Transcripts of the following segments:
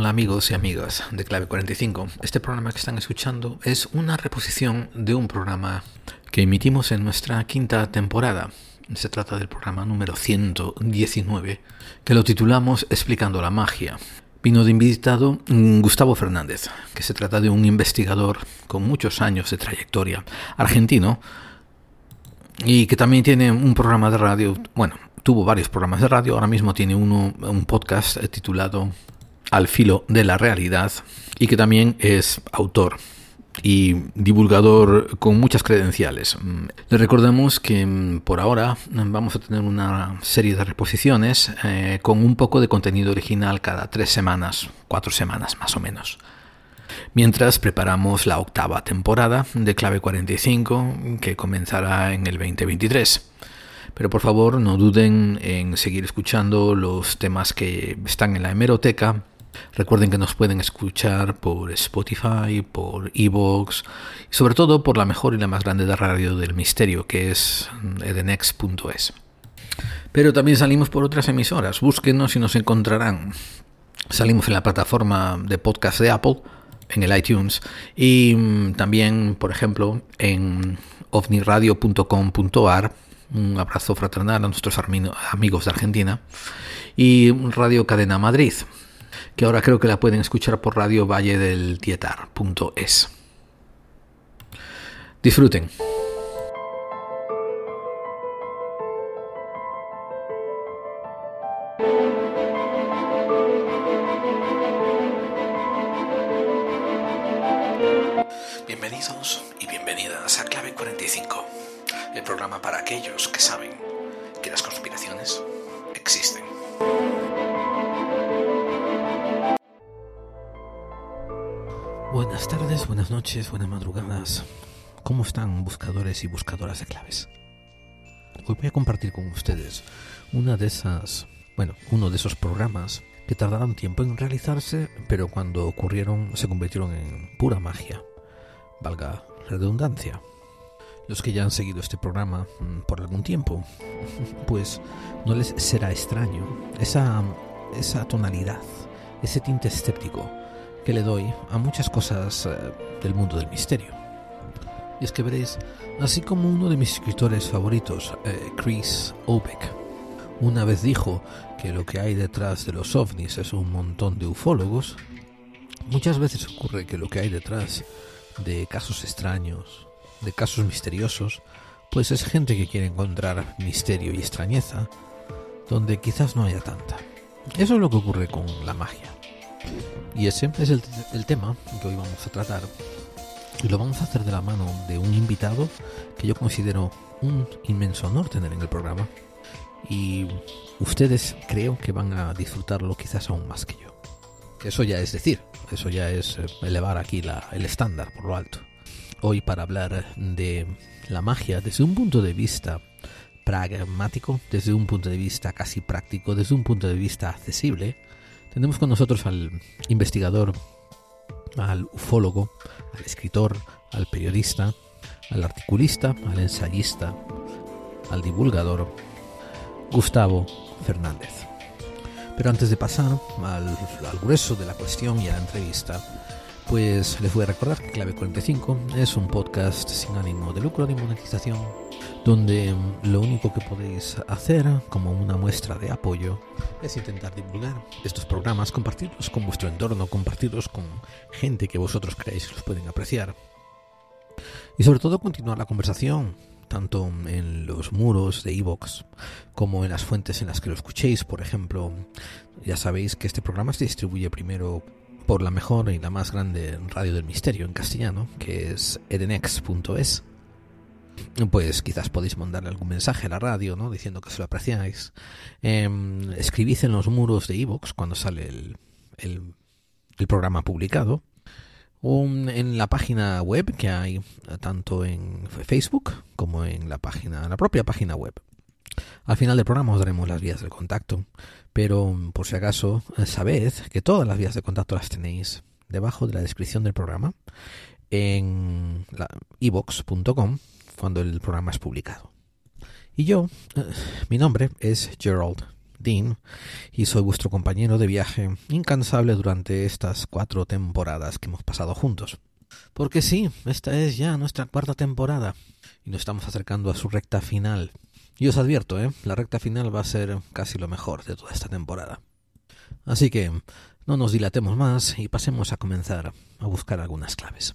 Hola amigos y amigas de Clave 45. Este programa que están escuchando es una reposición de un programa que emitimos en nuestra quinta temporada. Se trata del programa número 119, que lo titulamos Explicando la magia. Vino de invitado Gustavo Fernández, que se trata de un investigador con muchos años de trayectoria argentino y que también tiene un programa de radio, bueno, tuvo varios programas de radio, ahora mismo tiene uno, un podcast titulado al filo de la realidad y que también es autor y divulgador con muchas credenciales. Le recordamos que mm, por ahora mm, vamos a tener una serie de reposiciones eh, con un poco de contenido original cada tres semanas, cuatro semanas más o menos. Mientras preparamos la octava temporada de Clave 45 que comenzará en el 2023. Pero por favor no duden en seguir escuchando los temas que están en la hemeroteca Recuerden que nos pueden escuchar por Spotify, por Evox y sobre todo por la mejor y la más grande de radio del misterio, que es edenex.es. Pero también salimos por otras emisoras. Búsquenos y nos encontrarán. Salimos en la plataforma de podcast de Apple, en el iTunes, y mm, también, por ejemplo, en ovniradio.com.ar. Un abrazo fraternal a nuestros amigos de Argentina. Y Radio Cadena Madrid que ahora creo que la pueden escuchar por radio valle del. Disfruten. Noches, buenas madrugadas. ¿Cómo están buscadores y buscadoras de claves? Hoy voy a compartir con ustedes una de esas, bueno, uno de esos programas que tardaron tiempo en realizarse, pero cuando ocurrieron se convirtieron en pura magia. Valga redundancia. Los que ya han seguido este programa mm, por algún tiempo, pues no les será extraño esa, esa tonalidad, ese tinte escéptico que le doy a muchas cosas eh, del mundo del misterio. Y es que veréis, así como uno de mis escritores favoritos, eh, Chris Obeck, una vez dijo que lo que hay detrás de los ovnis es un montón de ufólogos, muchas veces ocurre que lo que hay detrás de casos extraños, de casos misteriosos, pues es gente que quiere encontrar misterio y extrañeza donde quizás no haya tanta. Eso es lo que ocurre con la magia. Y ese es el, tema que hoy vamos a tratar. Y lo vamos a hacer de la mano de un invitado que yo considero un inmenso honor tener en el programa. Y ustedes creo que van a disfrutarlo quizás aún más que yo. Eso ya es decir, eso ya es eh, elevar aquí el estándar por lo alto. Hoy para hablar de la magia desde un punto de vista pragmático, desde un punto de vista casi práctico, desde un punto de vista accesible, tenemos con nosotros al investigador, al ufólogo, al escritor, al periodista, al articulista, al ensayista, al divulgador, Gustavo Fernández. Pero antes de pasar al, grueso de la cuestión y a la entrevista, pues les voy a recordar que Clave 45 es un podcast sin ánimo de lucro ni monetización, donde lo único que podéis hacer como una muestra de apoyo es intentar divulgar estos programas, compartirlos con vuestro entorno, compartirlos con gente que vosotros creéis que los pueden apreciar. Y sobre todo continuar la conversación, tanto en los muros de Evox como en las fuentes en las que lo escuchéis. Por ejemplo, ya sabéis que este programa se distribuye primero por la mejor y la más grande radio del misterio en castellano, que es edenex.es pues quizás podéis mandarle algún mensaje a la radio, ¿no? Diciendo que se lo apreciáis. Eh, escribid en los muros de iVoox cuando sale el, el, programa publicado. En la página web que hay tanto en Facebook como en la página, la propia página web. Al final del programa os daremos las vías de contacto, pero por si acaso sabed que todas las vías de contacto las tenéis debajo de la descripción del programa en iVoox.com cuando el programa es publicado. Y yo, eh, mi nombre es Gerald, Dean, y soy vuestro compañero de viaje incansable durante estas cuatro temporadas que hemos pasado juntos. Porque sí, esta es ya nuestra cuarta temporada, y nos estamos acercando a su recta final. Y os advierto, ¿eh? la recta final va a ser casi lo mejor de toda esta temporada. Así que no nos dilatemos más y pasemos a comenzar a buscar algunas claves.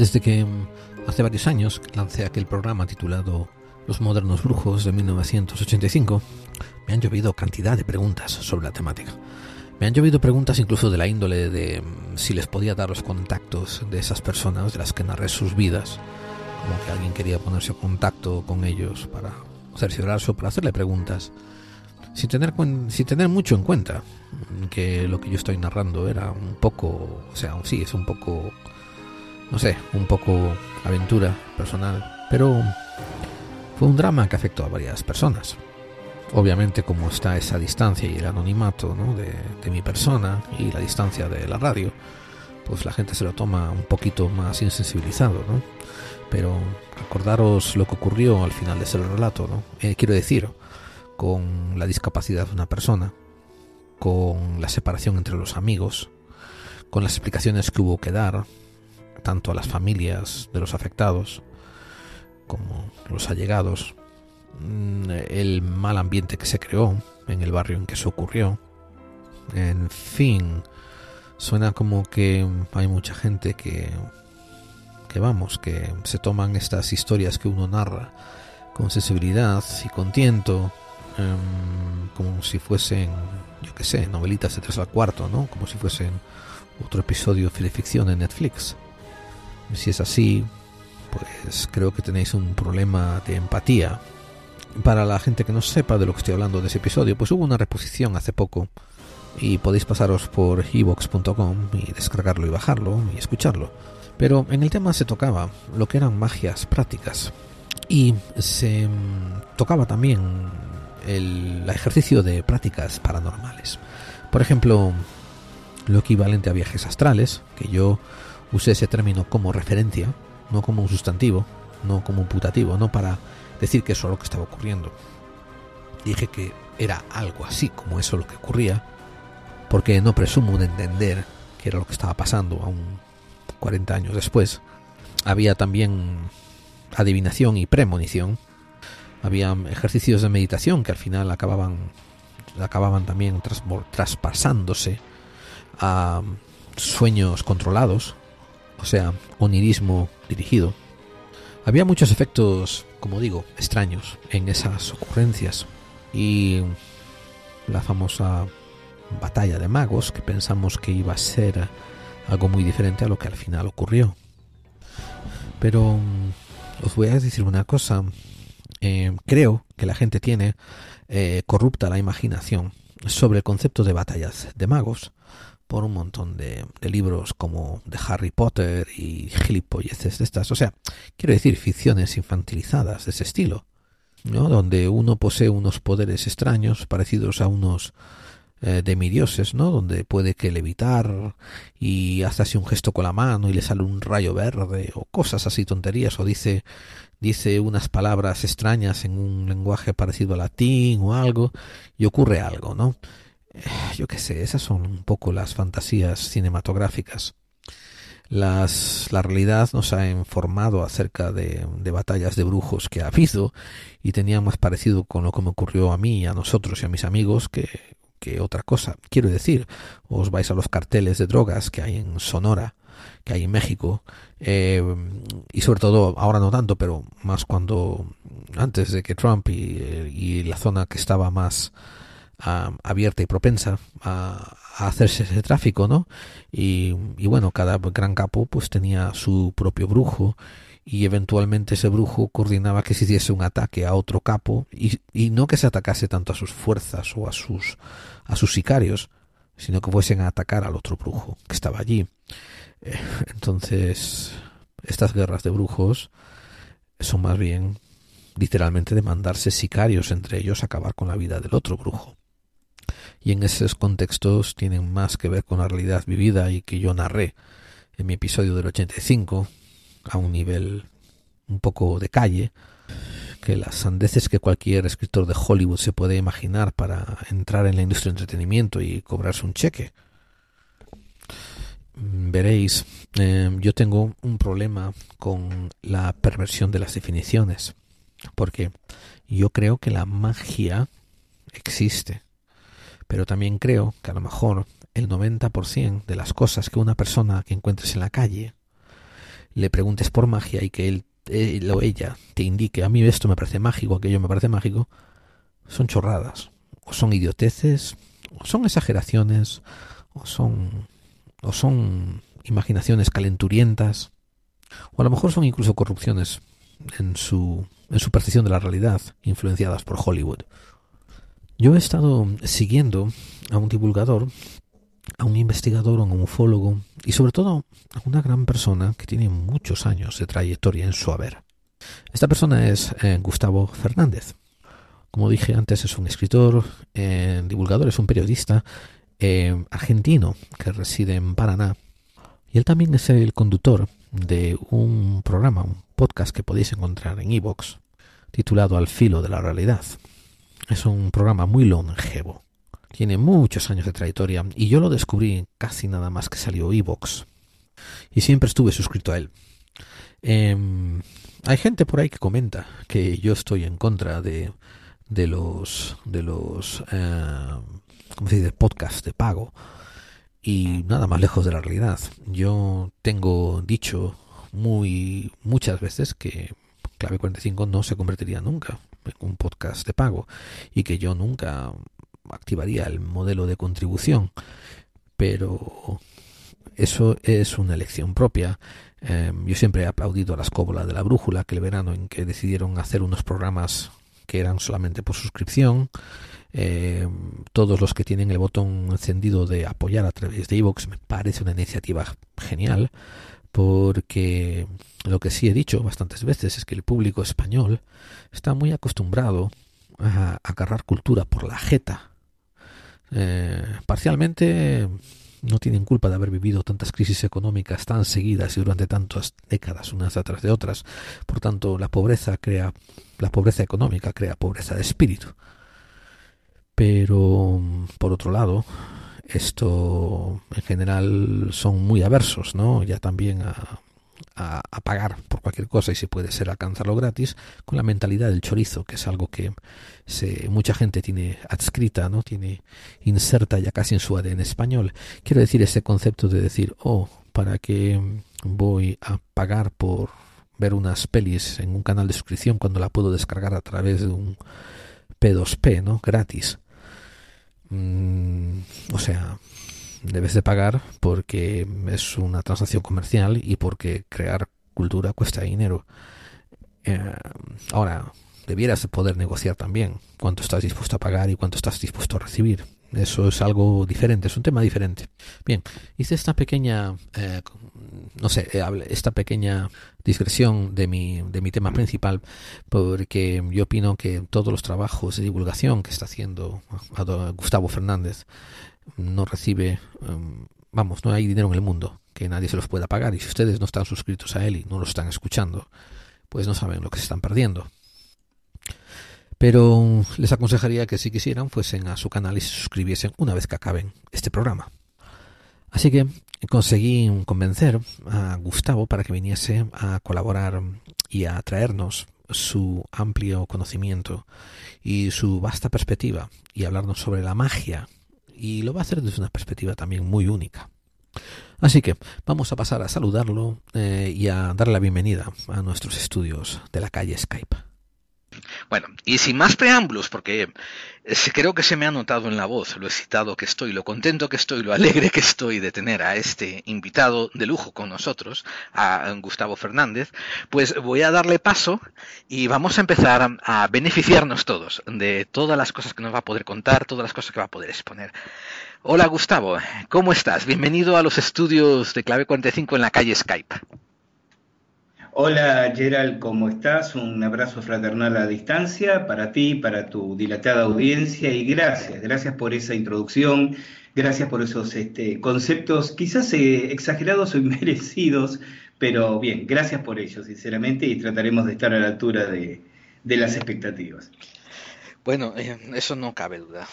Desde que mm, hace varios años lancé aquel programa titulado Los modernos brujos de 1985, me han llovido cantidad de preguntas sobre la temática. Me han llovido preguntas incluso de la índole de mm, si les podía dar los contactos de esas personas de las que narré sus vidas, como que alguien quería ponerse en contacto con ellos para cerciorarse o para hacerle preguntas, sin tener, sin tener mucho en cuenta que lo que yo estoy narrando era un poco, o sea, sí, es un poco no sé, un poco aventura personal, pero fue un drama que afectó a varias personas. Obviamente como está esa distancia y el anonimato de, mi persona y la distancia de la radio, pues la gente se lo toma un poquito más insensibilizado, ¿no? Pero recordaros lo que ocurrió al final de ese relato, ¿no? Eh, quiero decir, con la discapacidad de una persona, con la separación entre los amigos, con las explicaciones que hubo que dar, tanto a las familias de los afectados como los allegados, mm, el mal ambiente que se creó en el barrio en que se ocurrió. En fin, suena como que hay mucha gente que, que vamos, que se toman estas historias que uno narra con sensibilidad y con tiento, em, como si fuesen, yo qué sé, novelitas de tres al cuarto, ¿no? Como si fuesen otro episodio de ficción en Netflix. Si es así, pues creo que tenéis un problema de empatía. Para la gente que no sepa de lo que estoy hablando de ese episodio, pues hubo una reposición hace poco y podéis pasaros por evox.com y descargarlo y bajarlo y escucharlo. Pero en el tema se tocaba lo que eran magias prácticas y se mm, tocaba también el ejercicio de prácticas paranormales. Por ejemplo, lo equivalente a viajes astrales, que yo usé ese término como referencia, no como un sustantivo, no como un putativo, no para decir que eso es lo que estaba ocurriendo. Dije que era algo así como eso lo que ocurría, porque no presumo de entender que era lo que estaba pasando aún 40 años después. Había también adivinación y premonición. Había ejercicios de meditación que al final acababan acababan también traspasándose a sueños controlados o sea, onirismo dirigido. Había muchos efectos, como digo, extraños en esas ocurrencias y la famosa batalla de magos que pensamos que iba a ser algo muy diferente a lo que al final ocurrió. Pero mm, os voy a decir una cosa. Eh, creo que la gente tiene eh, corrupta la imaginación sobre el concepto de batallas de magos por un montón de, libros como de Harry Potter y gilipolleces de estas. O sea, quiero decir, ficciones infantilizadas de ese estilo, ¿no? Donde uno posee unos poderes extraños parecidos a unos eh, demidioses, ¿no? Donde puede que levitar y hace así un gesto con la mano y le sale un rayo verde o cosas así tonterías o dice dice unas palabras extrañas en un lenguaje parecido al latín o algo y ocurre algo, ¿no? yo qué sé, esas son un poco las fantasías cinematográficas. Las, la realidad nos ha informado acerca de, de, batallas de brujos que ha habido y tenía más parecido con lo que me ocurrió a mí, a nosotros y a mis amigos que, que otra cosa. Quiero decir, os vais a los carteles de drogas que hay en Sonora que hay en México eh, y sobre todo ahora no tanto pero más cuando antes de que Trump y, la zona que estaba más abierta y propensa a, hacerse ese tráfico no y, bueno cada gran capo pues tenía su propio brujo y eventualmente ese brujo coordinaba que se hiciese un ataque a otro capo y, y, no que se atacase tanto a sus fuerzas o a sus a sus sicarios sino que fuesen a atacar al otro brujo que estaba allí. Eh, entonces estas guerras de brujos son más bien literalmente de mandarse sicarios entre ellos a acabar con la vida del otro brujo y en esos contextos tienen más que ver con la realidad vivida y que yo narré en mi episodio del 85 a un nivel un poco de calle, que las sandeces que cualquier escritor de Hollywood se puede imaginar para entrar en la industria del entretenimiento y cobrarse un cheque. Mm, veréis, eh, yo tengo un problema con la perversión de las definiciones, porque yo creo que la magia existe, pero también creo que a lo mejor el 90% de las cosas que una persona que encuentres en la calle le preguntes por magia y que él o ella te indique a mí esto me parece mágico, aquello me parece mágico, son chorradas, o son idioteces, o son exageraciones, o son o son imaginaciones calenturientas, o a lo mejor son incluso corrupciones en su en su percepción de la realidad, influenciadas por Hollywood. Yo he estado siguiendo a un divulgador a un investigador, a un ufólogo y sobre todo a una gran persona que tiene muchos años de trayectoria en su haber. Esta persona es eh, Gustavo Fernández. Como dije antes, es un escritor, eh, divulgador, es un periodista eh, argentino que reside en Paraná. Y él también es el conductor de un programa, un podcast que podéis encontrar en Evox, titulado Al filo de la realidad. Es un programa muy longevo tiene muchos años de trayectoria y yo lo descubrí casi nada más que salió Evox. Y siempre estuve suscrito a él. Em, hay gente por ahí que comenta que yo estoy en contra de, de los de los eh, ¿cómo se dice? podcasts de pago y nada más lejos de la realidad. Yo tengo dicho muy muchas veces que Clave 45 no se convertiría nunca en un podcast de pago y que yo nunca activaría el modelo de contribución, pero eso es una elección propia. Em, yo siempre he aplaudido a la escóbula de la brújula, que el verano en que decidieron hacer unos programas que eran solamente por suscripción. Em, todos los que tienen el botón encendido de apoyar a través de iVoox me parece una iniciativa genial porque lo que sí he dicho bastantes veces es que el público español está muy acostumbrado a agarrar cultura por la jeta eh, parcialmente no tienen culpa de haber vivido tantas crisis económicas tan seguidas y durante tantas décadas unas atrás de otras. Por tanto, la pobreza crea la pobreza económica crea pobreza de espíritu. Pero por otro lado, esto en general son muy aversos, ¿no? Ya también a, a, pagar por cualquier cosa y si puede ser alcanzarlo gratis, con la mentalidad del chorizo, que es algo que se, mucha gente tiene adscrita, ¿no? Tiene inserta ya casi en su ADN español. Quiero decir ese concepto de decir, oh, ¿para qué voy a pagar por ver unas pelis en un canal de suscripción cuando la puedo descargar a través de un P2P, ¿no? Gratis. Mm, o sea, debes de pagar porque es una transacción comercial y porque crear cultura cuesta dinero. Eh, ahora, debieras poder negociar también cuánto estás dispuesto a pagar y cuánto estás dispuesto a recibir. Eso es algo diferente, es un tema diferente. Bien, hice esta pequeña, eh, no sé, eh, esta pequeña discreción de mi, de mi tema principal, porque yo opino que todos los trabajos de divulgación que está haciendo Gustavo Fernández no recibe, em, vamos, no hay dinero en el mundo que nadie se los pueda pagar y si ustedes no están suscritos a él y no lo están escuchando, pues no saben lo que se están perdiendo. Pero les aconsejaría que si quisieran fuesen a su canal y se suscribiesen una vez que acaben este programa. Así que conseguí convencer a Gustavo para que viniese a colaborar y a traernos su amplio conocimiento y su vasta perspectiva y hablarnos sobre la magia y lo va a hacer desde una perspectiva también muy única. Así que vamos a pasar a saludarlo eh, y a darle la bienvenida a nuestros estudios de la calle Skype. Bueno, y sin más preámbulos, porque creo que se me ha notado en la voz lo excitado que estoy, lo contento que estoy, lo alegre que estoy de tener a este invitado de lujo con nosotros, a Gustavo Fernández, pues voy a darle paso y vamos a empezar a, beneficiarnos todos de todas las cosas que nos va a poder contar, todas las cosas que va a poder exponer. Hola Gustavo, ¿cómo estás? Bienvenido a los estudios de Clave 45 en la calle Skype. Hola Gerald, ¿cómo estás? Un abrazo fraternal a distancia para ti, para tu dilatada audiencia y gracias, gracias por esa introducción, gracias por esos este, conceptos quizás eh, exagerados o inmerecidos, pero bien, gracias por ello, sinceramente, y trataremos de estar a la altura de las expectativas. Bueno, eh, eso no cabe duda.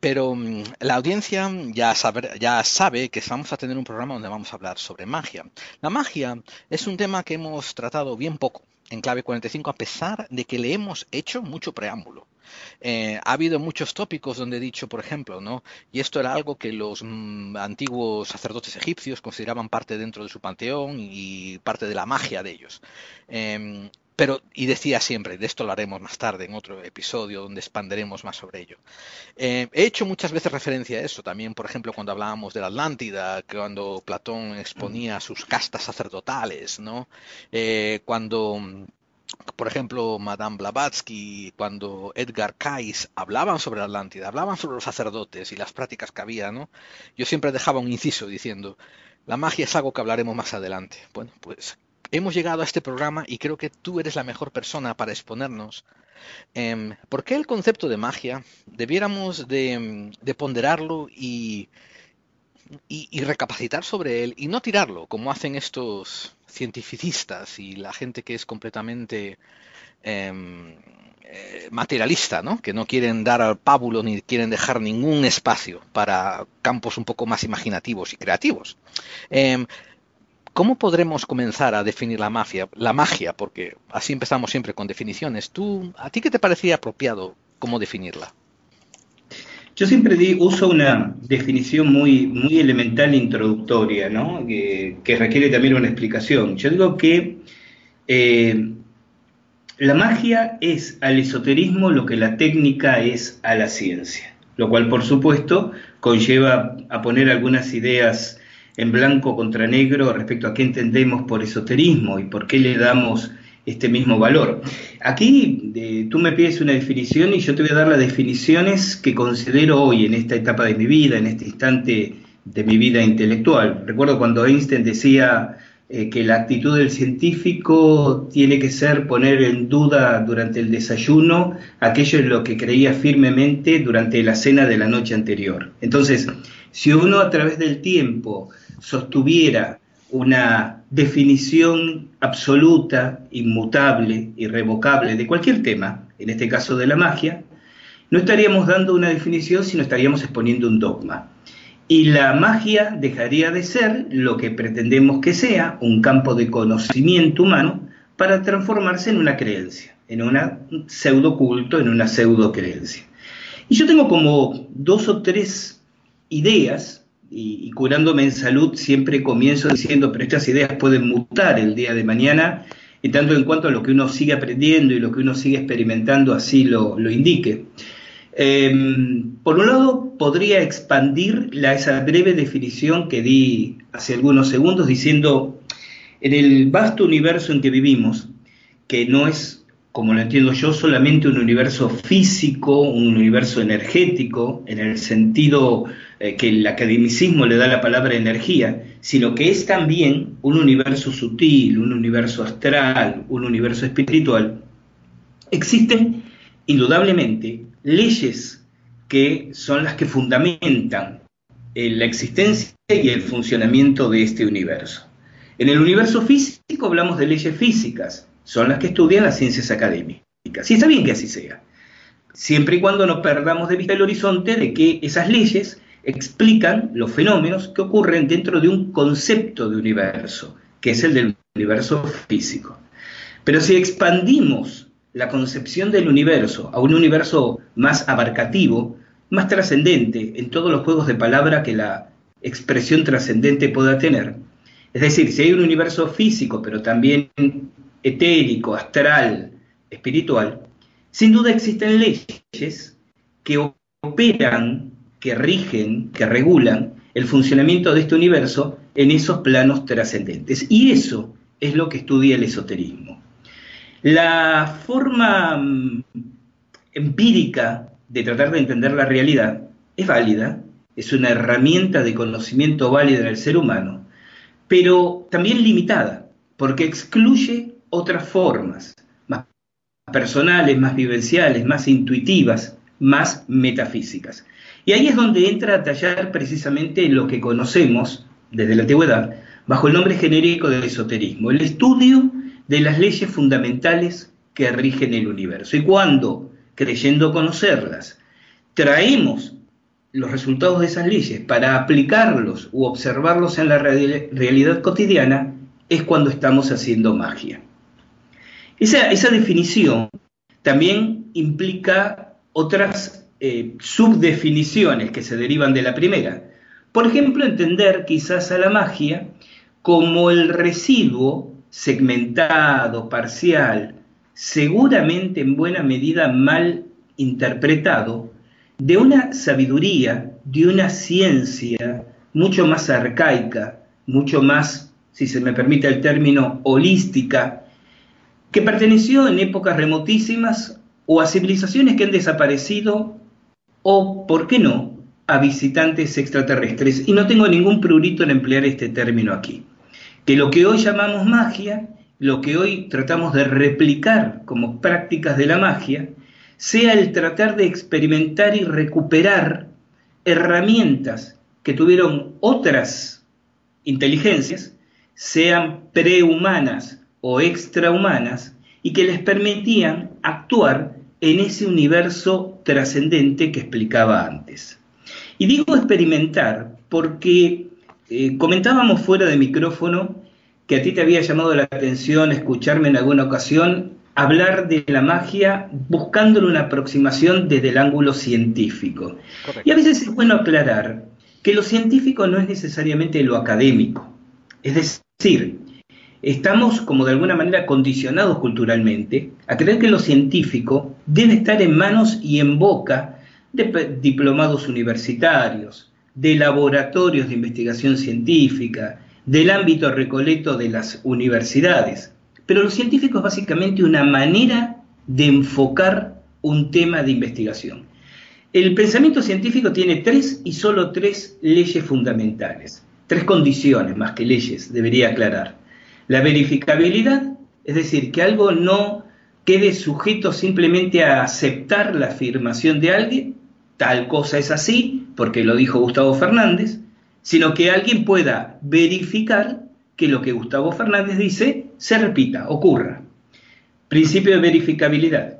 pero mm, la audiencia ya sabe, ya sabe que vamos a tener un programa donde vamos a hablar sobre magia. La magia es un tema que hemos tratado bien poco en clave 45, a pesar de que le hemos hecho mucho preámbulo. Eh, ha habido muchos tópicos donde he dicho, por ejemplo, ¿no? Y esto era algo que los mm, antiguos sacerdotes egipcios consideraban parte dentro de su panteón y parte de la magia de ellos. Em, pero, y decía siempre, de esto lo haremos más tarde en otro episodio donde expanderemos más sobre ello. Eh, he hecho muchas veces referencia a eso, también, por ejemplo, cuando hablábamos de la Atlántida, cuando Platón exponía sus castas sacerdotales, ¿no? Eh, cuando por ejemplo, Madame Blavatsky, cuando Edgar Cayce hablaban sobre la Atlántida, hablaban sobre los sacerdotes y las prácticas que había, ¿no? Yo siempre dejaba un inciso diciendo, la magia es algo que hablaremos más adelante. Bueno, pues hemos llegado a este programa y creo que tú eres la mejor persona para exponernos. Em, ¿Por qué el concepto de magia debiéramos de, ponderarlo y, recapacitar sobre él y no tirarlo como hacen estos cientificistas y la gente que es completamente em, eh, materialista, ¿no? que no quieren dar al pábulo ni quieren dejar ningún espacio para campos un poco más imaginativos y creativos. Em, ¿Cómo podremos comenzar a definir la magia? La magia, porque así empezamos siempre con definiciones. ¿Tú, ¿A ti qué te parecía apropiado cómo definirla? Yo siempre uso una definición muy, muy elemental e introductoria, ¿no? que, requiere también una explicación. Yo digo que eh, la magia es al esoterismo lo que la técnica es a la ciencia, lo cual por supuesto conlleva a poner algunas ideas en blanco contra negro respecto a qué entendemos por esoterismo y por qué le damos este mismo valor. Aquí tú me pides una definición y yo te voy a dar las definiciones que considero hoy en esta etapa de mi vida, en este instante de mi vida intelectual. Recuerdo cuando Einstein decía eh, que la actitud del científico tiene que ser poner en duda durante el desayuno aquello en lo que creía firmemente durante la cena de la noche anterior. Entonces, si uno a través del tiempo sostuviera una definición absoluta, inmutable, irrevocable de cualquier tema, en este caso de la magia, no estaríamos dando una definición, sino estaríamos exponiendo un dogma. Y la magia dejaría de ser lo que pretendemos que sea, un campo de conocimiento humano, para transformarse en una creencia, en un pseudo culto, en una pseudo creencia. Y yo tengo como dos o tres ideas y, curándome en salud siempre comienzo diciendo, pero estas ideas pueden mutar el día de mañana, y tanto en cuanto a lo que uno sigue aprendiendo y lo que uno sigue experimentando así lo, indique. Em, por un lado, podría expandir la, esa breve definición que di hace algunos segundos diciendo, en el vasto universo en que vivimos, que no es como lo entiendo yo, solamente un universo físico, un universo energético, en el sentido eh, que el academicismo le da la palabra energía, sino que es también un universo sutil, un universo astral, un universo espiritual. Existen indudablemente leyes que son las que fundamentan la existencia y el funcionamiento de este universo. En el universo físico hablamos de leyes físicas, son las que estudian las ciencias académicas. Y está bien que así sea, siempre y cuando no perdamos de vista el horizonte de que esas leyes explican los fenómenos que ocurren dentro de un concepto de universo, que es el del universo físico. Pero si expandimos la concepción del universo a un universo más abarcativo, más trascendente en todos los juegos de palabra que la expresión trascendente pueda tener. Es decir, si hay un universo físico, pero también etérico, astral, espiritual, sin duda existen leyes que operan, que rigen, que regulan el funcionamiento de este universo en esos planos trascendentes. Y eso es lo que estudia el esoterismo. La forma mm, empírica de tratar de entender la realidad es válida, es una herramienta de conocimiento válida en el ser humano, pero también limitada, porque excluye otras formas, más personales, más vivenciales, más intuitivas, más metafísicas. Y ahí es donde entra a tallar precisamente lo que conocemos desde la antigüedad bajo el nombre genérico del esoterismo, el estudio de las leyes fundamentales que rigen el universo. Y cuando, creyendo conocerlas, traemos los resultados de esas leyes para aplicarlos u observarlos en la realidad cotidiana, es cuando estamos haciendo magia. Esa, esa definición también implica otras eh, subdefiniciones que se derivan de la primera. Por ejemplo, entender quizás a la magia como el residuo segmentado, parcial, seguramente en buena medida mal interpretado, de una sabiduría, de una ciencia mucho más arcaica, mucho más, si se me permite el término, holística, que perteneció en épocas remotísimas o a civilizaciones que han desaparecido o, ¿por qué no?, a visitantes extraterrestres. Y no tengo ningún prurito en emplear este término aquí. Que lo que hoy llamamos magia, lo que hoy tratamos de replicar como prácticas de la magia, sea el tratar de experimentar y recuperar herramientas que tuvieron otras inteligencias, sean prehumanas o extrahumanas, y que les permitían actuar en ese universo trascendente que explicaba antes. Y digo experimentar porque eh, comentábamos fuera de micrófono que a ti te había llamado la atención escucharme en alguna ocasión hablar de la magia buscándole una aproximación desde el ángulo científico. Y a veces es bueno aclarar que lo científico no es necesariamente lo académico. Es decir, estamos como de alguna manera condicionados culturalmente a creer que lo científico debe estar en manos y en boca de diplomados universitarios, de laboratorios de investigación científica, del ámbito recoleto de las universidades. Pero lo científico es básicamente una manera de enfocar un tema de investigación. El pensamiento científico tiene tres y solo tres leyes fundamentales, tres condiciones más que leyes, debería aclarar. La verificabilidad, es decir, que algo no quede sujeto simplemente a aceptar la afirmación de alguien, tal cosa es así, porque lo dijo Gustavo Fernández, sino que alguien pueda verificar que lo que Gustavo Fernández dice se repita, ocurra. Principio de verificabilidad.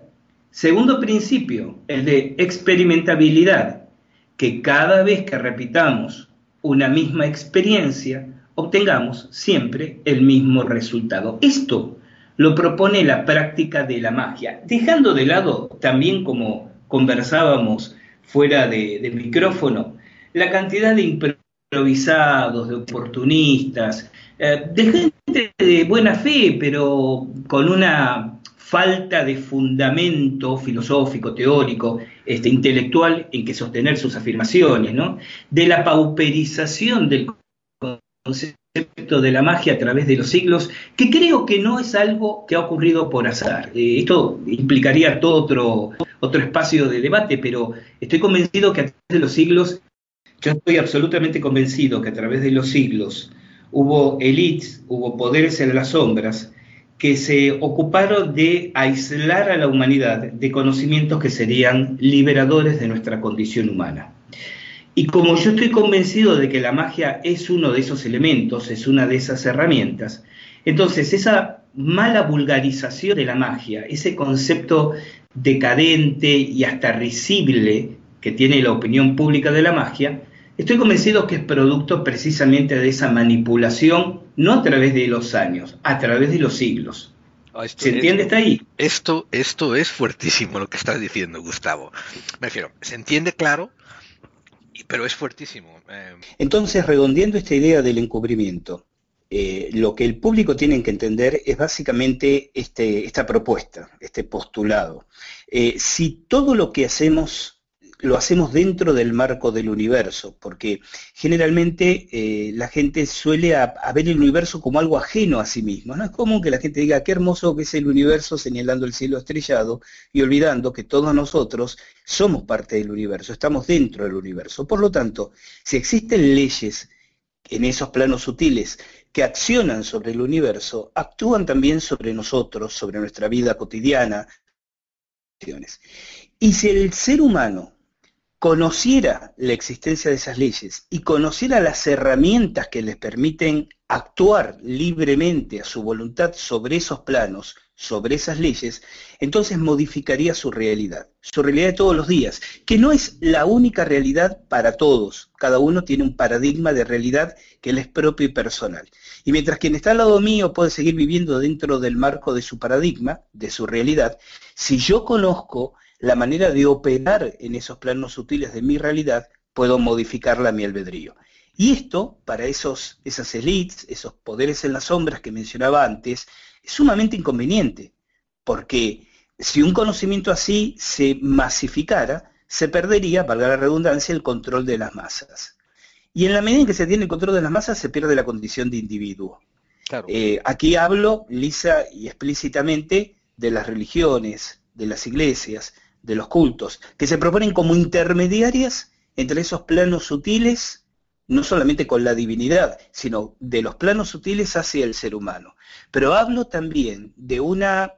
Segundo principio, el de experimentabilidad, que cada vez que repitamos una misma experiencia, obtengamos siempre el mismo resultado. Esto lo propone la práctica de la magia, dejando de lado también como conversábamos fuera de, micrófono, la cantidad de improvisados, de oportunistas, eh, de gente de buena fe, pero con una falta de fundamento filosófico, teórico, este, intelectual en que sostener sus afirmaciones, ¿no? De la pauperización del concepto de la magia a través de los siglos, que creo que no es algo que ha ocurrido por azar. Eh, esto implicaría todo otro, otro espacio de debate, pero estoy convencido que a través de los siglos, yo estoy absolutamente convencido que a través de los siglos hubo elites, hubo poderes en las sombras que se ocuparon de aislar a la humanidad de conocimientos que serían liberadores de nuestra condición humana. Y como yo estoy convencido de que la magia es uno de esos elementos, es una de esas herramientas, entonces esa mala vulgarización de la magia, ese concepto decadente y hasta risible que tiene la opinión pública de la magia, estoy convencido que es producto precisamente de esa manipulación, no a través de los años, a través de los siglos. Ah, ¿Se entiende? Está ahí. Esto, esto es fuertísimo lo que estás diciendo, Gustavo. Me refiero, se entiende claro pero es fuertísimo. Eh. Entonces, redondeando esta idea del encubrimiento, eh, lo que el público tiene que entender es básicamente este, esta propuesta, este postulado. Eh, si todo lo que hacemos lo hacemos dentro del marco del universo, porque generalmente eh, la gente suele ver el universo como algo ajeno a sí mismo. No es común que la gente diga qué hermoso que es el universo señalando el cielo estrellado y olvidando que todos nosotros somos parte del universo, estamos dentro del universo. Por lo tanto, si existen leyes en esos planos sutiles que accionan sobre el universo, actúan también sobre nosotros, sobre nuestra vida cotidiana. Y si el ser humano conociera la existencia de esas leyes y conociera las herramientas que les permiten actuar libremente a su voluntad sobre esos planos, sobre esas leyes, entonces modificaría su realidad, su realidad de todos los días, que no es la única realidad para todos. Cada uno tiene un paradigma de realidad que le es propio y personal. Y mientras quien está al lado mío puede seguir viviendo dentro del marco de su paradigma, de su realidad, si yo conozco la manera de operar en esos planos sutiles de mi realidad, puedo modificarla a mi albedrío. Y esto, para esos, esas elites, esos poderes en las sombras que mencionaba antes, es sumamente inconveniente, porque si un conocimiento así se masificara, se perdería, valga la redundancia, el control de las masas. Y en la medida en que se tiene el control de las masas, se pierde la condición de individuo. Eh, aquí hablo lisa y explícitamente de las religiones, de las iglesias, de los cultos, que se proponen como intermediarias entre esos planos sutiles, no solamente con la divinidad, sino de los planos sutiles hacia el ser humano. Pero hablo también de una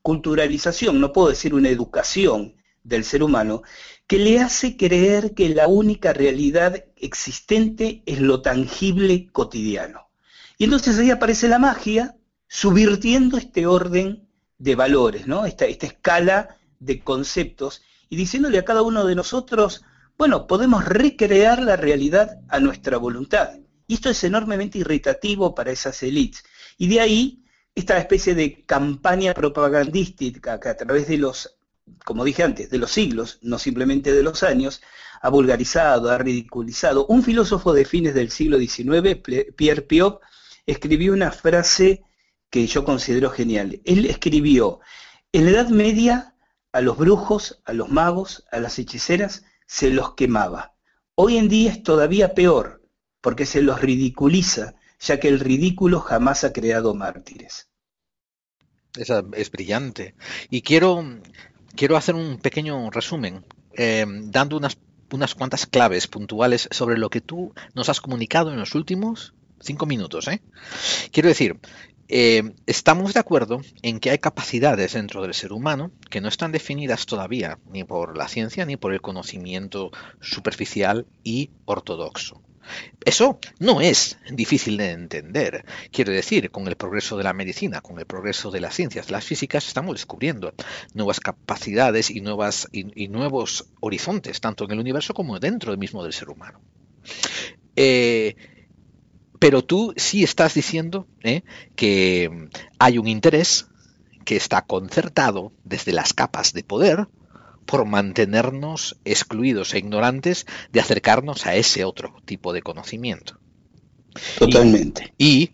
culturalización, no puedo decir una educación del ser humano, que le hace creer que la única realidad existente es lo tangible cotidiano. Y entonces ahí aparece la magia, subvirtiendo este orden de valores, ¿no? esta, esta escala de conceptos y diciéndole a cada uno de nosotros, bueno, podemos recrear la realidad a nuestra voluntad. Y esto es enormemente irritativo para esas élites. Y de ahí esta especie de campaña propagandística que a través de los, como dije antes, de los siglos, no simplemente de los años, ha vulgarizado, ha ridiculizado. Un filósofo de fines del siglo XIX, Pierre Piot, escribió una frase que yo considero genial. Él escribió, en la Edad Media a los brujos, a los magos, a las hechiceras, se los quemaba. Hoy en día es todavía peor, porque se los ridiculiza, ya que el ridículo jamás ha creado mártires. Esa es brillante. Y quiero, quiero hacer un pequeño resumen, eh, dando unas, unas cuantas claves puntuales sobre lo que tú nos has comunicado en los últimos cinco minutos. ¿eh? Quiero decir, eh, estamos de acuerdo en que hay capacidades dentro del ser humano que no están definidas todavía ni por la ciencia ni por el conocimiento superficial y ortodoxo. Eso no es difícil de entender. Quiero decir, con el progreso de la medicina, con el progreso de las ciencias, las físicas, estamos descubriendo nuevas capacidades y, nuevos horizontes, tanto en el universo como dentro mismo del ser humano. Eh, pero tú sí estás diciendo ¿eh? que hay un interés que está concertado desde las capas de poder por mantenernos excluidos e ignorantes de acercarnos a ese otro tipo de conocimiento. Totalmente. y y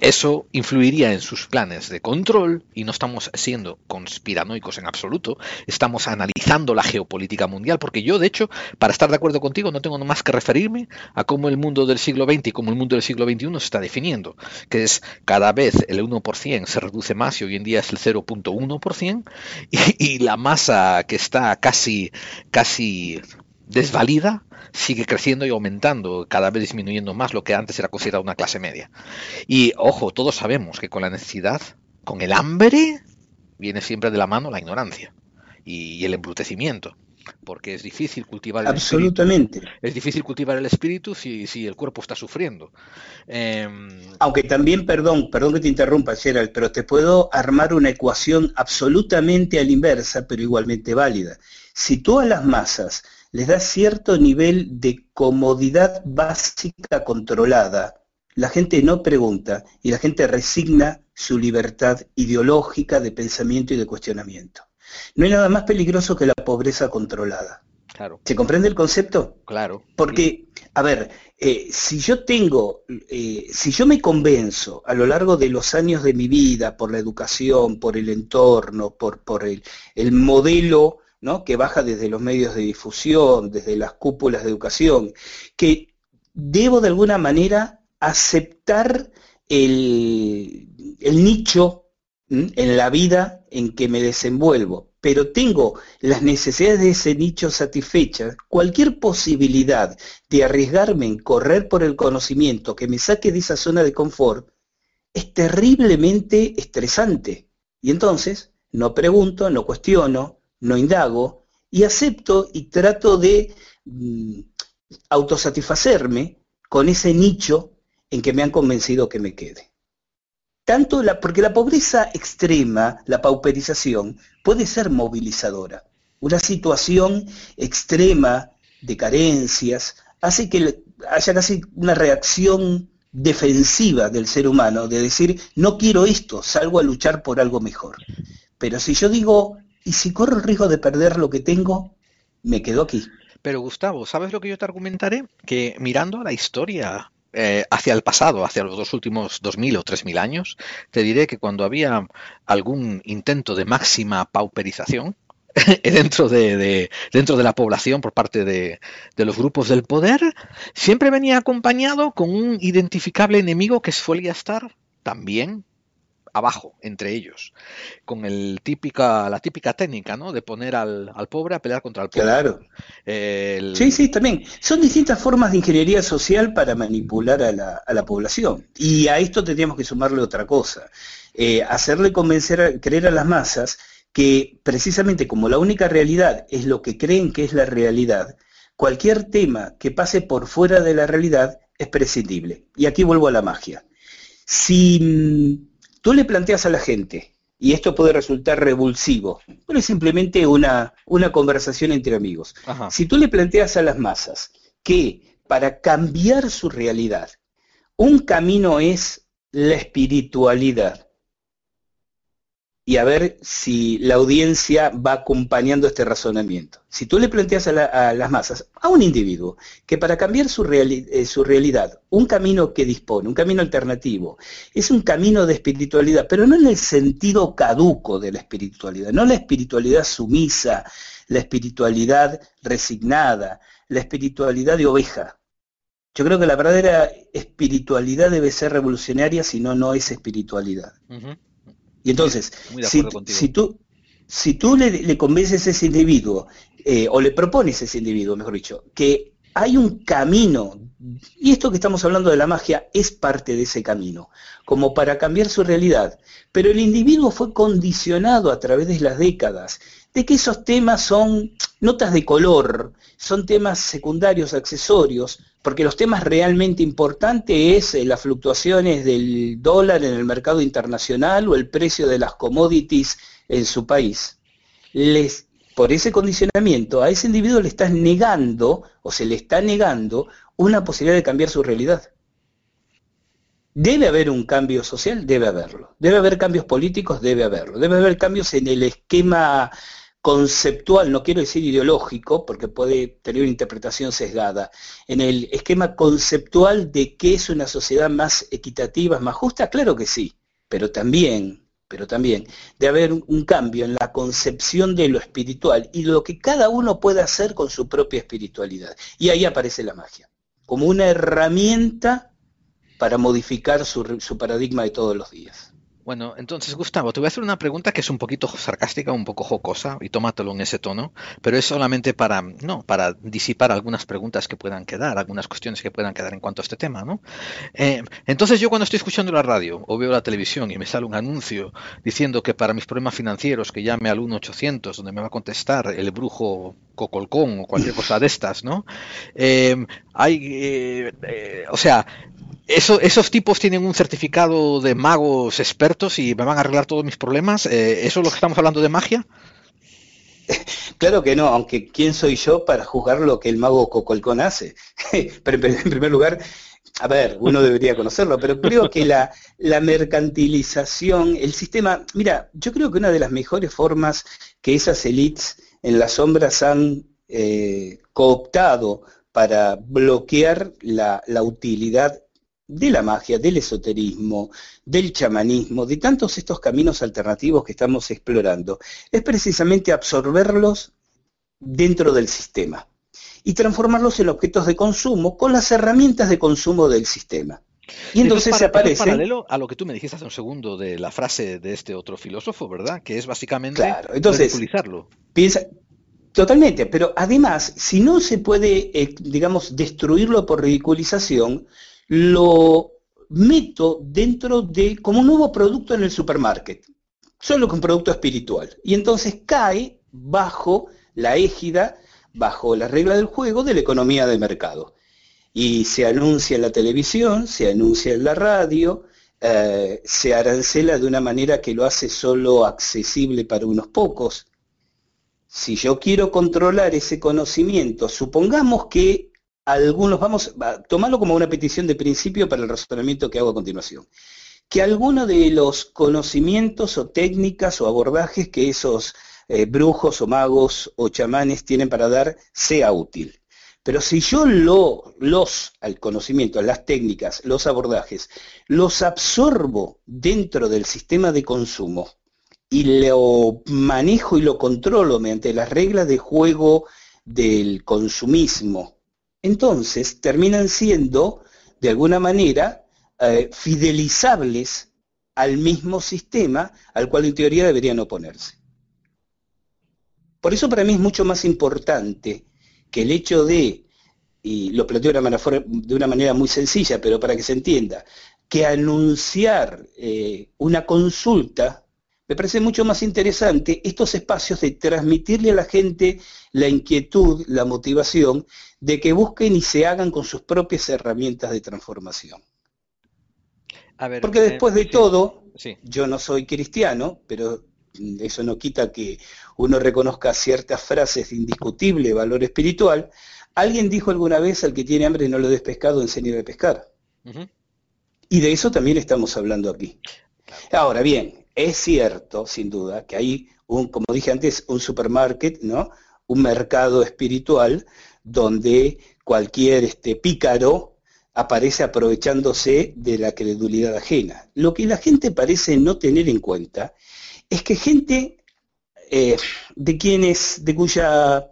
eso influiría en sus planes de control, y no estamos siendo conspiranoicos en absoluto, estamos analizando la geopolítica mundial, porque yo, de hecho, para estar de acuerdo contigo, no tengo más que referirme a cómo el mundo del siglo XX y cómo el mundo del siglo XXI se está definiendo, que es cada vez el 1% se reduce más y hoy en día es el 0.1%, y, y la masa que está casi, casi desvalida sigue creciendo y aumentando, cada vez disminuyendo más lo que antes era considerado una clase media. Y ojo, todos sabemos que con la necesidad, con el hambre, viene siempre de la mano la ignorancia y, el embrutecimiento. Porque es difícil cultivar el Absolutamente. Espíritu. Es difícil cultivar el espíritu si, si el cuerpo está sufriendo. Em, Aunque también, perdón, perdón que te interrumpa, Gerald, pero te puedo armar una ecuación absolutamente a la inversa, pero igualmente válida. Si todas las masas les da cierto nivel de comodidad básica controlada. La gente no pregunta y la gente resigna su libertad ideológica de pensamiento y de cuestionamiento. No hay nada más peligroso que la pobreza controlada. Claro. ¿Se comprende el concepto? Claro. Porque, a ver, eh, si yo tengo, eh, si yo me convenzo a lo largo de los años de mi vida, por la educación, por el entorno, por, por el, el modelo que baja desde los medios de difusión, desde las cúpulas de educación, que debo de alguna manera aceptar el, el nicho en la vida en que me desenvuelvo, pero tengo las necesidades de ese nicho satisfechas, cualquier posibilidad de arriesgarme en correr por el conocimiento que me saque de esa zona de confort es terriblemente estresante. Y entonces no pregunto, no cuestiono, no indago y acepto y trato de mm, autosatisfacerme con ese nicho en que me han convencido que me quede. Tanto porque la pobreza extrema, la pauperización, puede ser movilizadora. Una situación extrema de carencias hace que haya casi una reacción defensiva del ser humano, de decir, no quiero esto, salgo a luchar por algo mejor. Pero si yo digo, ¿y si corro el riesgo de perder lo que tengo? Me quedo aquí. Pero Gustavo, ¿sabes lo que yo te argumentaré? Que mirando a la historia eh, hacia el pasado, hacia los dos últimos 2.000 o 3.000 años, te diré que cuando había algún intento de máxima pauperización, dentro de, la población por parte de, los grupos del poder, siempre venía acompañado con un identificable enemigo que suele estar también abajo entre ellos, con el típica, la típica técnica, ¿no? De poner al, pobre a pelear contra el pobre. Claro. Sí, sí, también. Son distintas formas de ingeniería social para manipular a la, a la población. Y a esto tendríamos que sumarle otra cosa. Eh, hacerle convencer, creer a las masas que precisamente como la única realidad es lo que creen que es la realidad, cualquier tema que pase por fuera de la realidad es prescindible. Y aquí vuelvo a la magia. Si tú le planteas a la gente, y esto puede resultar revulsivo, pero es simplemente una, una conversación entre amigos. Si tú le planteas a las masas que para cambiar su realidad, un camino es la espiritualidad, y a ver si la audiencia va acompañando este razonamiento. Si tú le planteas a, las masas, a un individuo, que para cambiar su, eh, su, realidad, un camino que dispone, un camino alternativo, es un camino de espiritualidad, pero no en el sentido caduco de la espiritualidad, no la espiritualidad sumisa, la espiritualidad resignada, la espiritualidad de oveja. Yo creo que la verdadera espiritualidad debe ser revolucionaria, si no, no es espiritualidad. Y entonces, si, tú, si tú le, convences a ese individuo, eh, o le propones a ese individuo, mejor dicho, que hay un camino, y esto que estamos hablando de la magia es parte de ese camino, como para cambiar su realidad, pero el individuo fue condicionado a través de las décadas de que esos temas son notas de color, son temas secundarios, accesorios, porque los temas realmente importantes es eh, las fluctuaciones del dólar en el mercado internacional o el precio de las commodities en su país. Les, por ese condicionamiento, a ese individuo le estás negando o se le está negando una posibilidad de cambiar su realidad. Debe haber un cambio social, debe haberlo. Debe haber cambios políticos, debe haberlo. Debe haber cambios en el esquema conceptual, no quiero decir ideológico, porque puede tener una interpretación sesgada, en el esquema conceptual de qué es una sociedad más equitativa, más justa, claro que sí, pero también, pero también debe haber un, cambio en la concepción de lo espiritual y lo que cada uno puede hacer con su propia espiritualidad. Y ahí aparece la magia, como una herramienta para modificar su paradigma de todos los días. Bueno, entonces Gustavo, te voy a hacer una pregunta que es un poquito sarcástica, un poco jocosa, y tómatelo en ese tono, pero es solamente para, no, para disipar algunas preguntas que puedan quedar, algunas cuestiones que puedan quedar en cuanto a este tema, ¿no? Eh, entonces yo cuando estoy escuchando la radio o veo la televisión y me sale un anuncio diciendo que para mis problemas financieros que llame al 1800 donde me va a contestar el brujo Cocolcón o cualquier cosa de estas, ¿no? Eh, hay, eh, o sea, eso, esos tipos tienen un certificado de magos expertos y me van a arreglar todos mis problemas. Eh, ¿Eso es lo que estamos hablando de magia? Claro que no, aunque ¿quién soy yo para juzgar lo que el mago Cocolcón hace? pero en primer lugar, a ver, uno debería conocerlo, pero creo que la, la, mercantilización, el sistema, mira, yo creo que una de las mejores formas que esas elites en las sombras han eh, cooptado para bloquear la, utilidad de la magia, del esoterismo, del chamanismo, de tantos estos caminos alternativos que estamos explorando, es precisamente absorberlos dentro del sistema y transformarlos en objetos de consumo con las herramientas de consumo del sistema. Y entonces se aparece. paralelo a lo que tú me dijiste hace un segundo de la frase de este otro filósofo, ¿verdad? Que es básicamente claro, entonces, ridiculizarlo. Piensa, totalmente, pero además, si no se puede, eh, digamos, destruirlo por ridiculización, lo meto dentro de como un nuevo producto en el supermarket, solo con producto espiritual. Y entonces cae bajo la égida, bajo la regla del juego de la economía de mercado y se anuncia en la televisión, se anuncia en la radio, eh, se arancela de una manera que lo hace solo accesible para unos pocos. Si yo quiero controlar ese conocimiento, supongamos que algunos, vamos a tomarlo como una petición de principio para el razonamiento que hago a continuación, que alguno de los conocimientos o técnicas o abordajes que esos eh, brujos o magos o chamanes tienen para dar sea útil. Pero si yo lo, los, al conocimiento, las técnicas, los abordajes, los absorbo dentro del sistema de consumo y lo manejo y lo controlo mediante las reglas de juego del consumismo, entonces terminan siendo, de alguna manera, eh, fidelizables al mismo sistema al cual en teoría deberían oponerse. Por eso para mí es mucho más importante que el hecho de, y lo planteo de una, manera, muy sencilla, pero para que se entienda, que anunciar eh, una consulta, me parece mucho más interesante estos espacios de transmitirle a la gente la inquietud, la motivación, de que busquen y se hagan con sus propias herramientas de transformación. Porque eh, después de todo, yo no soy cristiano, pero eso no quita que uno reconozca ciertas frases de indiscutible valor espiritual, alguien dijo alguna vez al que tiene hambre no lo des pescado, enseñe a pescar. Y de eso también estamos hablando aquí. Ahora bien, es cierto, sin duda, que hay un, como dije antes, un supermarket, ¿no? Un mercado espiritual donde cualquier este, pícaro aparece aprovechándose de la credulidad ajena. Lo que la gente parece no tener en cuenta es que gente eh, de quienes, de cuya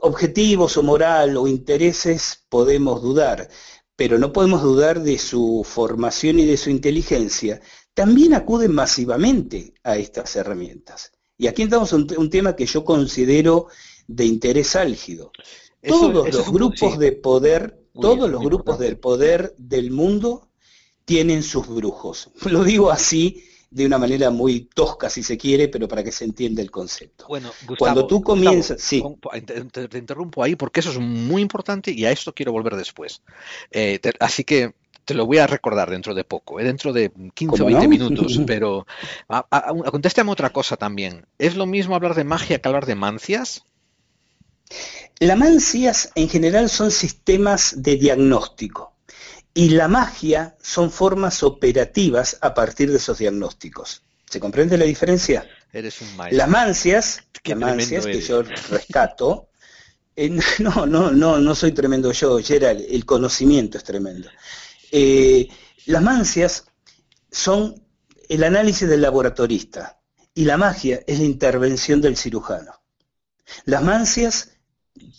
objetivos o moral o intereses podemos dudar, pero no podemos dudar de su formación y de su inteligencia, también acuden masivamente a estas herramientas. Y aquí entramos en un tema que yo considero de interés álgido. todos los grupos de poder, todos los grupos del poder del mundo tienen sus brujos. Lo digo así de una manera muy tosca, si se quiere, pero para que se entienda el concepto. Bueno, cuando tú comienzas, sí. Te, interrumpo ahí porque eso es muy importante y a esto quiero volver después. Eh, así que te lo voy a recordar dentro de poco, eh, dentro de 15 o 20 minutos, pero a, otra cosa también. ¿Es lo mismo hablar de magia que hablar de mancias? Las mancias en general son sistemas de diagnóstico y la magia son formas operativas a partir de esos diagnósticos. ¿Se comprende la diferencia? Eres un Las mancias, las mancias que yo rescato, eh, no, no, no, no soy tremendo yo, Gerald, el conocimiento es tremendo. Eh, las mancias son el análisis del laboratorista y la magia es la intervención del cirujano. Las mancias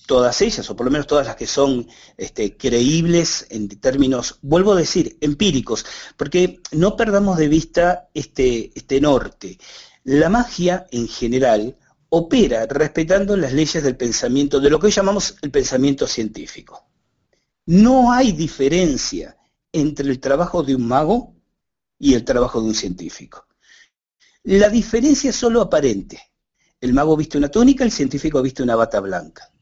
todas ellas, o por lo menos todas las que son este, creíbles en términos, vuelvo a decir, empíricos, porque no perdamos de vista este, este norte. La magia en general opera respetando las leyes del pensamiento, de lo que hoy llamamos el pensamiento científico. No hay diferencia entre el trabajo de un mago y el trabajo de un científico. La diferencia es solo aparente. El mago viste una túnica, el científico viste una bata blanca.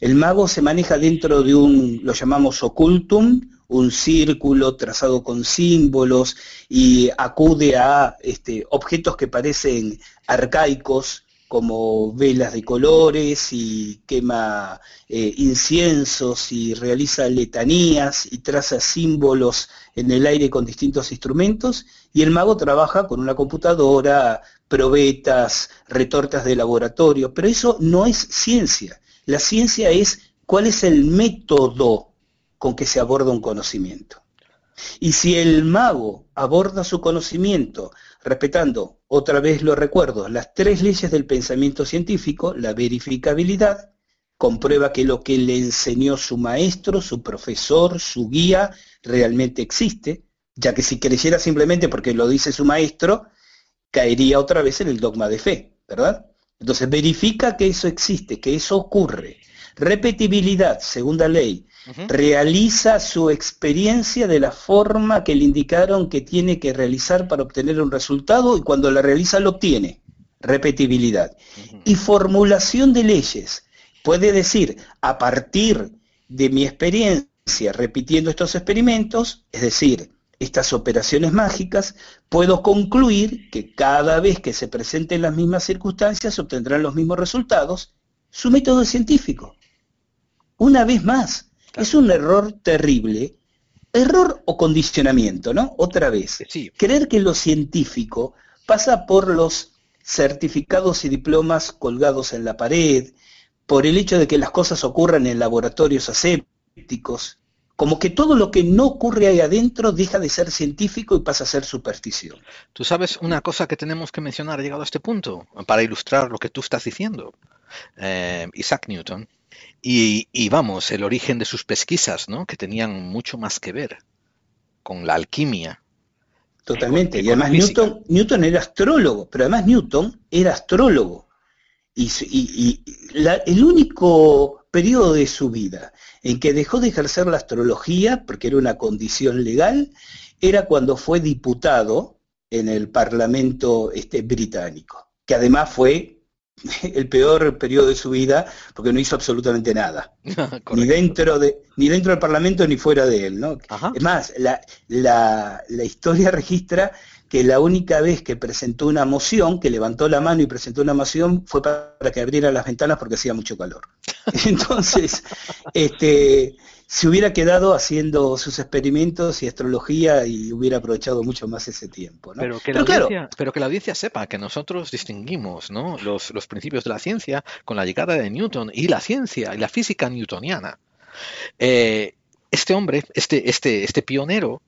El mago se maneja dentro de un, lo llamamos ocultum, un círculo trazado con símbolos y acude a este, objetos que parecen arcaicos, como velas de colores y quema eh, inciensos y realiza letanías y traza símbolos en el aire con distintos instrumentos. Y el mago trabaja con una computadora, probetas, retortas de laboratorio, pero eso no es ciencia, La ciencia es cuál es el método con que se aborda un conocimiento. Y si el mago aborda su conocimiento respetando, otra vez lo recuerdo, las tres leyes del pensamiento científico, la verificabilidad, comprueba que lo que le enseñó su maestro, su profesor, su guía, realmente existe, ya que si creyera simplemente porque lo dice su maestro, caería otra vez en el dogma de fe, ¿verdad? Entonces verifica que eso existe, que eso ocurre. Repetibilidad, segunda ley, realiza su experiencia de la forma que le indicaron que tiene que realizar para obtener un resultado y cuando la realiza lo obtiene. Repetibilidad. Y formulación de leyes. Puede decir, a partir de mi experiencia repitiendo estos experimentos, es decir, estas operaciones mágicas, puedo concluir que cada vez que se presenten las mismas circunstancias obtendrán los mismos resultados. Su método es científico. Una vez más, es un error terrible. Error o condicionamiento, ¿no? Otra vez. Creer que lo científico pasa por los certificados y diplomas colgados en la pared, por el hecho de que las cosas ocurran en laboratorios asépticos, como que todo lo que no ocurre ahí adentro deja de ser científico y pasa a ser superstición. Tú sabes una cosa que tenemos que mencionar llegado a este punto, para ilustrar lo que tú estás diciendo. Eh, Isaac Newton y, vamos, el origen de sus pesquisas, ¿no? Que tenían mucho más que ver con la alquimia. Totalmente. Y, además Newton, Newton era astrólogo, pero además Newton era astrólogo. Y, el único periodo de su vida en que dejó de ejercer la astrología, porque era una condición legal, era cuando fue diputado en el Parlamento este, británico, que además fue el peor periodo de su vida porque no hizo absolutamente nada. ni, dentro de, ni dentro del Parlamento ni fuera de él. ¿no? Es más, la, la, la, historia registra que la única vez que presentó una moción, que levantó la mano y presentó una moción, fue para que abriera las ventanas porque hacía mucho calor. Entonces, este, se hubiera quedado haciendo sus experimentos y astrología y hubiera aprovechado mucho más ese tiempo. Pero, que la audiencia, pero que la audiencia sepa que nosotros distinguimos ¿no? los, principios de la ciencia con la llegada de Newton y la ciencia y la física newtoniana. Eh, este hombre, este, este, este pionero,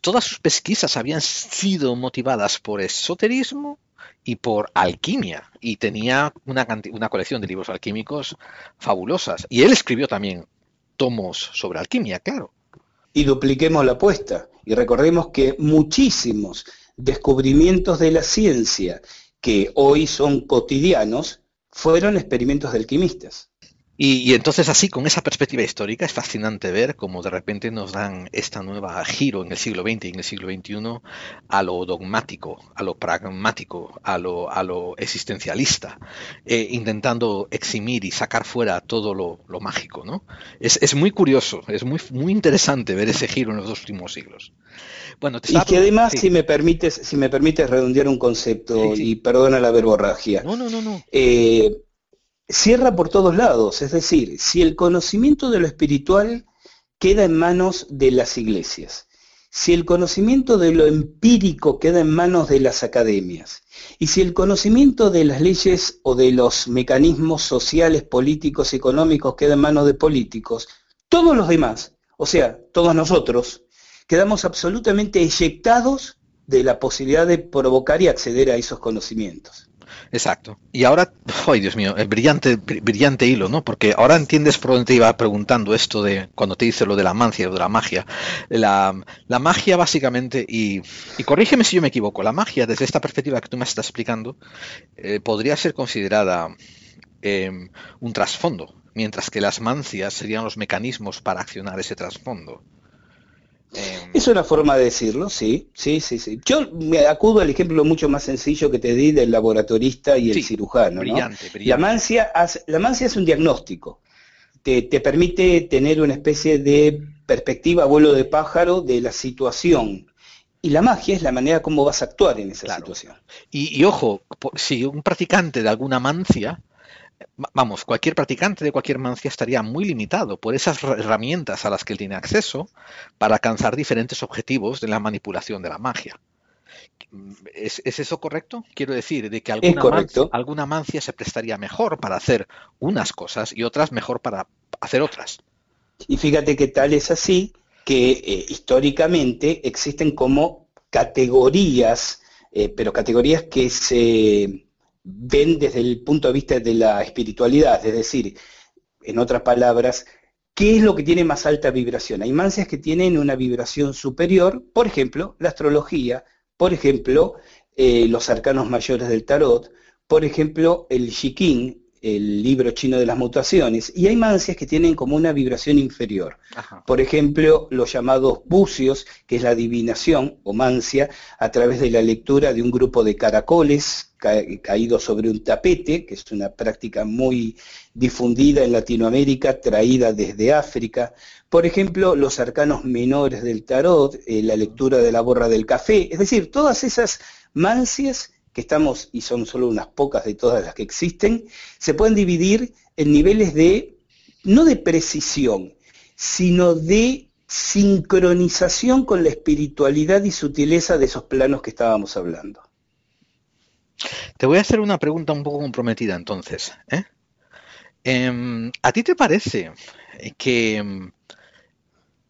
todas sus pesquisas habían sido motivadas por esoterismo y por alquimia. Y tenía una, una colección de libros alquímicos fabulosas. Y él escribió también tomos sobre alquimia, claro. Y dupliquemos la apuesta y recordemos que muchísimos descubrimientos de la ciencia que hoy son cotidianos fueron experimentos de alquimistas. Y, entonces así, con esa perspectiva histórica, es fascinante ver cómo de repente nos dan esta nueva giro en el siglo XX y en el siglo XXI a lo dogmático, a lo pragmático, a lo, a lo existencialista, eh, intentando eximir y sacar fuera todo lo, mágico. ¿no? Es, muy curioso, es muy, muy interesante ver ese giro en los dos últimos siglos. Bueno, y que además, si me permites, si me permites redondear un concepto, y perdona la verborragia. No, no, no, no. Eh, cierra por todos lados, es decir, si el conocimiento de lo espiritual queda en manos de las iglesias, si el conocimiento de lo empírico queda en manos de las academias, y si el conocimiento de las leyes o de los mecanismos sociales, políticos, económicos queda en manos de políticos, todos los demás, o sea, todos nosotros, quedamos absolutamente eyectados de la posibilidad de provocar y acceder a esos conocimientos. Exacto. Y ahora, ay Dios mío, el brillante, brillante hilo, ¿no? Porque ahora entiendes por dónde te iba preguntando esto de cuando te dice lo de la mancia o de la magia. La, magia básicamente, y, corrígeme si yo me equivoco, la magia desde esta perspectiva que tú me estás explicando, eh, podría ser considerada em, un trasfondo, mientras que las mancias serían los mecanismos para accionar ese trasfondo. Em, es una forma de decirlo, sí, sí, sí, sí. Yo me acudo al ejemplo mucho más sencillo que te di del laboratorista y el cirujano. Brillante, brillante. La, mancia, la mancia es un diagnóstico. Te, permite tener una especie de perspectiva, vuelo de pájaro de la situación. Y la magia es la manera como vas a actuar en esa situación. y, ojo, si un practicante de alguna mancia vamos, cualquier practicante de cualquier mancia estaría muy limitado por esas herramientas a las que él tiene acceso para alcanzar diferentes objetivos de la manipulación de la magia. ¿Es, eso correcto? Quiero decir, de que alguna mancia, alguna mancia se prestaría mejor para hacer unas cosas y otras mejor para hacer otras. Y fíjate que tal es así que eh, históricamente existen como categorías, eh, pero categorías que se ven desde el punto de vista de la espiritualidad, es decir, en otras palabras, ¿qué es lo que tiene más alta vibración? Hay mancias que tienen una vibración superior, por ejemplo, la astrología, por ejemplo, eh, los arcanos mayores del tarot, por ejemplo, el Shikin, el libro chino de las mutaciones, y hay mancias que tienen como una vibración inferior. Por ejemplo, los llamados bucios, que es la adivinación o mancia, a través de la lectura de un grupo de caracoles caídos sobre un tapete, que es una práctica muy difundida en Latinoamérica, traída desde África. Por ejemplo, los arcanos menores del tarot, eh, la lectura de la borra del café, es decir, todas esas mancias que estamos, y son solo unas pocas de todas las que existen, se pueden dividir en niveles de, no de precisión, sino de sincronización con la espiritualidad y sutileza de esos planos que estábamos hablando. Te voy a hacer una pregunta un poco comprometida entonces. ¿eh? Em, ¿A ti te parece que em,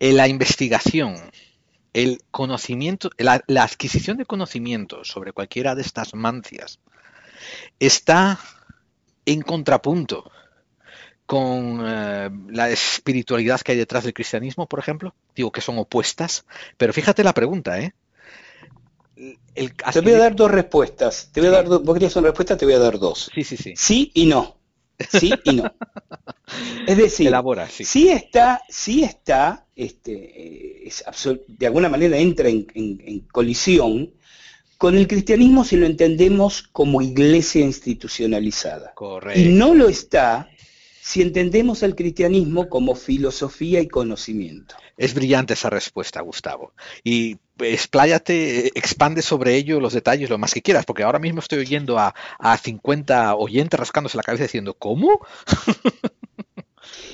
la investigación el conocimiento, la, adquisición de conocimiento sobre cualquiera de estas mancias está en contrapunto con eh, la espiritualidad que hay detrás del cristianismo, por ejemplo. Digo que son opuestas, pero fíjate la pregunta, ¿eh? Te voy a dar dos respuestas. Te voy a dar vos querías una respuesta, te voy a dar dos. Sí, sí, sí. Sí y no. Sí y no. Es decir, Elabora, sí. está, sí está, este, de alguna manera entra en, colisión con el cristianismo si lo entendemos como iglesia institucionalizada. Correcto. Y no lo está si entendemos al cristianismo como filosofía y conocimiento. Es brillante esa respuesta, Gustavo. Y expláyate, expande sobre ello los detalles lo más que quieras, porque ahora mismo estoy oyendo a, a 50 oyentes rascándose la cabeza diciendo, ¿cómo?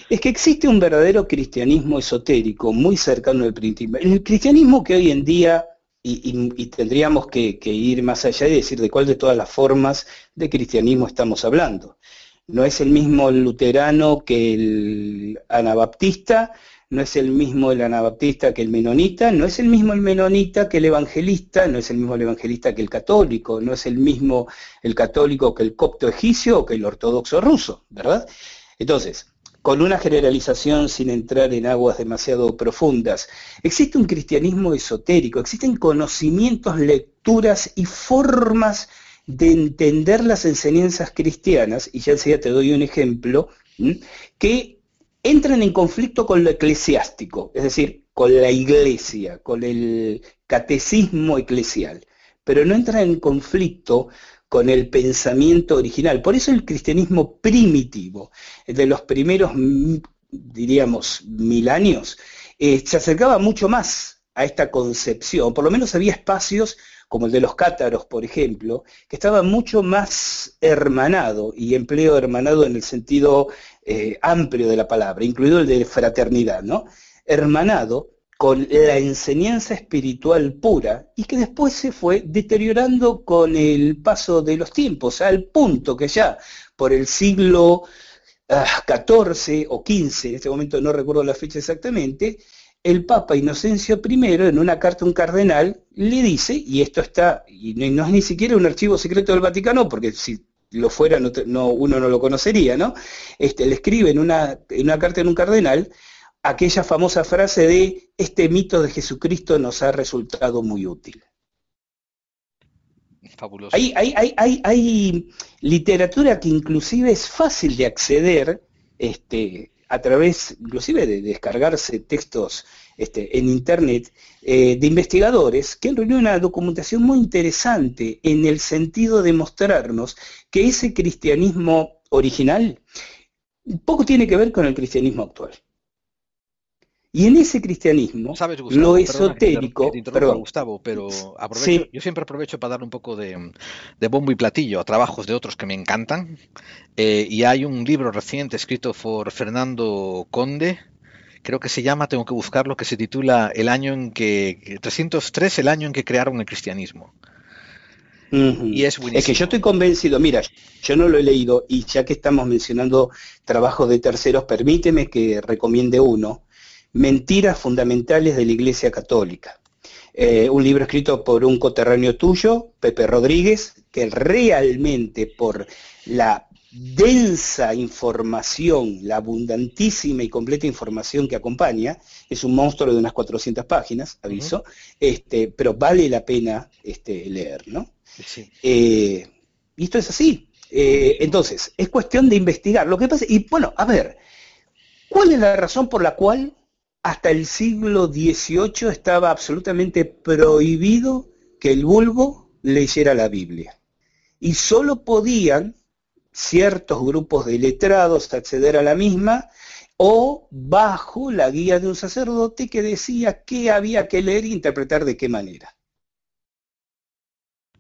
es que existe un verdadero cristianismo esotérico muy cercano al cristianismo. El cristianismo que hoy en día, y, tendríamos que, ir más allá y decir de cuál de todas las formas de cristianismo estamos hablando. No es el mismo el luterano que el anabaptista, no es el mismo el anabaptista que el menonita, no es el mismo el menonita que el evangelista, no es el mismo el evangelista que el católico, no es el mismo el católico que el copto egipcio o que el ortodoxo ruso, ¿verdad? Entonces, con una generalización sin entrar en aguas demasiado profundas, existe un cristianismo esotérico, existen conocimientos, lecturas y formas de entender las enseñanzas cristianas, y ya sea te doy un ejemplo, que entran en conflicto con lo eclesiástico, es decir, con la iglesia, con el catecismo eclesial, pero no entran en conflicto con el pensamiento original. Por eso el cristianismo primitivo, de los primeros, diríamos, mil años, eh, se acercaba mucho más a esta concepción, por lo menos había espacios como el de los cátaros, por ejemplo, que estaba mucho más hermanado, y empleo hermanado en el sentido eh, amplio de la palabra, incluido el de fraternidad, ¿no? Hermanado con la enseñanza espiritual pura y que después se fue deteriorando con el paso de los tiempos, al punto que ya por el siglo XIV ah, o XV, en este momento no recuerdo la fecha exactamente, el Papa Inocencio I, en una carta a un cardenal, le dice, y esto está, y no es ni siquiera un archivo secreto del Vaticano, porque si lo fuera no, uno no lo conocería, ¿no? Este, le escribe en una, en una carta a un cardenal, aquella famosa frase de este mito de Jesucristo nos ha resultado muy útil. Fabuloso. Hay, hay, literatura que inclusive es fácil de acceder este, a través, inclusive de descargarse textos este, en Internet, eh, de investigadores que han reunido una documentación muy interesante en el sentido de mostrarnos que ese cristianismo original poco tiene que ver con el cristianismo actual. Y en ese cristianismo, lo esotérico. Gustavo, pero yo siempre aprovecho para darle un poco de, bombo y platillo a trabajos de otros que me encantan. Eh, y hay un libro reciente escrito por Fernando Conde creo que se llama, tengo que buscarlo, que se titula El año en que, 303, el año en que crearon el cristianismo. Y es Es que yo estoy convencido, mira, yo no lo he leído y ya que estamos mencionando trabajos de terceros, permíteme que recomiende uno, Mentiras Fundamentales de la Iglesia Católica. Eh, un libro escrito por un coterráneo tuyo, Pepe Rodríguez, que realmente por la densa información, la abundantísima y completa información que acompaña, es un monstruo de unas 400 páginas, aviso, este, pero vale la pena este, leer, ¿no? Eh, y esto es así. Eh, entonces, es cuestión de investigar. Lo que pasa, y bueno, a ver, ¿cuál es la razón por la cual hasta el siglo XVIII estaba absolutamente prohibido que el vulgo leyera la Biblia? Y solo podían ciertos grupos de letrados acceder a la misma o bajo la guía de un sacerdote que decía qué había que leer e interpretar de qué manera.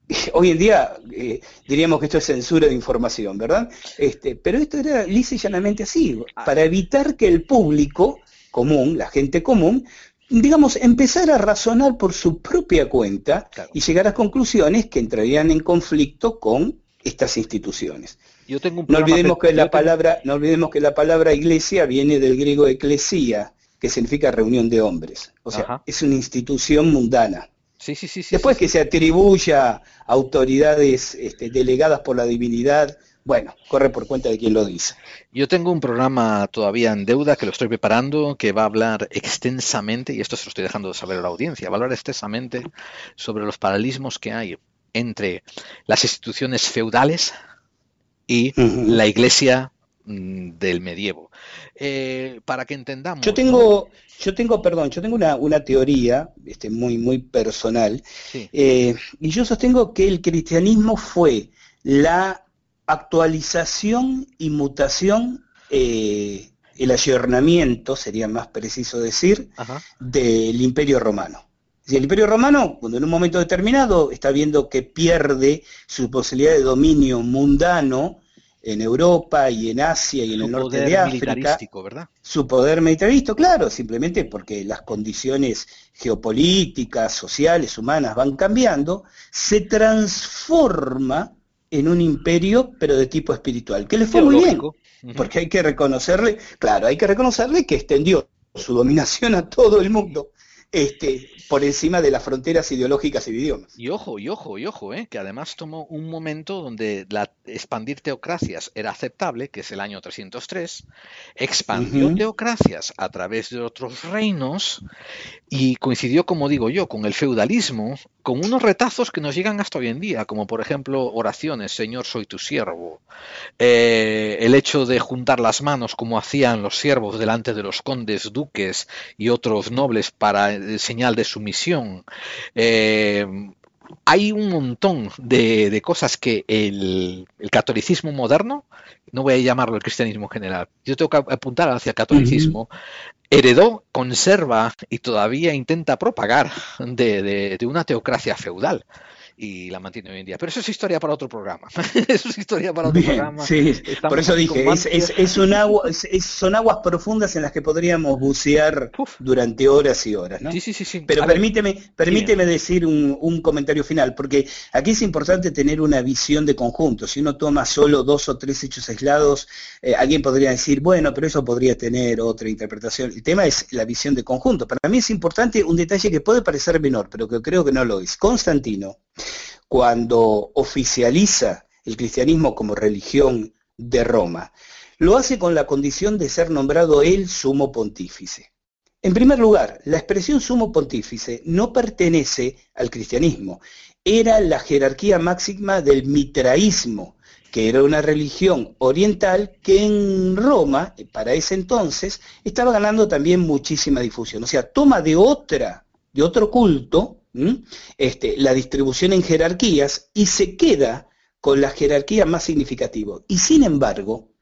Hoy en día eh, diríamos que esto es censura de información, ¿verdad? Este, pero esto era lisa y llanamente así, ah. para evitar que el público común, la gente común, digamos, empezara a razonar por su propia cuenta y llegar a conclusiones que entrarían en conflicto con estas instituciones no olvidemos que la palabra, no olvidemos que la palabra iglesia viene del griego eclesía, que significa reunión de hombres. O sea, es una institución mundana. Sí, sí, sí, Después que se atribuya autoridades este, delegadas por la divinidad, bueno, corre por cuenta de quien lo dice. Yo tengo un programa todavía en deuda que lo estoy preparando que va a hablar extensamente, y esto se lo estoy dejando de saber a la audiencia, va a hablar extensamente sobre los paralelismos que hay entre las instituciones feudales y la iglesia mm, del medievo. Eh, para que entendamos. Yo tengo, yo tengo, perdón, yo tengo una, teoría este, muy, muy personal, eh, y yo sostengo que el cristianismo fue la actualización y mutación, eh, el ayornamiento, sería más preciso decir, del imperio romano. Si el Imperio Romano, cuando en un momento determinado está viendo que pierde su posibilidad de dominio mundano en Europa y en Asia y en el norte de África, ¿verdad? su poder militarista, claro, simplemente porque las condiciones geopolíticas, sociales, humanas van cambiando, se transforma en un imperio, pero de tipo espiritual, que le fue muy bien, porque hay que reconocerle, claro, hay que reconocerle que extendió su dominación a todo el mundo este, por encima de las fronteras ideológicas y de idiomas. Y ojo, y ojo, y ojo, ¿eh? que además tomó un momento donde la, expandir teocracias era aceptable, que es el año 303, expandió teocracias a través de otros reinos y coincidió, como digo yo, con el feudalismo, con unos retazos que nos llegan hasta hoy en día, como por ejemplo oraciones, Señor, soy tu siervo, eh, el hecho de juntar las manos como hacían los siervos delante de los condes, duques y otros nobles para señal de sumisión. Eh, hay un montón de, cosas que el, catolicismo moderno, no voy a llamarlo el cristianismo en general, yo tengo que apuntar hacia el catolicismo, heredó, conserva y todavía intenta propagar de, de una teocracia feudal y la mantiene hoy en día. Pero eso es historia para otro programa. eso es historia para otro programa. Sí, por eso dije, es, un agua, son aguas profundas en las que podríamos bucear durante horas y horas. ¿no? Sí, sí, sí. Pero permíteme, permíteme decir un, comentario final, porque aquí es importante tener una visión de conjunto. Si uno toma solo dos o tres hechos aislados, eh, alguien podría decir, bueno, pero eso podría tener otra interpretación. El tema es la visión de conjunto. Para mí es importante un detalle que puede parecer menor, pero que creo que no lo es. Constantino cuando oficializa el cristianismo como religión de Roma, lo hace con la condición de ser nombrado el sumo pontífice. En primer lugar, la expresión sumo pontífice no pertenece al cristianismo, era la jerarquía máxima del mitraísmo, que era una religión oriental que en Roma, para ese entonces, estaba ganando también muchísima difusión. O sea, toma de otra, de otro culto, este, la distribución en jerarquías y se queda con la jerarquía más significativa. Y sin embargo,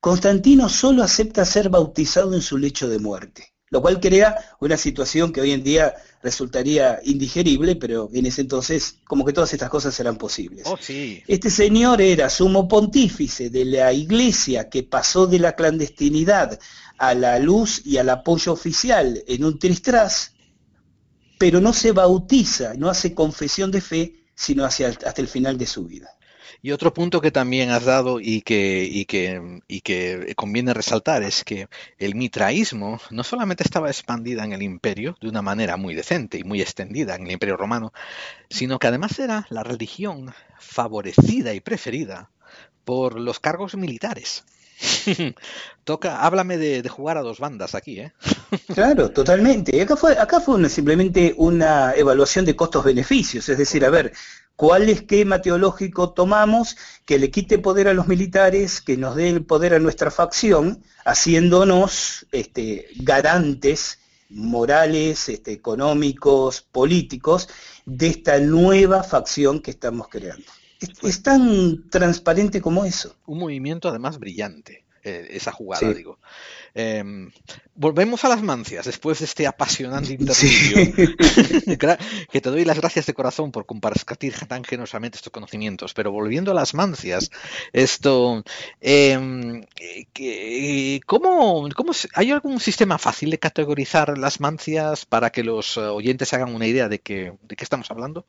Constantino solo acepta ser bautizado en su lecho de muerte. lo cual crea una situación que hoy en día resultaría indigerible, pero en ese entonces como que todas estas cosas eran posibles. Oh, sí. Este señor era sumo pontífice de la iglesia que pasó de la clandestinidad a la luz y al apoyo oficial en un tristras, pero no se bautiza, no hace confesión de fe, sino hasta el final de su vida. Y otro punto que también has dado y que, y que conviene resaltar es que el mitraísmo no solamente estaba expandida en el imperio de una manera muy decente y muy extendida en el imperio romano, sino que además era la religión favorecida y preferida por los cargos militares. Toca, háblame de, jugar a dos bandas aquí, ¿eh? claro, totalmente. Acá fue, acá fue simplemente una evaluación de costos-beneficios, es decir, a ver, ¿cuál esquema teológico tomamos que le quite poder a los militares, que nos dé el poder a nuestra facción, haciéndonos este, garantes morales, este, económicos, políticos, de esta nueva facción que estamos creando? Es, tan transparente como eso. Un movimiento además brillante, eh, esa jugada, digo. Em, volvemos a las mancias después de este apasionante intervención. que te doy las gracias de corazón por compartir tan generosamente estos conocimientos. Pero volviendo a las mancias, esto, eh, ¿cómo, cómo, ¿hay algún sistema fácil de categorizar las mancias para que los eh, oyentes hagan una idea de, que, de qué estamos hablando?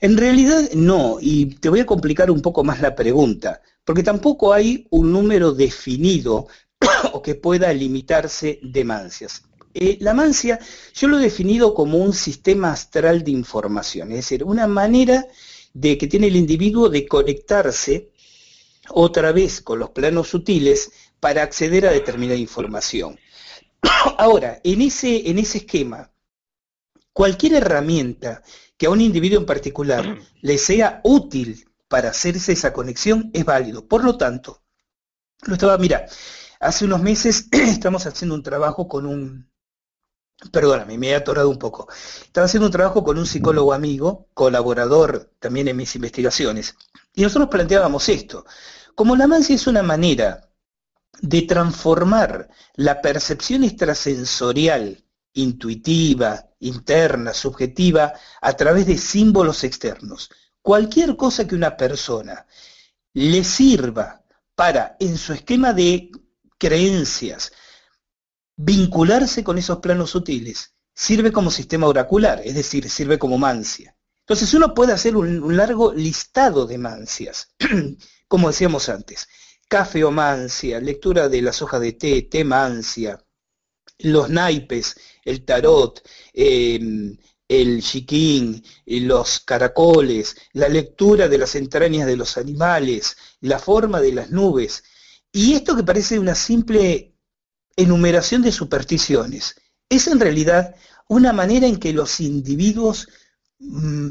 En realidad no, y te voy a complicar un poco más la pregunta, porque tampoco hay un número definido o que pueda limitarse de mancias. Eh, la mancia yo lo he definido como un sistema astral de información, es decir, una manera de que tiene el individuo de conectarse otra vez con los planos sutiles para acceder a determinada información. Ahora, en ese, en ese esquema, cualquier herramienta que a un individuo en particular le sea útil para hacerse esa conexión es válido. Por lo tanto, lo estaba, mira, hace unos meses estamos haciendo un trabajo con un, perdóname, me he atorado un poco, estaba haciendo un trabajo con un psicólogo amigo, colaborador también en mis investigaciones, y nosotros planteábamos esto, como la mancia es una manera de transformar la percepción extrasensorial intuitiva, interna, subjetiva, a través de símbolos externos. Cualquier cosa que una persona le sirva para, en su esquema de creencias, vincularse con esos planos sutiles, sirve como sistema oracular, es decir, sirve como mancia. Entonces uno puede hacer un, un largo listado de mancias, como decíamos antes, cafeomancia, lectura de las hojas de té, té mancia, los naipes, el tarot, em, el chiquín, los caracoles, la lectura de las entrañas de los animales, la forma de las nubes. Y esto que parece una simple enumeración de supersticiones, es en realidad una manera en que los individuos mm,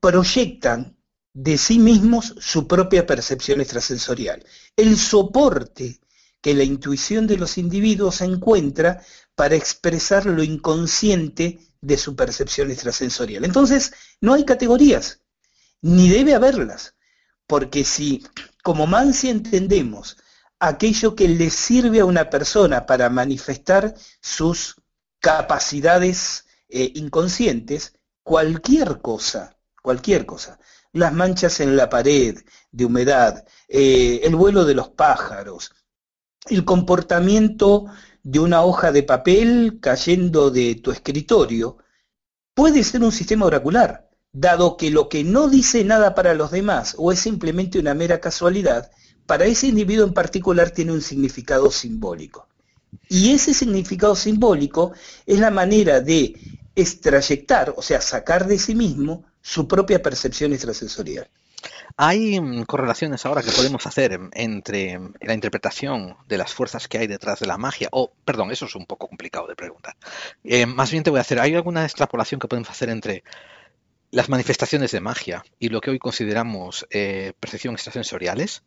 proyectan de sí mismos su propia percepción extrasensorial. El soporte que la intuición de los individuos encuentra para expresar lo inconsciente de su percepción extrasensorial. Entonces, no hay categorías, ni debe haberlas, porque si como mancia entendemos aquello que le sirve a una persona para manifestar sus capacidades eh, inconscientes, cualquier cosa, cualquier cosa, las manchas en la pared de humedad, eh, el vuelo de los pájaros, el comportamiento de una hoja de papel cayendo de tu escritorio, puede ser un sistema oracular, dado que lo que no dice nada para los demás o es simplemente una mera casualidad, para ese individuo en particular tiene un significado simbólico. Y ese significado simbólico es la manera de extrayectar, o sea, sacar de sí mismo su propia percepción extrasensorial. Hay mm, correlaciones ahora que podemos hacer entre la interpretación de las fuerzas que hay detrás de la magia, o, perdón, eso es un poco complicado de preguntar. Eh, más bien te voy a hacer, ¿hay alguna extrapolación que podemos hacer entre las manifestaciones de magia y lo que hoy consideramos eh, percepción extrasensoriales?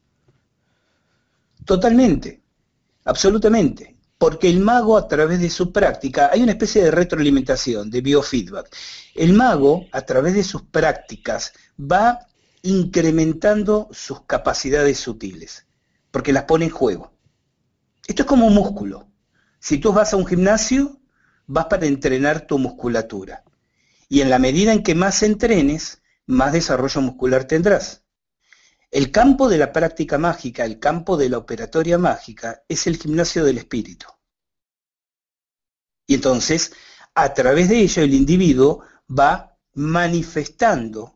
Totalmente, absolutamente. Porque el mago a través de su práctica, hay una especie de retroalimentación, de biofeedback. El mago a través de sus prácticas va incrementando sus capacidades sutiles, porque las pone en juego. Esto es como un músculo. Si tú vas a un gimnasio, vas para entrenar tu musculatura. Y en la medida en que más entrenes, más desarrollo muscular tendrás. El campo de la práctica mágica, el campo de la operatoria mágica, es el gimnasio del espíritu. Y entonces, a través de ello, el individuo va manifestando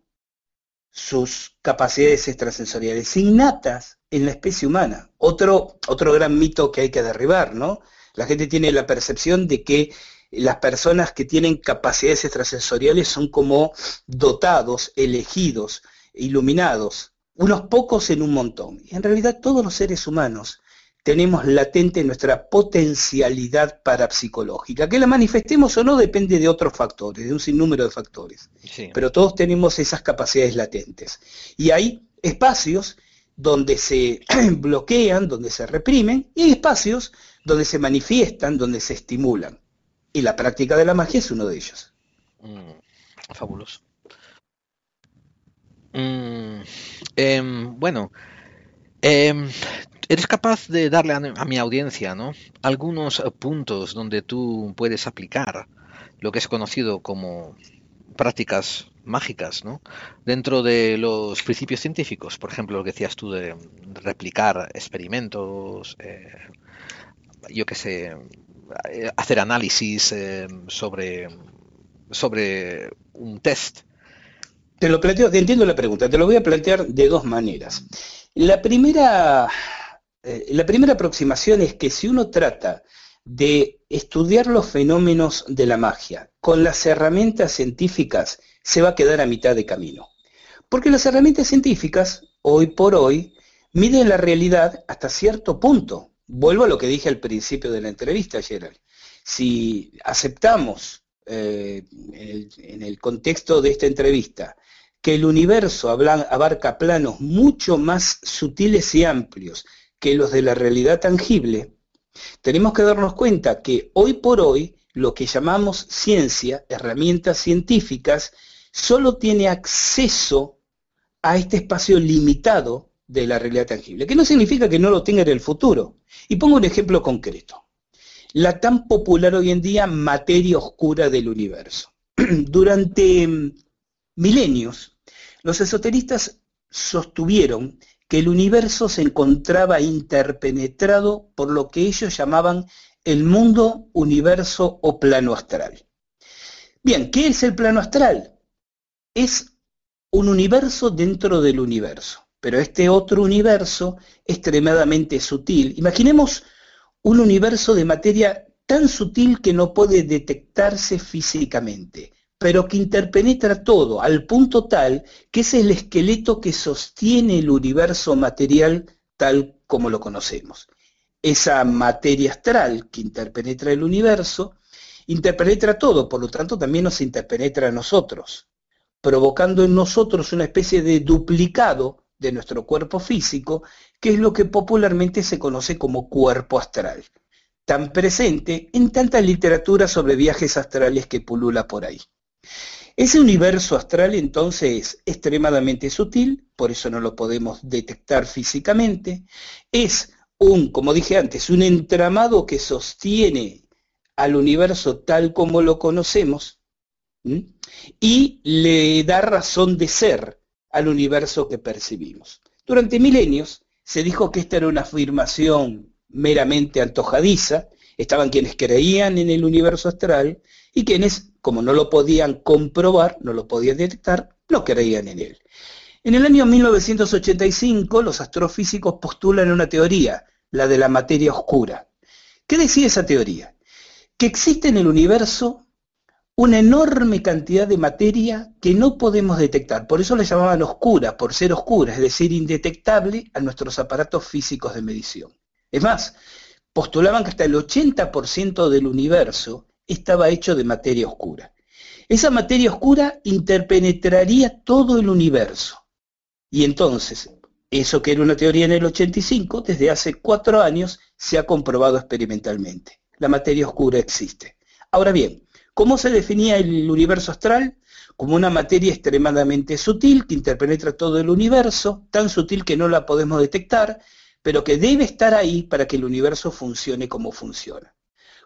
sus capacidades extrasensoriales innatas en la especie humana. Otro, otro gran mito que hay que derribar, ¿no? La gente tiene la percepción de que las personas que tienen capacidades extrasensoriales son como dotados, elegidos, iluminados, unos pocos en un montón. Y en realidad todos los seres humanos tenemos latente nuestra potencialidad parapsicológica. Que la manifestemos o no depende de otros factores, de un sinnúmero de factores. Pero todos tenemos esas capacidades latentes. Y hay espacios donde se bloquean, donde se reprimen, y hay espacios donde se manifiestan, donde se estimulan. Y la práctica de la magia es uno de ellos. Mm, fabuloso. Mm, em, bueno, em, eres capaz de darle a, mi audiencia ¿no? algunos puntos donde tú puedes aplicar lo que es conocido como prácticas mágicas, ¿no? Dentro de los principios científicos, por ejemplo, lo que decías tú de replicar experimentos, eh, yo qué sé, eh, hacer análisis eh, sobre, sobre un test. Te lo planteo, te entiendo la pregunta, te lo voy a plantear de dos maneras. La primera, eh, la primera aproximación es que si uno trata de estudiar los fenómenos de la magia con las herramientas científicas, se va a quedar a mitad de camino. Porque las herramientas científicas, hoy por hoy, miden la realidad hasta cierto punto. Vuelvo a lo que dije al principio de la entrevista, Gerald. Si aceptamos eh, en, el, contexto de esta entrevista que el universo abarca planos mucho más sutiles y amplios que los de la realidad tangible, tenemos que darnos cuenta que hoy por hoy lo que llamamos ciencia, herramientas científicas, solo tiene acceso a este espacio limitado de la realidad tangible, que no significa que no lo tenga en el futuro. Y pongo un ejemplo concreto. La tan popular hoy en día materia oscura del universo. Durante mm, milenios, los esoteristas sostuvieron que el universo se encontraba interpenetrado por lo que ellos llamaban el mundo, universo o plano astral. Bien, ¿qué es el plano astral? Es un universo dentro del universo pero este otro universo extremadamente sutil. Imaginemos un universo de materia tan sutil que no puede detectarse físicamente, pero que interpenetra todo al punto tal que es el esqueleto que sostiene el universo material tal como lo conocemos. Esa materia astral que interpenetra el universo, interpenetra todo, por lo tanto también nos interpenetra a nosotros, provocando en nosotros una especie de duplicado de nuestro cuerpo físico, que es lo que popularmente se conoce como cuerpo astral, tan presente en tanta literatura sobre viajes astrales que pulula por ahí. Ese universo astral entonces es extremadamente sutil, por eso no lo podemos detectar físicamente, es un, como dije antes, un entramado que sostiene al universo tal como lo conocemos y le da razón de ser al universo que percibimos. Durante milenios se dijo que esta era una afirmación meramente antojadiza, estaban quienes creían en el universo astral y quienes, como no lo podían comprobar, no lo podían detectar, no creían en él. En el año 1985 los astrofísicos postulan una teoría, la de la materia oscura. ¿Qué decía esa teoría? Que existe en el universo una enorme cantidad de materia que no podemos detectar. Por eso la llamaban oscura, por ser oscura, es decir, indetectable a nuestros aparatos físicos de medición. Es más, postulaban que hasta el 80% del universo estaba hecho de materia oscura. Esa materia oscura interpenetraría todo el universo. Y entonces, eso que era una teoría en el 85, desde hace cuatro años se ha comprobado experimentalmente. La materia oscura existe. Ahora bien, ¿Cómo se definía el universo astral? Como una materia extremadamente sutil que interpenetra todo el universo, tan sutil que no la podemos detectar, pero que debe estar ahí para que el universo funcione como funciona.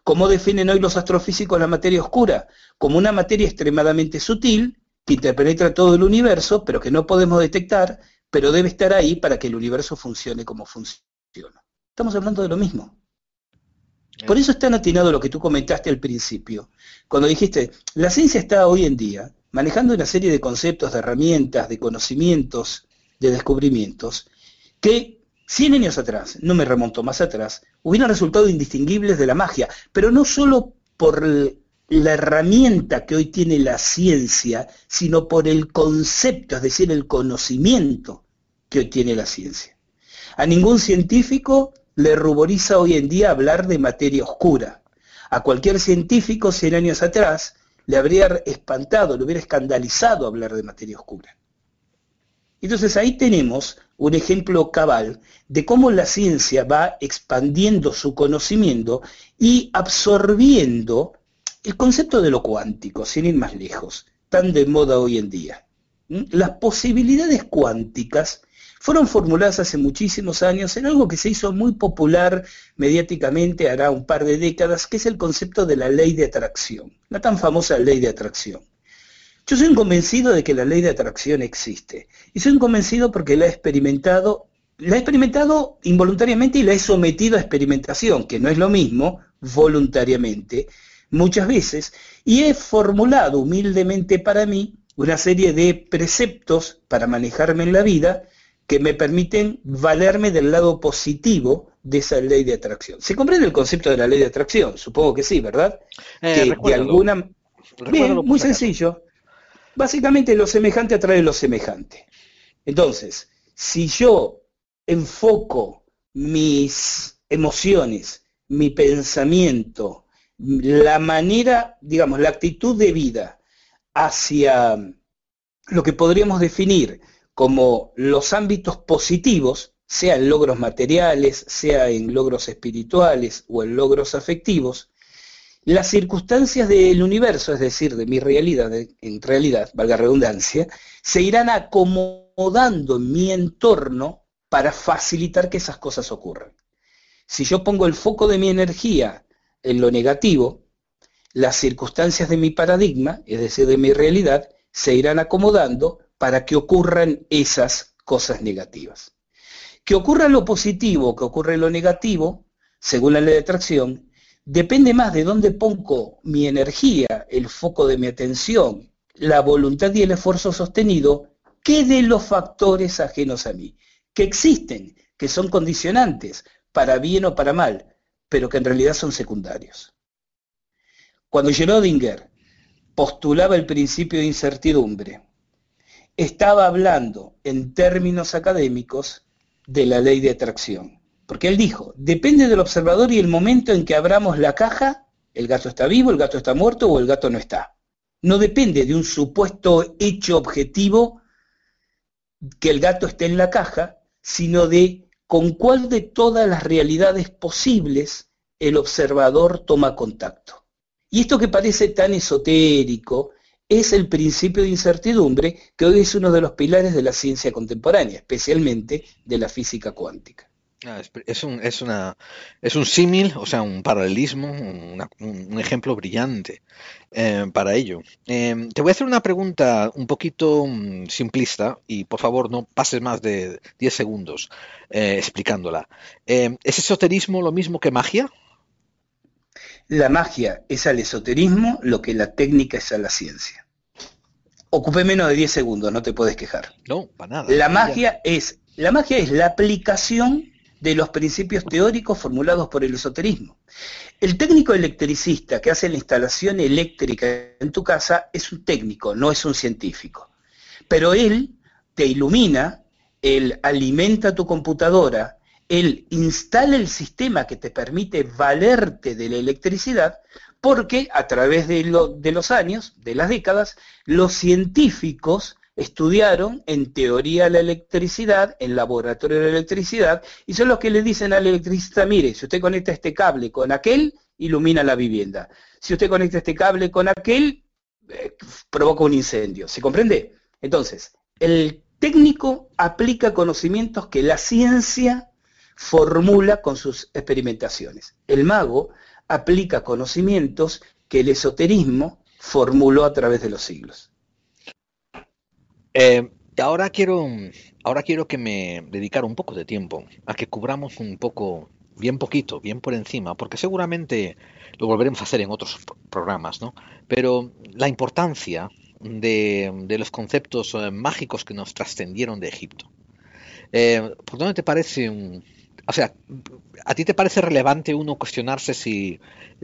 ¿Cómo definen hoy los astrofísicos la materia oscura? Como una materia extremadamente sutil que interpenetra todo el universo, pero que no podemos detectar, pero debe estar ahí para que el universo funcione como funciona. Estamos hablando de lo mismo. Por eso es tan atinado lo que tú comentaste al principio, cuando dijiste, la ciencia está hoy en día manejando una serie de conceptos, de herramientas, de conocimientos, de descubrimientos, que 100 años atrás, no me remonto más atrás, hubieran resultado indistinguibles de la magia, pero no solo por la herramienta que hoy tiene la ciencia, sino por el concepto, es decir, el conocimiento que hoy tiene la ciencia. A ningún científico le ruboriza hoy en día hablar de materia oscura. A cualquier científico 100 años atrás le habría espantado, le hubiera escandalizado hablar de materia oscura. Entonces ahí tenemos un ejemplo cabal de cómo la ciencia va expandiendo su conocimiento y absorbiendo el concepto de lo cuántico, sin ir más lejos, tan de moda hoy en día. ¿Mm? Las posibilidades cuánticas fueron formuladas hace muchísimos años en algo que se hizo muy popular mediáticamente hará un par de décadas, que es el concepto de la ley de atracción, la tan famosa ley de atracción. Yo soy un convencido de que la ley de atracción existe, y soy un convencido porque la he experimentado, la he experimentado involuntariamente y la he sometido a experimentación, que no es lo mismo, voluntariamente, muchas veces, y he formulado humildemente para mí una serie de preceptos para manejarme en la vida que me permiten valerme del lado positivo de esa ley de atracción. ¿Se comprende el concepto de la ley de atracción? Supongo que sí, ¿verdad? Eh, que de alguna... Bien, muy sencillo. Básicamente lo semejante atrae lo semejante. Entonces, si yo enfoco mis emociones, mi pensamiento, la manera, digamos, la actitud de vida hacia lo que podríamos definir como los ámbitos positivos, sea en logros materiales, sea en logros espirituales o en logros afectivos, las circunstancias del universo, es decir, de mi realidad, en realidad, valga redundancia, se irán acomodando en mi entorno para facilitar que esas cosas ocurran. Si yo pongo el foco de mi energía en lo negativo, las circunstancias de mi paradigma, es decir, de mi realidad, se irán acomodando para que ocurran esas cosas negativas. Que ocurra lo positivo, que ocurra lo negativo, según la ley de atracción, depende más de dónde pongo mi energía, el foco de mi atención, la voluntad y el esfuerzo sostenido, que de los factores ajenos a mí, que existen, que son condicionantes, para bien o para mal, pero que en realidad son secundarios. Cuando Schrödinger postulaba el principio de incertidumbre, estaba hablando en términos académicos de la ley de atracción. Porque él dijo, depende del observador y el momento en que abramos la caja, el gato está vivo, el gato está muerto o el gato no está. No depende de un supuesto hecho objetivo que el gato esté en la caja, sino de con cuál de todas las realidades posibles el observador toma contacto. Y esto que parece tan esotérico, es el principio de incertidumbre que hoy es uno de los pilares de la ciencia contemporánea, especialmente de la física cuántica. Ah, es, un, es, una, es un símil, o sea, un paralelismo, un, ejemplo brillante eh, para ello. Em, te voy a hacer una pregunta un poquito mm, simplista y por favor no pases más de 10 segundos eh, explicándola. Em, ¿Es esoterismo lo mismo que magia? La magia es al esoterismo lo que la técnica es a la ciencia. Ocupé menos de 10 segundos, no te puedes quejar. No, para nada. La magia es, la magia es la aplicación de los principios teóricos formulados por el esoterismo. El técnico electricista que hace la instalación eléctrica en tu casa es un técnico, no es un científico. Pero él te ilumina, él alimenta tu computadora, él instala el sistema que te permite valerte de la electricidad, porque a través de, los años, de las décadas, los científicos estudiaron en teoría la electricidad, en laboratorio de la electricidad, y son los que le dicen al electricista, mire, si usted conecta este cable con aquel, ilumina la vivienda. Si usted conecta este cable con aquel, eh, provoca un incendio. ¿Se comprende? Entonces, el técnico aplica conocimientos que la ciencia formula con sus experimentaciones. El mago aplica conocimientos que el esoterismo formuló a través de los siglos. Eh, ahora quiero, ahora quiero que me dedicar un poco de tiempo a que cubramos un poco, bien poquito, bien por encima, porque seguramente lo volveremos a hacer en otros programas, ¿no? Pero la importancia de, los conceptos eh, mágicos que nos trascendieron de Egipto. Eh, ¿Por dónde te parece un, o sea, ¿a ti te parece relevante uno cuestionarse si,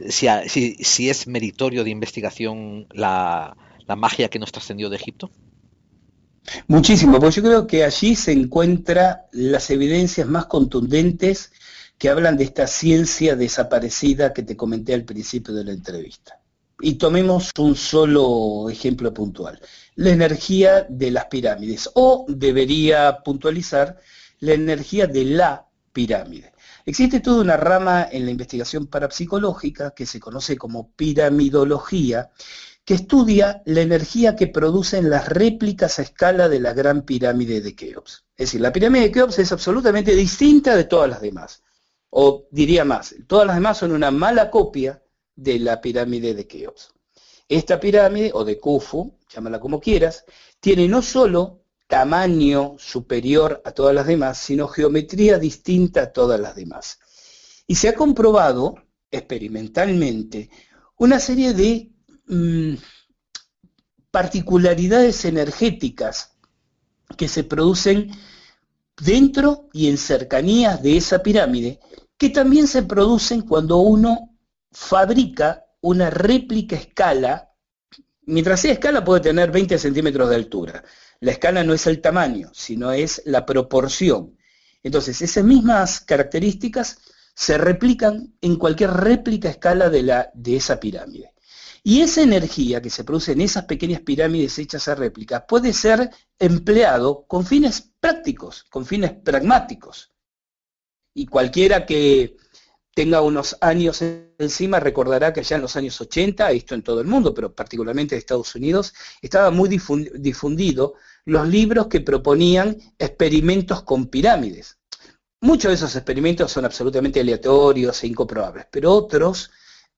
si, es meritorio de investigación la, magia que nos trascendió de Egipto? Muchísimo, porque yo creo que allí se encuentran las evidencias más contundentes que hablan de esta ciencia desaparecida que te comenté al principio de la entrevista. Y tomemos un solo ejemplo puntual, la energía de las pirámides, o debería puntualizar la energía de la pirámide. Existe toda una rama en la investigación parapsicológica que se conoce como piramidología, que estudia la energía que producen las réplicas a escala de la gran pirámide de Keops. Es decir, la pirámide de Keops es absolutamente distinta de todas las demás. O diría más, todas las demás son una mala copia de la pirámide de Keops. Esta pirámide, o de Khufu, llámala como quieras, tiene no solo tamaño superior a todas las demás, sino geometría distinta a todas las demás. Y se ha comprobado experimentalmente una serie de mm, particularidades energéticas que se producen dentro y en cercanías de esa pirámide, que también se producen cuando uno fabrica una réplica escala, mientras sea escala puede tener 20 centímetros de altura, la escala no es el tamaño, sino es la proporción. Entonces, esas mismas características se replican en cualquier réplica escala de, la, de esa pirámide. Y esa energía que se produce en esas pequeñas pirámides hechas a réplica puede ser empleado con fines prácticos, con fines pragmáticos. Y cualquiera que tenga unos años encima recordará que allá en los años 80, esto en todo el mundo, pero particularmente en Estados Unidos, estaba muy difundido los libros que proponían experimentos con pirámides. Muchos de esos experimentos son absolutamente aleatorios e incomprobables, pero otros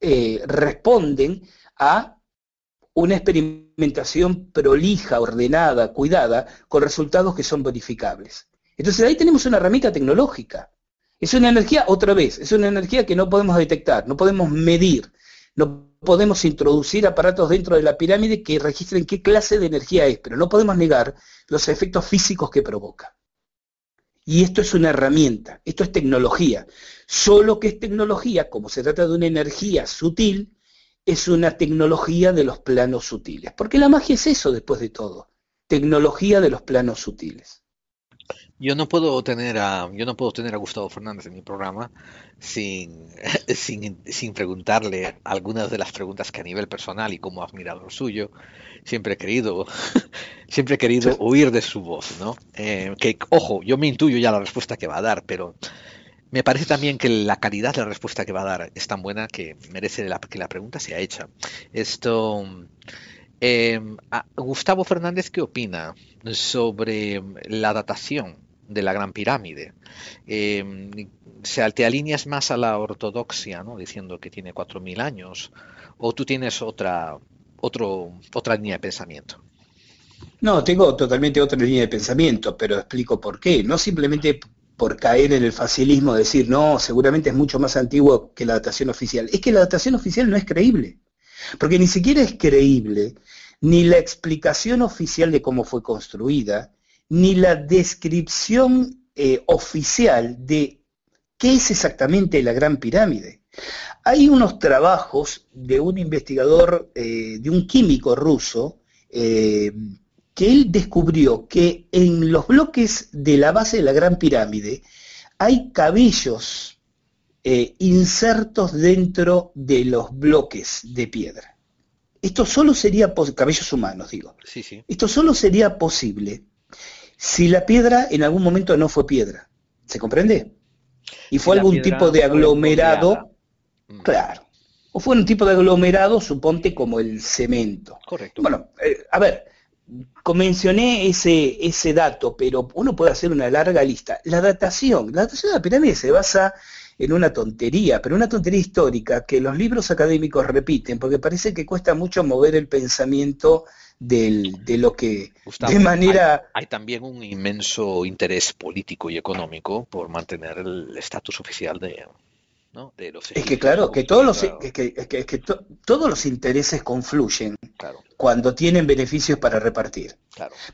eh, responden a una experimentación prolija, ordenada, cuidada, con resultados que son verificables. Entonces ahí tenemos una herramienta tecnológica es una energía, otra vez, es una energía que no podemos detectar, no podemos medir, no podemos introducir aparatos dentro de la pirámide que registren qué clase de energía es, pero no podemos negar los efectos físicos que provoca. Y esto es una herramienta, esto es tecnología. Solo que es tecnología, como se trata de una energía sutil, es una tecnología de los planos sutiles. Porque la magia es eso después de todo, tecnología de los planos sutiles. Yo no puedo tener a, yo no puedo tener a Gustavo Fernández en mi programa sin, sin, preguntarle algunas de las preguntas que a nivel personal y como admirador suyo siempre he querido, siempre he querido oír de su voz, ¿no? Eh, que, ojo, yo me intuyo ya la respuesta que va a dar, pero me parece también que la calidad de la respuesta que va a dar es tan buena que merece que la pregunta sea hecha. Esto, eh, Gustavo Fernández, ¿qué opina sobre la datación de la Gran Pirámide. Eh, sea, te alineas más a la ortodoxia, ¿no? diciendo que tiene 4.000 años, o tú tienes otra, otro, otra línea de pensamiento. No, tengo totalmente otra línea de pensamiento, pero explico por qué. No simplemente por caer en el facilismo de decir, no, seguramente es mucho más antiguo que la datación oficial. Es que la datación oficial no es creíble, porque ni siquiera es creíble ni la explicación oficial de cómo fue construida, ni la descripción eh, oficial de qué es exactamente la Gran Pirámide. Hay unos trabajos de un investigador, eh, de un químico ruso, eh, que él descubrió que en los bloques de la base de la Gran Pirámide hay cabellos insertos dentro de los bloques de piedra. Esto solo sería, cabellos humanos digo, sí, sí. esto solo sería posible si la piedra en algún momento no fue piedra. ¿Se comprende? Y fue algún tipo de aglomerado, mm. claro, o fue un tipo de aglomerado, suponte como el cemento. Correcto. Bueno, eh, a ver, convencioné ese, ese dato, pero uno puede hacer una larga lista. La datación, la datación de la pirámide se basa en una tontería, pero una tontería histórica que los libros académicos repiten, porque parece que cuesta mucho mover el pensamiento del, de lo que de manera... Hay, también un inmenso interés político y económico por mantener el estatus oficial de, ¿no? de los... Es que claro, que todos los, que, que, todos los intereses confluyen cuando tienen beneficios para repartir.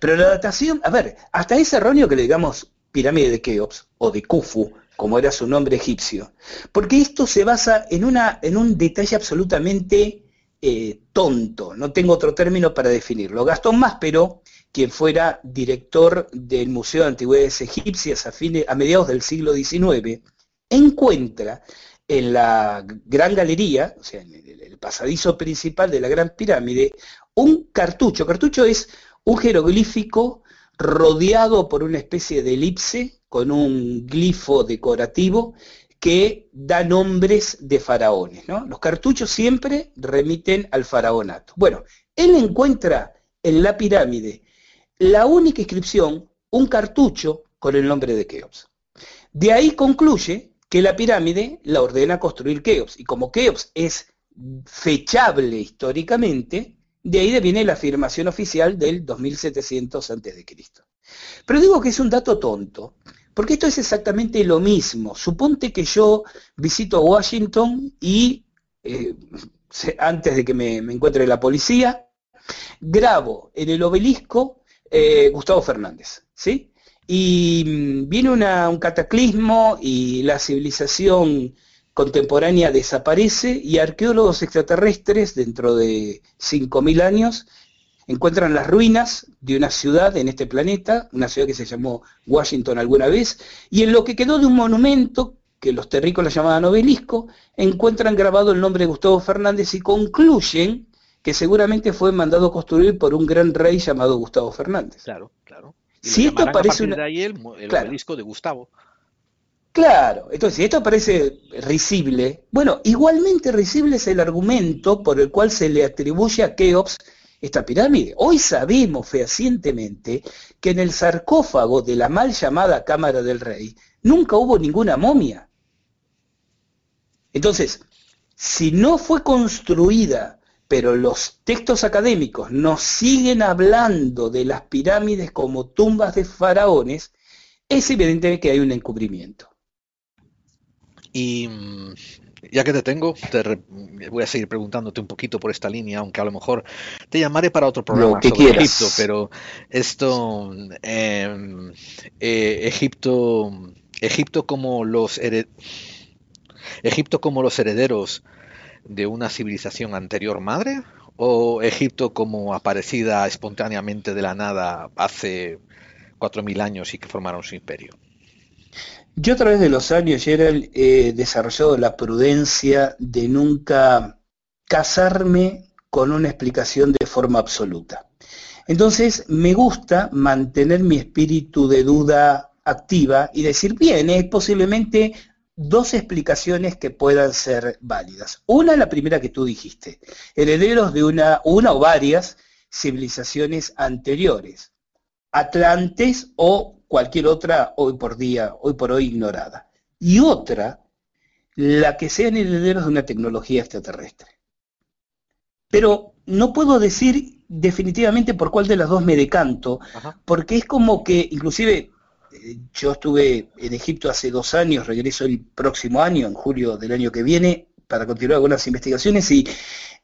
Pero la datación, a ver, hasta es erróneo que le digamos pirámide de Keops o de Khufu, como era su nombre egipcio, porque esto se basa en, una, en un detalle absolutamente eh, tonto, no tengo otro término para definirlo. Gastón Máspero, quien fuera director del Museo de Antigüedades Egipcias a, a mediados del siglo XIX, encuentra en la gran galería, o sea, en el pasadizo principal de la Gran Pirámide, un cartucho. Cartucho es un jeroglífico rodeado por una especie de elipse con un glifo decorativo que da nombres de faraones. Los cartuchos siempre remiten al faraonato. Bueno, él encuentra en la pirámide la única inscripción, un cartucho con el nombre de Keops. De ahí concluye que la pirámide la ordena construir Keops. Y como Keops es fechable históricamente, de ahí viene la afirmación oficial del 2700 a.C. Pero digo que es un dato tonto, porque esto es exactamente lo mismo. Suponte que yo visito Washington y, eh, antes de que me, encuentre la policía, grabo en el obelisco eh, Gustavo Fernández, ¿sí? Y mm, viene un cataclismo y la civilización contemporánea desaparece y arqueólogos extraterrestres dentro de 5.000 años encuentran las ruinas de una ciudad en este planeta, una ciudad que se llamó Washington alguna vez, y en lo que quedó de un monumento, que los terrícolas llamaban obelisco, encuentran grabado el nombre de Gustavo Fernández y concluyen que seguramente fue mandado construir por un gran rey llamado Gustavo Fernández. Claro, claro. Si esto parece una... el, obelisco de Gustavo. Claro, entonces si esto parece risible, bueno, igualmente risible es el argumento por el cual se le atribuye a Keops esta pirámide. Hoy sabemos fehacientemente que en el sarcófago de la mal llamada Cámara del Rey nunca hubo ninguna momia. Entonces, si no fue construida, pero los textos académicos nos siguen hablando de las pirámides como tumbas de faraones, es evidente que hay un encubrimiento. Y mm, ya que te tengo, te voy a seguir preguntándote un poquito por esta línea, aunque a lo mejor te llamaré para otro programa sobre Egipto, pero esto, em, eh, Egipto, Egipto como los Egipto como los herederos de una civilización anterior madre o Egipto como aparecida espontáneamente de la nada hace 4.000 años y que formaron su imperio. Yo a través de los años, Gerald, he desarrollado la prudencia de nunca casarme con una explicación de forma absoluta. Entonces, me gusta mantener mi espíritu de duda activa y decir, bien, es posiblemente dos explicaciones que puedan ser válidas. Una, la primera que tú dijiste, herederos de una, una o varias civilizaciones anteriores, Atlantes o cualquier otra hoy por día, hoy por hoy ignorada. Y otra, la que sean herederos de una tecnología extraterrestre. Pero no puedo decir definitivamente por cuál de las dos me decanto, porque es como que, inclusive, yo estuve en Egipto hace dos años, regreso el próximo año, en julio del año que viene, para continuar algunas investigaciones y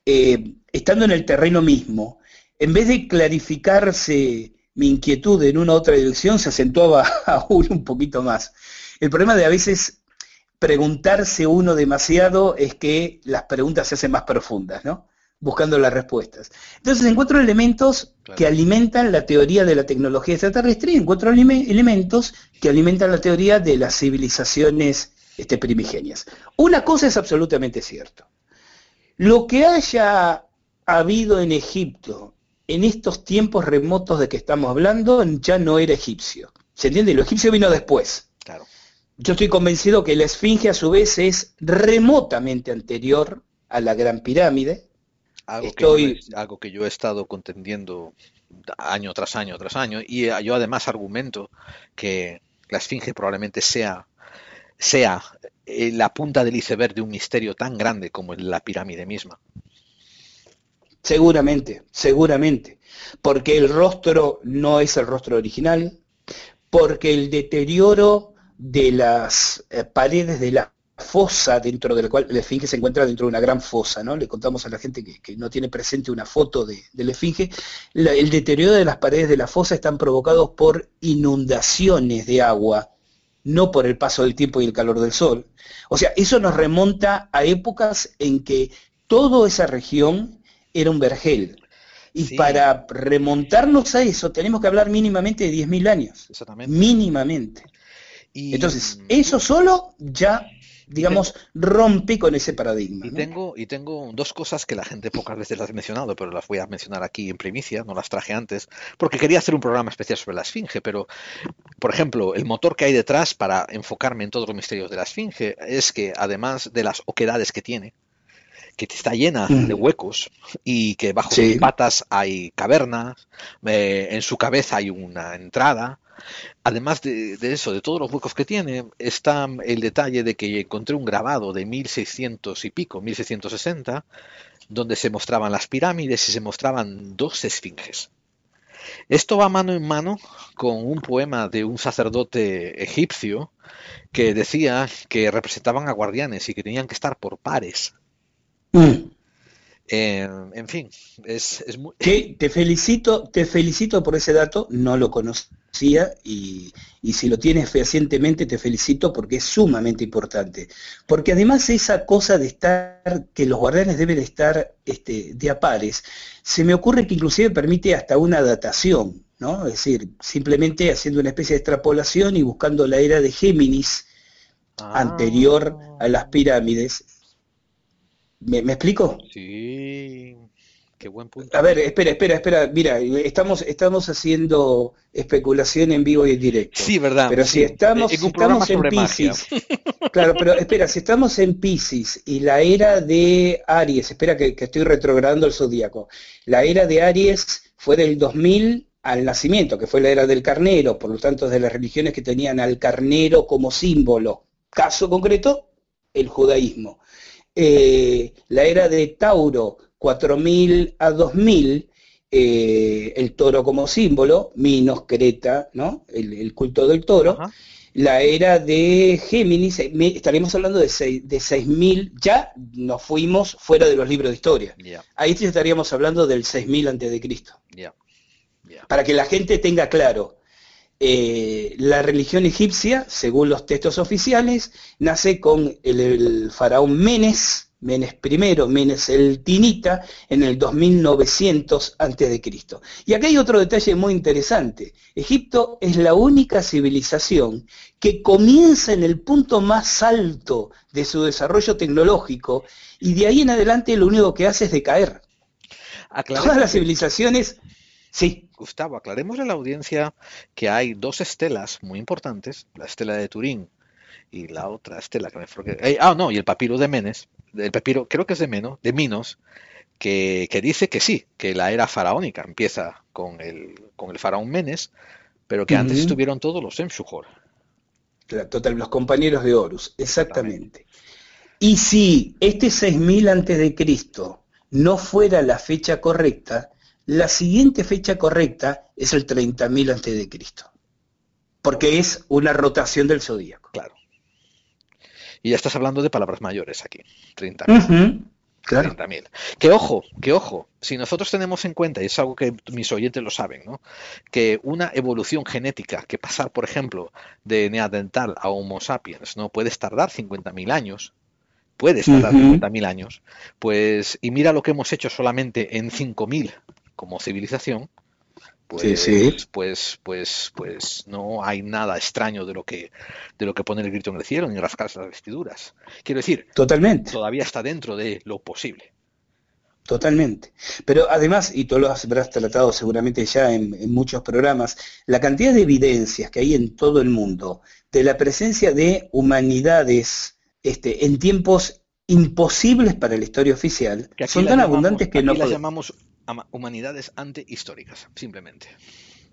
eh, estando en el terreno mismo, en vez de clarificarse mi inquietud en una otra dirección se acentuaba aún un poquito más. El problema de a veces preguntarse uno demasiado es que las preguntas se hacen más profundas, ¿no? Buscando las respuestas. Entonces encuentro elementos que alimentan la teoría de la tecnología extraterrestre y encuentro elementos que alimentan la teoría de las civilizaciones este, primigenias. Una cosa es absolutamente cierto. Lo que haya habido en Egipto en estos tiempos remotos de que estamos hablando ya no era egipcio. ¿Se entiende? Lo egipcio vino después. Claro. Yo estoy convencido que la esfinge a su vez es remotamente anterior a la Gran Pirámide. Algo, que, yo, algo que yo he estado contendiendo año tras año tras año y yo además argumento que la esfinge probablemente sea sea eh, la punta del iceberg de un misterio tan grande como la pirámide misma. Seguramente, seguramente, porque el rostro no es el rostro original, porque el deterioro de las eh, paredes de la fosa dentro de la cual la esfinge se encuentra dentro de una gran fosa, ¿no? Le contamos a la gente que, no tiene presente una foto de, la esfinge. el deterioro de las paredes de la fosa están provocados por inundaciones de agua, no por el paso del tiempo y el calor del sol. O sea, eso nos remonta a épocas en que toda esa región era un vergel. Y para remontarnos a eso tenemos que hablar mínimamente de 10.000 años. Exactamente. Mínimamente. Y... Entonces, eso solo ya digamos, rompe con ese paradigma. Y, tengo, y tengo dos cosas que la gente pocas veces las ha mencionado, pero las voy a mencionar aquí en primicia, no las traje antes, porque quería hacer un programa especial sobre la Esfinge, pero, por ejemplo, el motor que hay detrás para enfocarme en todos los misterios de la Esfinge es que, además de las oquedades que tiene, que está llena de huecos y que bajo sus patas hay cavernas, eh, en su cabeza hay una entrada. Además de, eso, de todos los huecos que tiene, está el detalle de que encontré un grabado de 1600 y pico, 1660, donde se mostraban las pirámides y se mostraban dos esfinges. Esto va mano en mano con un poema de un sacerdote egipcio que decía que representaban a guardianes y que tenían que estar por pares. Mm. Eh, en fin, es, muy... te felicito, te felicito por ese dato, no lo conocía y, si lo tienes fehacientemente te felicito porque es sumamente importante. Porque además esa cosa de estar, que los guardianes deben estar este, de a pares, se me ocurre que inclusive permite hasta una datación, ¿no? Es decir, simplemente haciendo una especie de extrapolación y buscando la era de Géminis ah. anterior a las pirámides, ¿Me, explico? Sí. Qué buen punto. A ver, espera, espera, espera. Mira, estamos, estamos haciendo especulación en vivo y en directo. Sí, verdad. Pero si estamos, estamos en Pisces. claro, pero espera, si estamos en Pisces y la era de Aries, espera que, que estoy retrogradando el zodíaco. La era de Aries fue del 2000 al nacimiento, que fue la era del carnero, por lo tanto, de las religiones que tenían al carnero como símbolo. Caso concreto, el judaísmo. Eh, la era de Tauro, 4000 a 2000, eh, el toro como símbolo, Minos, Creta, ¿no? el, culto del toro. La era de Géminis, eh, estaremos hablando de, de 6000, ya nos fuimos fuera de los libros de historia. Ahí estaríamos hablando del 6000 antes de Cristo. Para que la gente tenga claro, eh, la religión egipcia, según los textos oficiales, nace con el, faraón Menes, Menes I, Menes el Tinita, en el 2900 a.C. Y acá hay otro detalle muy interesante. Egipto es la única civilización que comienza en el punto más alto de su desarrollo tecnológico y de ahí en adelante lo único que hace es decaer. Todas las civilizaciones Sí. Gustavo, aclaremos a la audiencia que hay dos estelas muy importantes, la estela de Turín y la otra estela que me eh, ah, no, y el papiro de Menes, el papiro, creo que es de Menos, de Minos, que, dice que sí, que la era faraónica empieza con el, con el faraón Menes, pero que antes estuvieron todos los Emshuhor. Total, los compañeros de Horus, exactamente. Y si este 6000 antes de Cristo no fuera la fecha correcta, la siguiente fecha correcta es el 30.000 antes de Cristo, porque es una rotación del zodíaco. Claro. Y ya estás hablando de palabras mayores aquí, 30.000. Claro. 30.000. Que ojo, que ojo, si nosotros tenemos en cuenta, y es algo que mis oyentes lo saben, ¿no? que una evolución genética, que pasar, por ejemplo, de neandertal a Homo sapiens, no puede tardar 50.000 años, puede tardar 50.000 años, pues, y mira lo que hemos hecho solamente en 5.000 como civilización, pues, pues, pues, pues no hay nada extraño de lo que de lo que pone el grito en el cielo ni rascarse las vestiduras. Quiero decir, totalmente. Todavía está dentro de lo posible. Totalmente. Pero además, y tú lo habrás tratado seguramente ya en, en, muchos programas, la cantidad de evidencias que hay en todo el mundo de la presencia de humanidades este, en tiempos imposibles para la historia oficial son tan abundantes que no las llamamos humanidades antehistóricas, simplemente.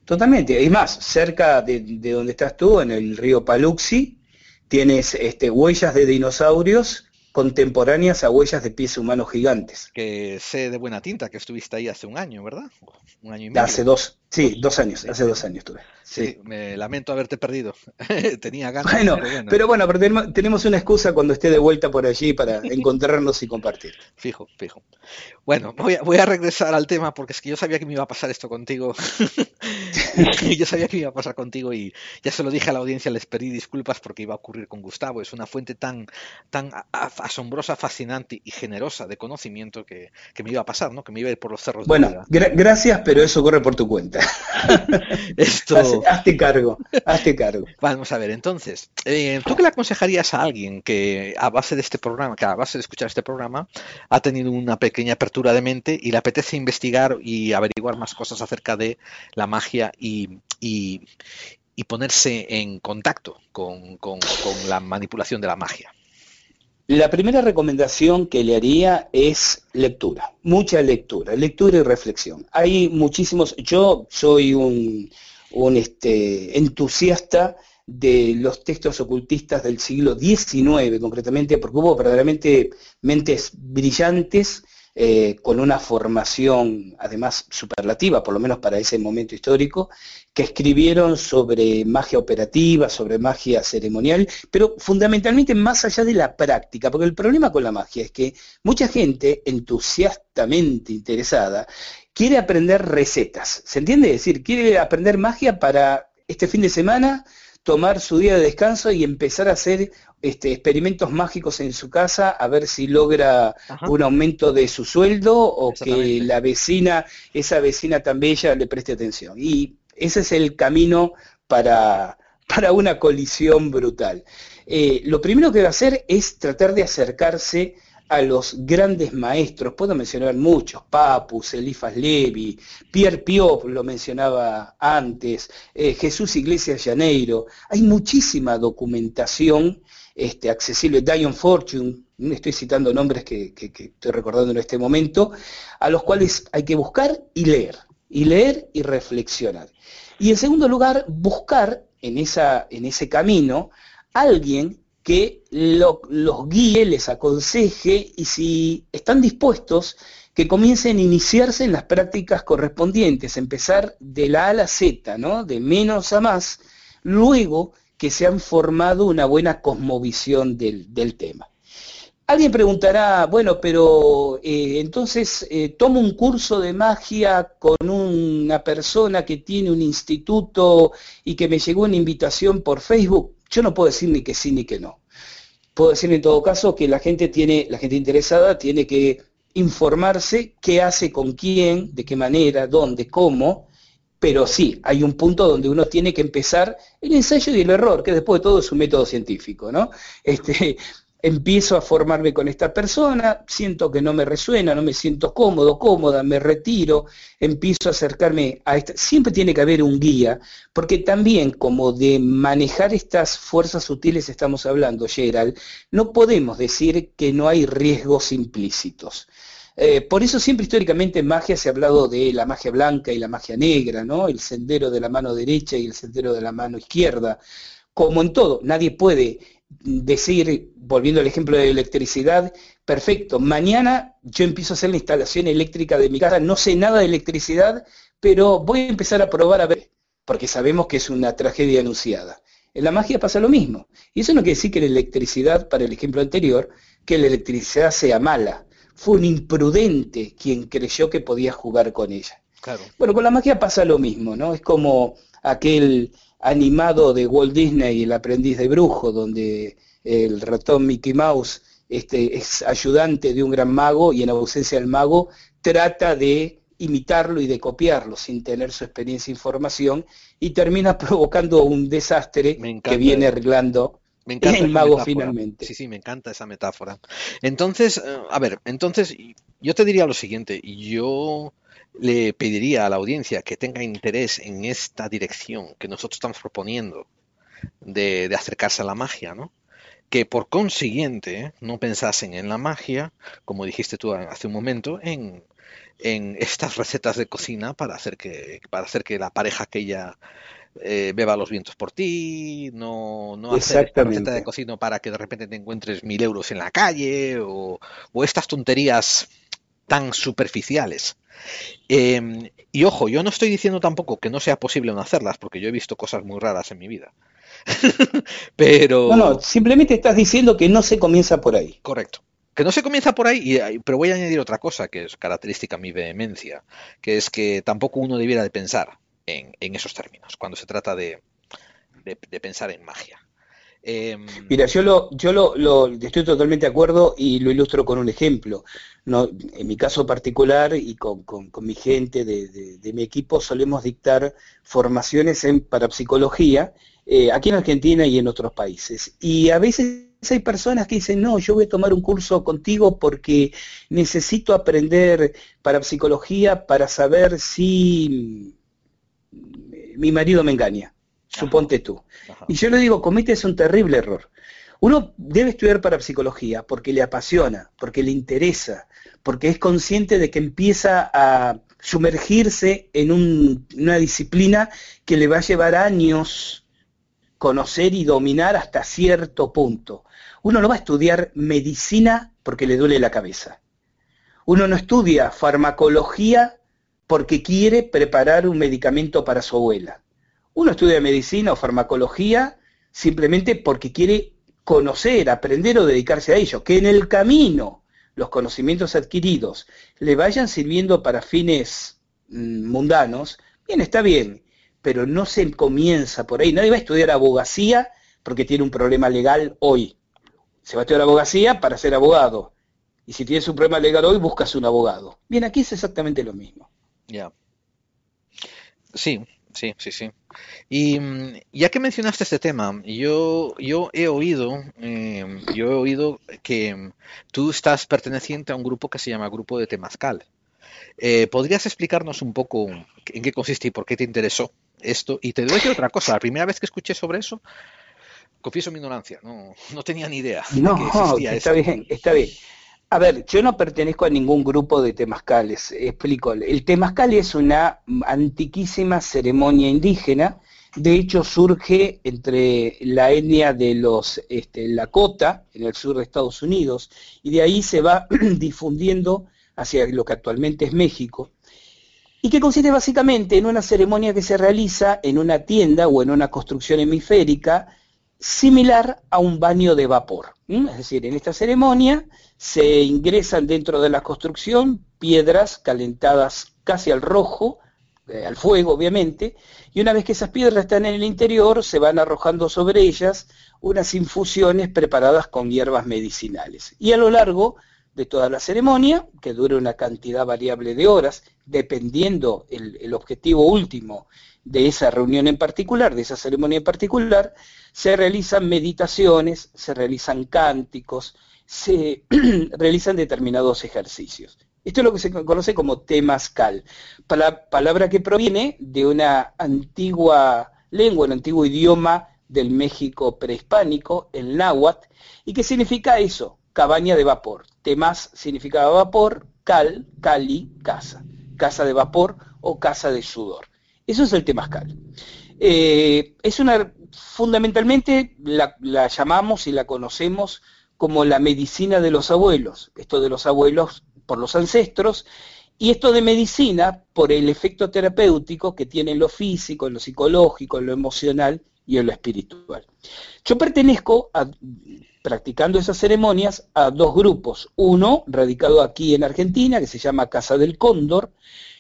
Totalmente. Y más, cerca de, donde estás tú, en el río Paluxi, tienes este, huellas de dinosaurios contemporáneas a huellas de pies humanos gigantes. Que sé de buena tinta que estuviste ahí hace un año, ¿verdad? Un año y medio. Hace dos, sí, dos años, hace dos años estuve. Sí, me lamento haberte perdido. Tenía ganas. Bueno, pero bueno, pero tenemos, una excusa cuando esté de vuelta por allí para encontrarnos y compartir. Fijo, fijo. Bueno, voy a, voy a regresar al tema porque es que yo sabía que me iba a pasar esto contigo. yo sabía que iba a pasar contigo y ya se lo dije a la audiencia, les pedí disculpas porque iba a ocurrir con Gustavo. Es una fuente tan, tan asombrosa, fascinante y generosa de conocimiento que, que, me iba a pasar, ¿no? Que me iba a ir por los cerros bueno, de Bueno, gracias, pero eso corre por tu cuenta. Esto hazte cargo, hazte cargo. Vamos a ver, entonces, eh, ¿tú qué le aconsejarías a alguien que a base de este programa, que a base de escuchar este programa, ha tenido una pequeña apertura de mente y le apetece investigar y averiguar más cosas acerca de la magia y, y, ponerse en contacto con, con la manipulación de la magia? La primera recomendación que le haría es lectura, mucha lectura, lectura y reflexión. Hay muchísimos, yo soy un, este, entusiasta de los textos ocultistas del siglo XIX, concretamente, porque hubo verdaderamente mentes brillantes eh, con una formación, además, superlativa, por lo menos para ese momento histórico, que escribieron sobre magia operativa, sobre magia ceremonial, pero fundamentalmente más allá de la práctica, porque el problema con la magia es que mucha gente entusiastamente interesada quiere aprender recetas, ¿se entiende? Es decir, quiere aprender magia para este fin de semana, tomar su día de descanso y empezar a hacer este, experimentos mágicos en su casa a ver si logra un aumento de su sueldo o que la vecina, esa vecina tan bella, le preste atención. Y ese es el camino para, para una colisión brutal. Eh, lo primero que va a hacer es tratar de acercarse a los grandes maestros, puedo mencionar muchos, Papus, Elifas Levi, Pierre Piop, lo mencionaba antes, eh, Jesús Iglesias Llaneiro, hay muchísima documentación este, accesible, Dion Fortune, estoy citando nombres que, estoy recordando en este momento, a los cuales hay que buscar y leer, y leer y reflexionar. Y en segundo lugar, buscar en, esa, en ese camino alguien que los guíe, les aconseje y si están dispuestos, que comiencen a iniciarse en las prácticas correspondientes, empezar de la A a la Z, ¿no? de menos a más, luego que se han formado una buena cosmovisión del, tema. Alguien preguntará, bueno, pero eh, entonces eh, tomo un curso de magia con una persona que tiene un instituto y que me llegó una invitación por Facebook. Yo no puedo decir ni que sí ni que no. Puedo decir en todo caso que la gente tiene, la gente interesada tiene que informarse qué hace con quién, de qué manera, dónde, cómo, pero sí, hay un punto donde uno tiene que empezar el ensayo y el error, que después de todo es un método científico, ¿no? Este, empiezo a formarme con esta persona, siento que no me resuena, no me siento cómodo, cómoda, me retiro, empiezo a acercarme a esta... Siempre tiene que haber un guía, porque también como de manejar estas fuerzas sutiles estamos hablando, Gerald, no podemos decir que no hay riesgos implícitos. Eh, por eso siempre históricamente en magia se ha hablado de la magia blanca y la magia negra, ¿no? El sendero de la mano derecha y el sendero de la mano izquierda. Como en todo, nadie puede decir, volviendo al ejemplo de electricidad, perfecto, mañana yo empiezo a hacer la instalación eléctrica de mi casa, no sé nada de electricidad, pero voy a empezar a probar a ver, porque sabemos que es una tragedia anunciada. En la magia pasa lo mismo. Y eso no quiere decir que la electricidad, para el ejemplo anterior, que la electricidad sea mala. Fue un imprudente quien creyó que podía jugar con ella. Bueno, con la magia pasa lo mismo, ¿no? Es como aquel animado de Walt Disney, El aprendiz de brujo, donde el ratón Mickey Mouse este, es ayudante de un gran mago y en ausencia del mago trata de imitarlo y de copiarlo sin tener su experiencia e información y termina provocando un desastre que viene arreglando el mago finalmente. Sí, sí, me encanta esa metáfora. Entonces, eh, a ver, entonces yo te diría lo siguiente, yo le pediría a la audiencia que tenga interés en esta dirección que nosotros estamos proponiendo de, acercarse a la magia, ¿no? que por consiguiente no pensasen en la magia, como dijiste tú hace un momento, en, estas recetas de cocina para hacer que, para hacer que la pareja aquella eh, beba los vientos por ti, no, no hacer receta de cocina para que de repente te encuentres mil euros en la calle o, estas tonterías tan superficiales. Em, y ojo, yo no estoy diciendo tampoco que no sea posible no hacerlas, porque yo he visto cosas muy raras en mi vida. pero... No, no, simplemente estás diciendo que no se comienza por ahí. Correcto. Que no se comienza por ahí, pero voy a añadir otra cosa que es característica mi vehemencia, que es que tampoco uno debiera de pensar en, esos términos cuando se trata de, pensar en magia. Em, Mira, yo lo, yo lo, estoy totalmente de acuerdo y lo ilustro con un ejemplo. No, en mi caso particular y con, mi gente de, mi equipo solemos dictar formaciones en parapsicología eh, aquí en Argentina y en otros países. Y a veces hay personas que dicen, no, yo voy a tomar un curso contigo porque necesito aprender parapsicología para saber si mi marido me engaña. Suponte tú. Y yo le digo, cometes un terrible error. Uno debe estudiar parapsicología porque le apasiona, porque le interesa, porque es consciente de que empieza a sumergirse en una disciplina que le va a llevar años conocer y dominar hasta cierto punto. Uno no va a estudiar medicina porque le duele la cabeza. Uno no estudia farmacología porque quiere preparar un medicamento para su abuela. Uno estudia medicina o farmacología simplemente porque quiere conocer, aprender o dedicarse a ello. Que en el camino los conocimientos adquiridos le vayan sirviendo para fines mm, mundanos, bien, está bien pero no se comienza por ahí. Nadie va a estudiar abogacía porque tiene un problema legal hoy. Se va a estudiar abogacía para ser abogado. Y si tienes un problema legal hoy, buscas un abogado. Bien, aquí es exactamente lo mismo. Ya. Sí, sí, sí, sí. Y mm, ya que mencionaste este tema, yo, yo he oído, em, yo he oído que tú estás perteneciente a un grupo que se llama Grupo de Temazcal. Eh, ¿Podrías explicarnos un poco en qué consiste y por qué te interesó? esto. Y te doy otra cosa, la primera vez que escuché sobre eso, confieso mi ignorancia, no, no tenía ni idea. No, está bien, está bien. A ver, yo no pertenezco a ningún grupo de temazcales, explico. El temazcal es una antiquísima ceremonia indígena, de hecho surge entre la etnia de los este, Lakota, en el sur de Estados Unidos, y de ahí se va difundiendo hacia lo que actualmente es México, y que consiste básicamente en una ceremonia que se realiza en una tienda o en una construcción hemisférica similar a un baño de vapor. Es decir, en esta ceremonia se ingresan dentro de la construcción piedras calentadas casi al rojo, eh, al fuego obviamente, y una vez que esas piedras están en el interior se van arrojando sobre ellas unas infusiones preparadas con hierbas medicinales. Y a lo largo de toda la ceremonia, que dura una cantidad variable de horas, dependiendo el, objetivo último de esa reunión en particular, de esa ceremonia en particular, se realizan meditaciones, se realizan cánticos, se realizan determinados ejercicios. Esto es lo que se conoce como temazcal, palabra que proviene de una antigua lengua, un antiguo idioma del México prehispánico, el náhuatl, y que significa eso, cabaña de vapor. Temas significaba vapor, cal, cali, casa casa de vapor o casa de sudor. Eso es el temazcal. Eh, es una, fundamentalmente la, llamamos y la conocemos como la medicina de los abuelos, esto de los abuelos por los ancestros, y esto de medicina por el efecto terapéutico que tiene en lo físico, en lo psicológico, en lo emocional y en lo espiritual. Yo pertenezco a, practicando esas ceremonias a dos grupos, uno radicado aquí en Argentina, que se llama Casa del Cóndor,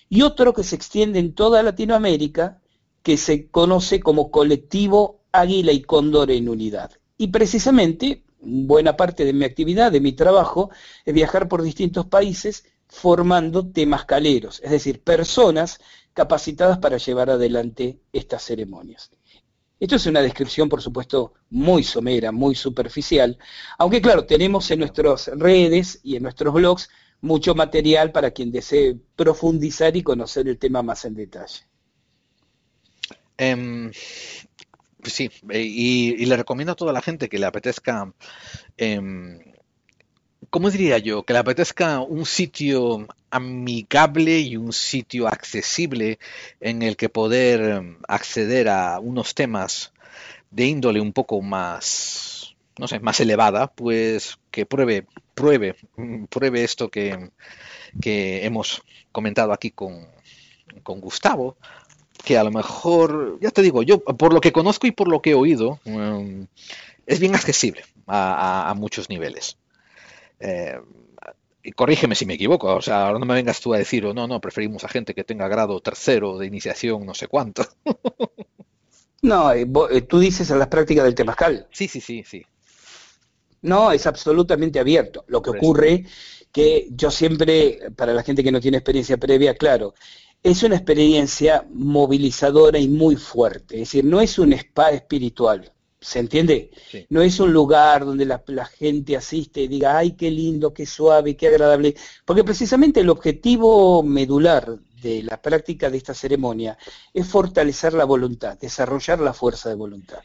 y otro que se extiende en toda Latinoamérica, que se conoce como colectivo Águila y Cóndor en Unidad. Y precisamente, buena parte de mi actividad, de mi trabajo, es viajar por distintos países formando temas caleros, es decir, personas capacitadas para llevar adelante estas ceremonias. Esto es una descripción, por supuesto, muy somera, muy superficial, aunque claro, tenemos en nuestras redes y en nuestros blogs mucho material para quien desee profundizar y conocer el tema más en detalle. Em, sí, y, le recomiendo a toda la gente que le apetezca em, ¿cómo diría yo? Que le apetezca un sitio amigable y un sitio accesible en el que poder em, acceder a unos temas de índole un poco más, no sé, más elevada, pues que pruebe, pruebe, mm, pruebe esto que, hemos comentado aquí con Gustavo, que a lo mejor, ya te digo, yo por lo que conozco y por lo que he oído, em, es bien accesible a, muchos niveles. Eh, y corrígeme si me equivoco, o sea, ahora no me vengas tú a decir, o oh, no, no, preferimos a gente que tenga grado tercero de iniciación, no sé cuánto. no, eh, tú dices en las prácticas del Temascal. Sí, sí, sí, sí. No, es absolutamente abierto. Lo que ocurre que yo siempre, para la gente que no tiene experiencia previa, claro, es una experiencia movilizadora y muy fuerte. Es decir, no es un spa espiritual. ¿Se entiende? No es un lugar donde la, gente asiste y diga, ay, qué lindo, qué suave, qué agradable. Porque precisamente el objetivo medular de la práctica de esta ceremonia es fortalecer la voluntad, desarrollar la fuerza de voluntad.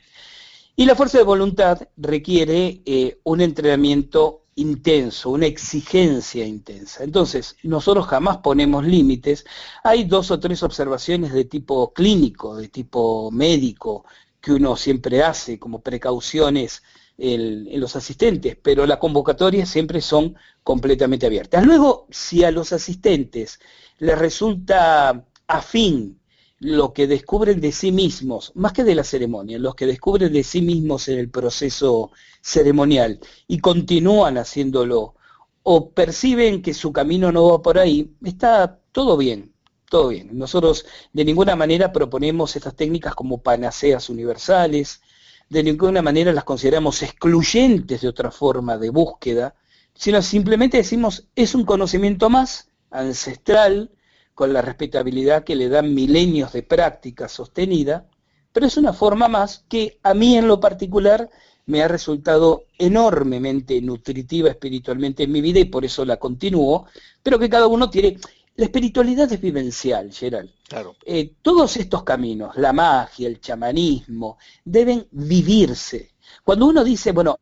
Y la fuerza de voluntad requiere eh, un entrenamiento intenso, una exigencia intensa. Entonces, nosotros jamás ponemos límites. Hay dos o tres observaciones de tipo clínico, de tipo médico, que uno siempre hace como precauciones en los asistentes, pero las convocatorias siempre son completamente abiertas. Luego, si a los asistentes les resulta afín lo que descubren de sí mismos, más que de la ceremonia, los que descubren de sí mismos en el proceso ceremonial y continúan haciéndolo, o perciben que su camino no va por ahí, está todo bien, todo bien. Nosotros de ninguna manera proponemos estas técnicas como panaceas universales, de ninguna manera las consideramos excluyentes de otra forma de búsqueda, sino simplemente decimos es un conocimiento más ancestral, con la respetabilidad que le dan milenios de práctica sostenida, pero es una forma más que a mí en lo particular me ha resultado enormemente nutritiva espiritualmente en mi vida y por eso la continúo, pero que cada uno tiene, la espiritualidad es vivencial, Gerald. Claro. Eh, todos estos caminos, la magia, el chamanismo, deben vivirse. Cuando uno dice, bueno,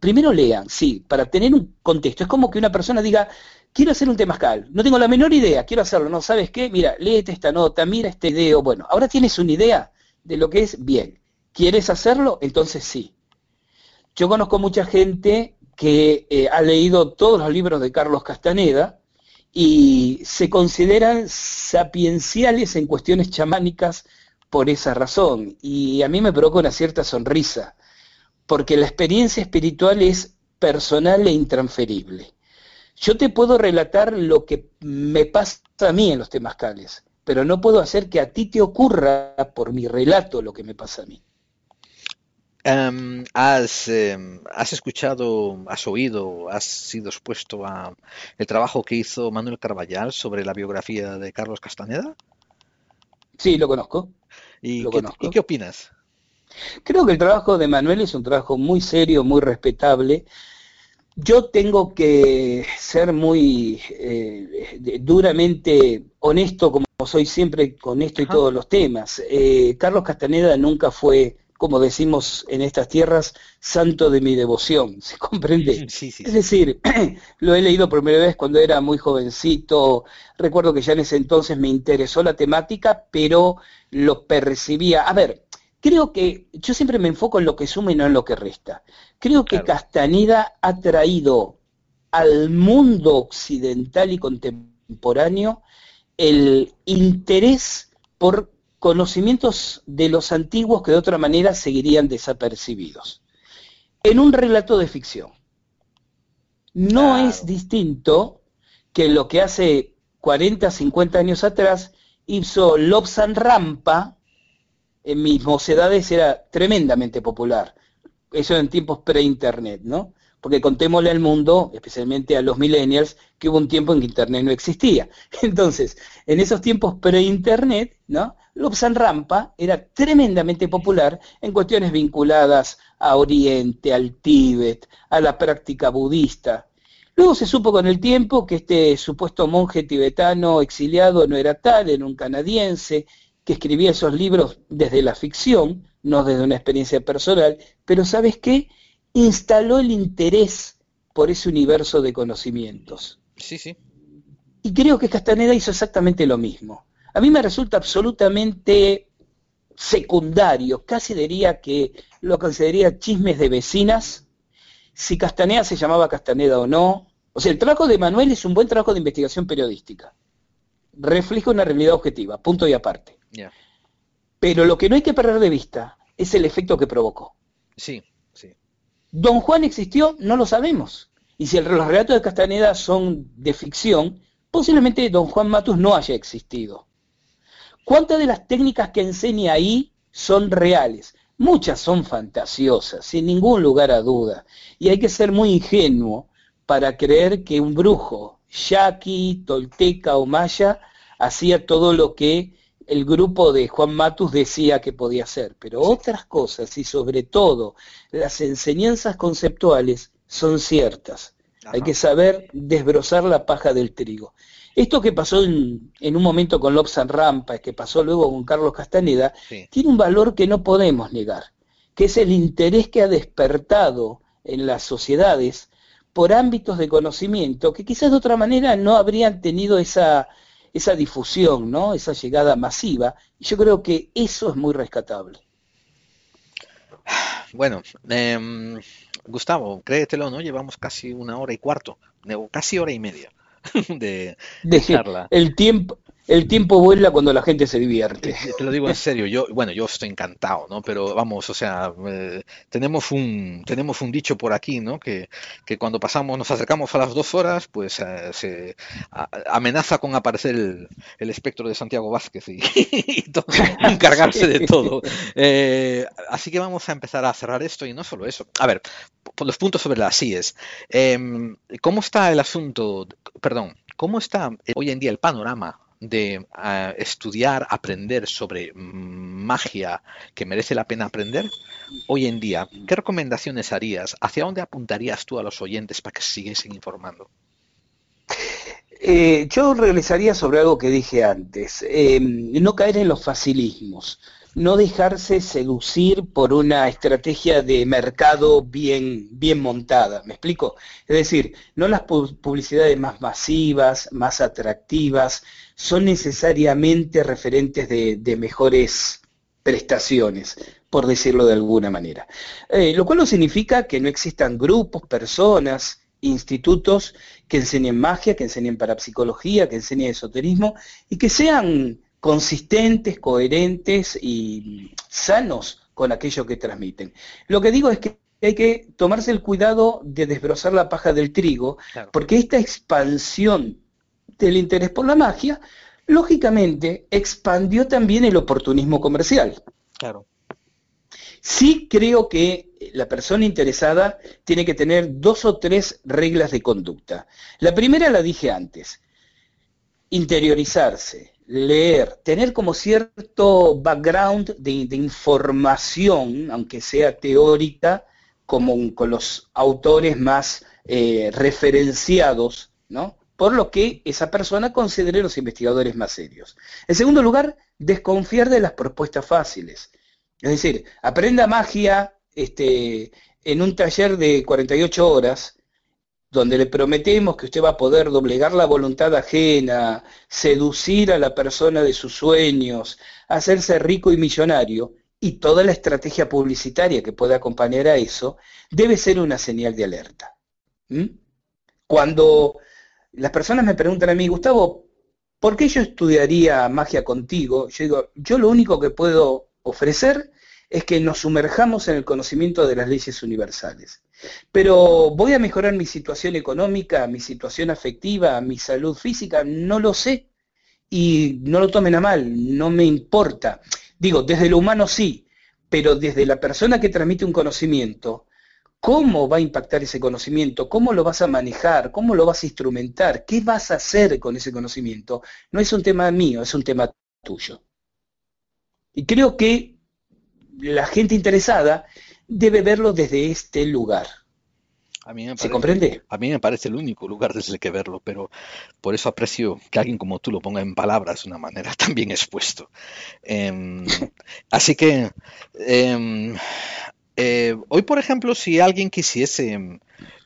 primero lean, sí, para tener un contexto. Es como que una persona diga, quiero hacer un temazcal, no tengo la menor idea, quiero hacerlo, ¿no? ¿Sabes qué? Mira, léete esta nota, mira este video. Bueno, ahora tienes una idea de lo que es bien. ¿Quieres hacerlo? Entonces sí. Yo conozco mucha gente que eh, ha leído todos los libros de Carlos Castaneda, y se consideran sapienciales en cuestiones chamánicas por esa razón. Y a mí me provoca una cierta sonrisa, porque la experiencia espiritual es personal e intransferible. Yo te puedo relatar lo que me pasa a mí en los temas cales, pero no puedo hacer que a ti te ocurra por mi relato lo que me pasa a mí. Em, has, has, escuchado, has oído, has sido expuesto a el trabajo que hizo Manuel Carballal sobre la biografía de Carlos Castaneda? Sí, lo conozco. ¿Y, qué, qué opinas? Creo que el trabajo de Manuel es un trabajo muy serio, muy respetable. Yo tengo que ser muy eh, duramente honesto, como soy siempre con esto y todos los temas. Eh, Carlos Castaneda nunca fue como decimos en estas tierras, santo de mi devoción, ¿se comprende? Es decir, lo he leído por primera vez cuando era muy jovencito, recuerdo que ya en ese entonces me interesó la temática, pero lo percibía. A ver, creo que yo siempre me enfoco en lo que suma y no en lo que resta. Creo que Castaneda ha traído al mundo occidental y contemporáneo el interés por conocimientos de los antiguos que de otra manera seguirían desapercibidos. En un relato de ficción. No es distinto que lo que hace 40, 50 años atrás hizo Lobsan Rampa, en mis mocedades era tremendamente popular. Eso en tiempos pre-internet, ¿no? Porque contémosle al mundo, especialmente a los millennials, que hubo un tiempo en que Internet no existía. Entonces, en esos tiempos pre-Internet, ¿no? Lobsan Rampa era tremendamente popular en cuestiones vinculadas a Oriente, al Tíbet, a la práctica budista. Luego se supo con el tiempo que este supuesto monje tibetano exiliado no era tal, era un canadiense, que escribía esos libros desde la ficción, no desde una experiencia personal, pero ¿sabes qué? instaló el interés por ese universo de conocimientos. Sí, sí. Y creo que Castaneda hizo exactamente lo mismo. A mí me resulta absolutamente secundario, casi diría que lo consideraría chismes de vecinas, si Castaneda se llamaba Castaneda o no. O sea, el trabajo de Manuel es un buen trabajo de investigación periodística. Refleja una realidad objetiva, punto y aparte. Pero lo que no hay que perder de vista es el efecto que provocó. Sí, sí. ¿Don Juan existió? No lo sabemos. Y si los relatos de Castaneda son de ficción, posiblemente don Juan Matus no haya existido. ¿Cuántas de las técnicas que enseña ahí son reales? Muchas son fantasiosas, sin ningún lugar a duda. Y hay que ser muy ingenuo para creer que un brujo, yaqui, tolteca o maya, hacía todo lo que el grupo de Juan Matus decía que podía hacer. Pero otras cosas, y sobre todo las enseñanzas conceptuales, son ciertas. Hay que saber desbrozar la paja del trigo. Esto que pasó en, un momento con Lobsan Rampa, que pasó luego con Carlos Castaneda, tiene un valor que no podemos negar, que es el interés que ha despertado en las sociedades por ámbitos de conocimiento que quizás de otra manera no habrían tenido esa, esa difusión, ¿no? esa llegada masiva. Y yo creo que eso es muy rescatable. Bueno, eh, Gustavo, créetelo, ¿no? Llevamos casi una hora y cuarto, casi hora y media de, de charla. El tiempo, el tiempo vuela cuando la gente se divierte. Te lo digo en serio, yo, bueno, yo estoy encantado, ¿no? Pero vamos, o sea, eh, tenemos un tenemos un dicho por aquí, ¿no? Que, que cuando pasamos, nos acercamos a las dos horas, pues eh, se amenaza con aparecer el, el, espectro de Santiago Vázquez y, encargarse de todo. Eh, así que vamos a empezar a cerrar esto y no solo eso. A ver, los puntos sobre las IES. Em, ¿Cómo está el asunto? Perdón, ¿cómo está hoy en día el panorama de eh, estudiar, aprender sobre magia que merece la pena aprender, hoy en día, ¿qué recomendaciones harías? ¿Hacia dónde apuntarías tú a los oyentes para que se siguiesen informando? Eh, yo regresaría sobre algo que dije antes, eh, no caer en los facilismos, no dejarse seducir por una estrategia de mercado bien, bien montada, ¿me explico? Es decir, no las publicidades más masivas, más atractivas, son necesariamente referentes de, mejores prestaciones, por decirlo de alguna manera. Eh, lo cual no significa que no existan grupos, personas, institutos que enseñen magia, que enseñen parapsicología, que enseñen esoterismo y que sean consistentes, coherentes y sanos con aquello que transmiten. Lo que digo es que hay que tomarse el cuidado de desbrozar la paja del trigo, porque esta expansión del interés por la magia, lógicamente expandió también el oportunismo comercial. Claro. Sí creo que la persona interesada tiene que tener dos o tres reglas de conducta. La primera la dije antes, interiorizarse, leer, tener como cierto background de, información, aunque sea teórica, como con los autores más eh, referenciados, ¿no? por lo que esa persona considere los investigadores más serios. En segundo lugar, desconfiar de las propuestas fáciles. Es decir, aprenda magia este, en un taller de 48 horas, donde le prometemos que usted va a poder doblegar la voluntad ajena, seducir a la persona de sus sueños, hacerse rico y millonario, y toda la estrategia publicitaria que puede acompañar a eso, debe ser una señal de alerta. ¿Mm? Cuando las personas me preguntan a mí, Gustavo, ¿por qué yo estudiaría magia contigo? Yo digo, yo lo único que puedo ofrecer es que nos sumerjamos en el conocimiento de las leyes universales. Pero voy a mejorar mi situación económica, mi situación afectiva, mi salud física, no lo sé. Y no lo tomen a mal, no me importa. Digo, desde lo humano sí, pero desde la persona que transmite un conocimiento, cómo va a impactar ese conocimiento, cómo lo vas a manejar, cómo lo vas a instrumentar, qué vas a hacer con ese conocimiento, no es un tema mío, es un tema tuyo. Y creo que la gente interesada debe verlo desde este lugar. A mí me ¿Se comprende? A mí me parece el único lugar desde el que verlo, pero por eso aprecio que alguien como tú lo ponga en palabras de una manera tan bien expuesto. Em, así que em, eh, hoy, por ejemplo, si alguien quisiese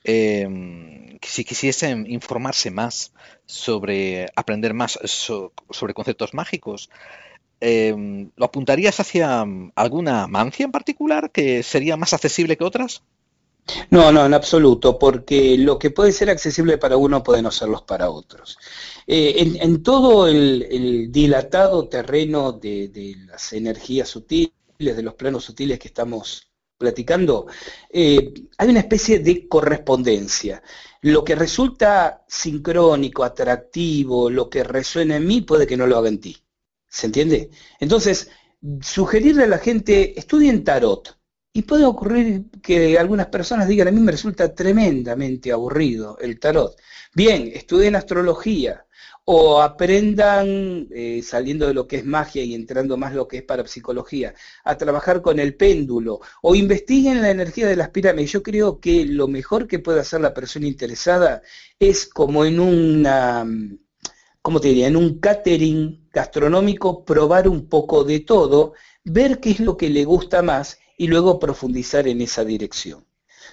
em, si quisiesen informarse más sobre, aprender más sobre conceptos mágicos, em, ¿lo apuntarías hacia alguna mancia en particular que sería más accesible que otras? No, no, en absoluto, porque lo que puede ser accesible para uno puede no serlo para otros. Eh, en, todo el, dilatado terreno de, las energías sutiles, de los planos sutiles que estamos platicando, eh, hay una especie de correspondencia. Lo que resulta sincrónico, atractivo, lo que resuena en mí, puede que no lo haga en ti. ¿Se entiende? Entonces, sugerirle a la gente, estudien tarot y puede ocurrir que algunas personas digan, a mí me resulta tremendamente aburrido el tarot. Bien, estudien astrología o aprendan, eh, saliendo de lo que es magia y entrando más lo que es parapsicología, a trabajar con el péndulo o investiguen la energía de las pirámides. Yo creo que lo mejor que puede hacer la persona interesada es como en una, ¿cómo te diría? En un catering gastronómico, probar un poco de todo, ver qué es lo que le gusta más y luego profundizar en esa dirección.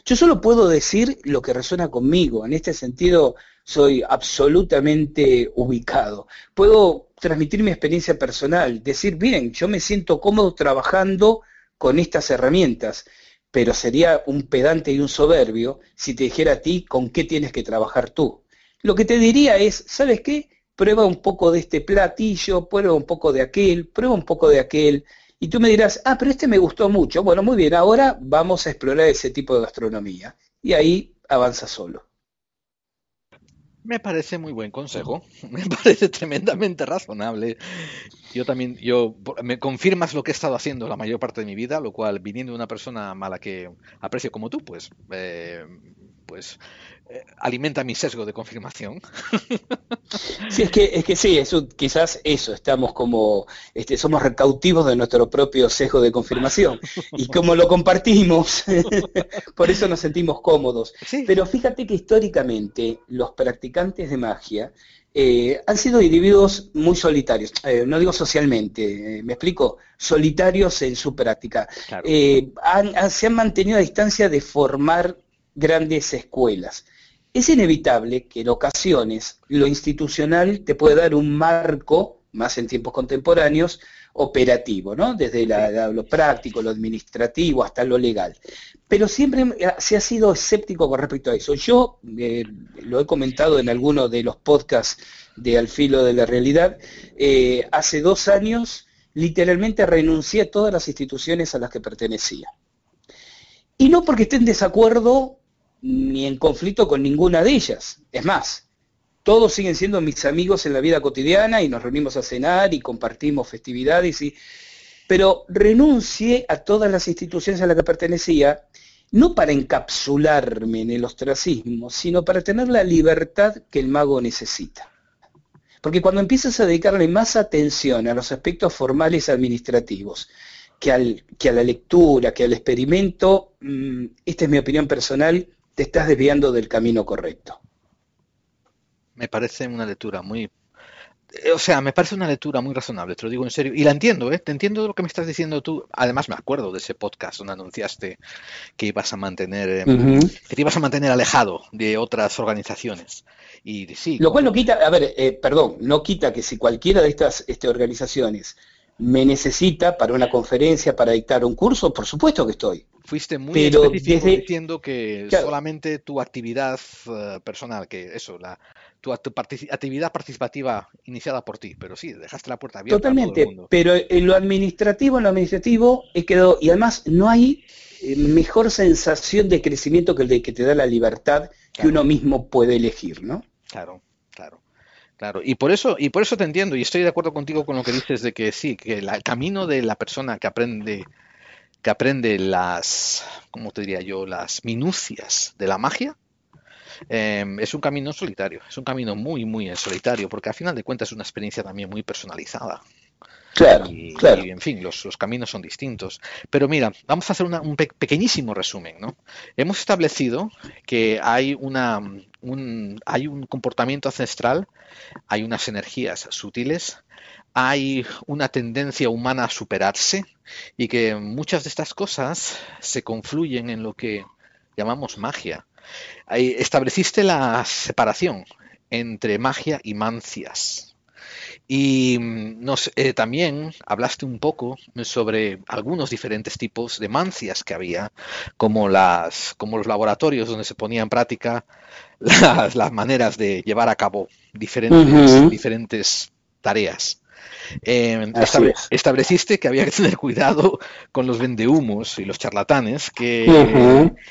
Yo solo puedo decir lo que resuena conmigo, en este sentido soy absolutamente ubicado. Puedo transmitir mi experiencia personal, decir, bien, yo me siento cómodo trabajando con estas herramientas, pero sería un pedante y un soberbio si te dijera a ti con qué tienes que trabajar tú. Lo que te diría es, ¿sabes qué? Prueba un poco de este platillo, prueba un poco de aquel, prueba un poco de aquel, y tú me dirás, ah, pero este me gustó mucho. Bueno, muy bien, ahora vamos a explorar ese tipo de gastronomía. Y ahí avanza solo. Me parece muy buen consejo, me parece tremendamente razonable. Yo también, yo, me confirmas lo que he estado haciendo la mayor parte de mi vida, lo cual, viniendo de una persona mala que aprecio como tú, pues, eh, pues eh, alimenta mi sesgo de confirmación. Sí, es que, es que sí, eso, quizás eso, estamos como, este, somos recautivos de nuestro propio sesgo de confirmación. Y como lo compartimos, por eso nos sentimos cómodos. Pero fíjate que históricamente los practicantes de magia eh, han sido individuos muy solitarios, eh, no digo socialmente, me explico, solitarios en su práctica. se han mantenido a distancia de formar grandes escuelas es inevitable que en ocasiones lo institucional te puede dar un marco, más en tiempos contemporáneos, operativo, ¿no? Desde lo práctico, lo administrativo, hasta lo legal. Pero siempre se ha sido escéptico con respecto a eso. Yo eh, lo he comentado en alguno de los podcasts de Al filo de la realidad. Eh, hace dos años, literalmente renuncié a todas las instituciones a las que pertenecía. Y no porque esté en desacuerdo ni en conflicto con ninguna de ellas. Es más, todos siguen siendo mis amigos en la vida cotidiana y nos reunimos a cenar y compartimos festividades, pero renuncié a todas las instituciones a las que pertenecía, no para encapsularme en el ostracismo, sino para tener la libertad que el mago necesita. Porque cuando empiezas a dedicarle más atención a los aspectos formales administrativos, que a la lectura, que al experimento, mm, esta es mi opinión personal, te estás desviando del camino correcto. Me parece una lectura muy... Eh, o sea, me parece una lectura muy razonable, te lo digo en serio. Y la entiendo, ¿eh? Te entiendo lo que me estás diciendo tú. Además, me acuerdo de ese podcast donde anunciaste que ibas a mantener, em, que te ibas a mantener alejado de otras organizaciones. Y sí. Lo cual no quita, a ver, eh, perdón, no quita que si cualquiera de estas este, organizaciones me necesita para una conferencia, para dictar un curso, por supuesto que estoy. Fuiste muy específico diciendo que solamente tu actividad eh, personal, que eso, la, tu, actividad participativa iniciada por ti, pero sí, dejaste la puerta abierta. Totalmente, a todo el mundo. pero en lo administrativo, en lo administrativo he quedado, y además no hay eh, mejor sensación de crecimiento que el de que te da la libertad que uno mismo puede elegir, ¿no? Claro, claro. Claro, y por eso, y por eso te entiendo, y estoy de acuerdo contigo con lo que dices de que sí, que el camino de la persona que aprende que aprende las, ¿cómo te diría yo?, las minucias de la magia, em, es un camino solitario, es un camino muy, muy solitario, porque al final de cuentas es una experiencia también muy personalizada. Claro, y, claro. en fin, los, caminos son distintos. Pero mira, vamos a hacer un pequeñísimo resumen, ¿no? Hemos establecido que hay, una, un, hay un comportamiento ancestral, hay unas energías sutiles, hay una tendencia humana a superarse y que muchas de estas cosas se confluyen en lo que llamamos magia. estableciste la separación entre magia y mancias. Y mm, nos, eh, también hablaste un poco sobre algunos diferentes tipos de mancias que había, como, las, como los laboratorios donde se ponía en práctica las, las maneras de llevar a cabo diferentes, diferentes tareas. Eh, estableciste que había que tener cuidado con los vendehumos y los charlatanes, que,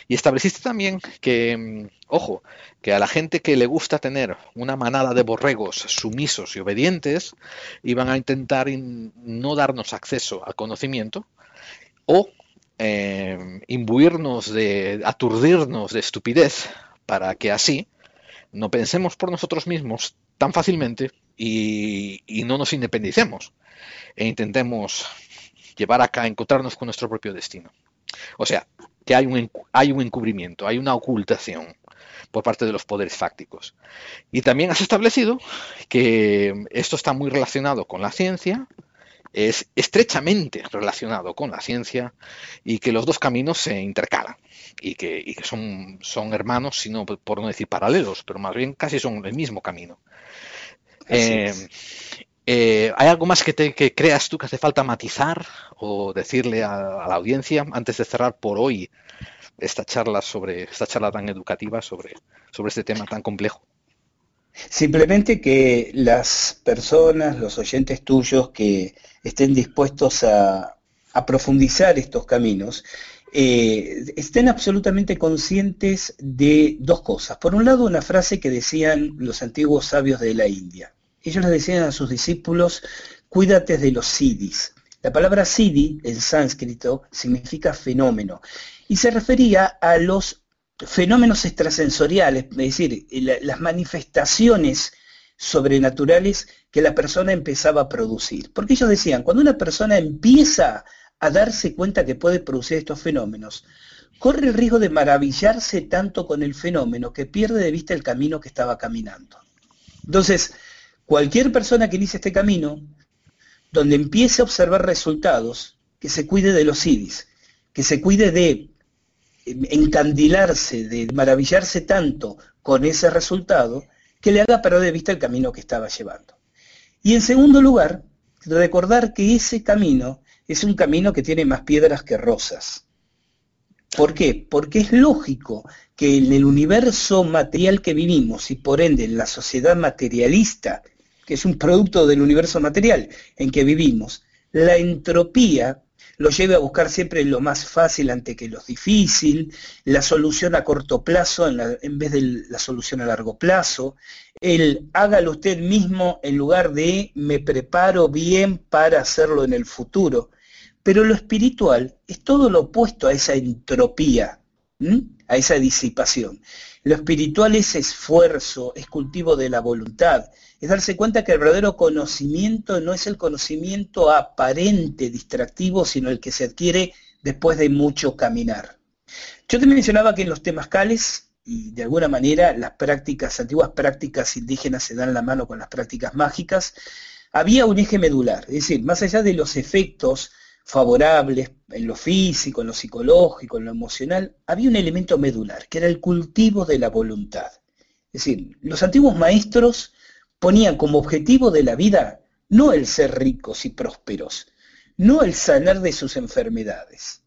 y estableciste también que, mm, ojo, que a la gente que le gusta tener una manada de borregos sumisos y obedientes, iban a intentar no darnos acceso al conocimiento o eh, imbuirnos de, aturdirnos de estupidez para que así no pensemos por nosotros mismos tan fácilmente y, no nos independicemos e intentemos llevar acá, encontrarnos con nuestro propio destino. O sea, que hay un, hay un encubrimiento, hay una ocultación por parte de los poderes fácticos. Y también has establecido que esto está muy relacionado con la ciencia, es estrechamente relacionado con la ciencia y que los dos caminos se intercalan y que, son, son hermanos, sino por no decir paralelos, pero más bien casi son el mismo camino. Eh, eh, ¿Hay algo más que, te, que creas tú que hace falta matizar o decirle a, la audiencia antes de cerrar por hoy esta charla sobre esta charla tan educativa sobre, sobre este tema tan complejo? Simplemente que las personas, los oyentes tuyos que estén dispuestos a, a profundizar estos caminos, eh, estén absolutamente conscientes de dos cosas. Por un lado, una frase que decían los antiguos sabios de la India. Ellos les decían a sus discípulos, cuídate de los siddhis. La palabra siddhi en sánscrito significa fenómeno y se refería a los fenómenos extrasensoriales, es decir, las manifestaciones sobrenaturales que la persona empezaba a producir. Porque ellos decían, cuando una persona empieza a darse cuenta que puede producir estos fenómenos, corre el riesgo de maravillarse tanto con el fenómeno que pierde de vista el camino que estaba caminando. Entonces, cualquier persona que inicie este camino, donde empiece a observar resultados, que se cuide de los idis, que se cuide de encandilarse, de maravillarse tanto con ese resultado, que le haga perder de vista el camino que estaba llevando. Y en segundo lugar, recordar que ese camino es un camino que tiene más piedras que rosas. ¿Por qué? Porque es lógico que en el universo material que vivimos y por ende en la sociedad materialista, que es un producto del universo material en que vivimos, la entropía lo lleve a buscar siempre lo más fácil ante que lo difícil, la solución a corto plazo en, en, vez de la solución a largo plazo, el hágalo usted mismo en lugar de me preparo bien para hacerlo en el futuro. Pero lo espiritual es todo lo opuesto a esa entropía, a esa disipación. Lo espiritual es esfuerzo, es cultivo de la voluntad, es darse cuenta que el verdadero conocimiento no es el conocimiento aparente, distractivo, sino el que se adquiere después de mucho caminar. Yo te mencionaba que en los temas cales, y de alguna manera las prácticas, antiguas prácticas indígenas se dan la mano con las prácticas mágicas, había un eje medular, es decir, más allá de los efectos favorables en lo físico, en lo psicológico, en lo emocional, había un elemento medular, que era el cultivo de la voluntad. Es decir, los antiguos maestros ponían como objetivo de la vida no el ser ricos y prósperos, no el sanar de sus enfermedades,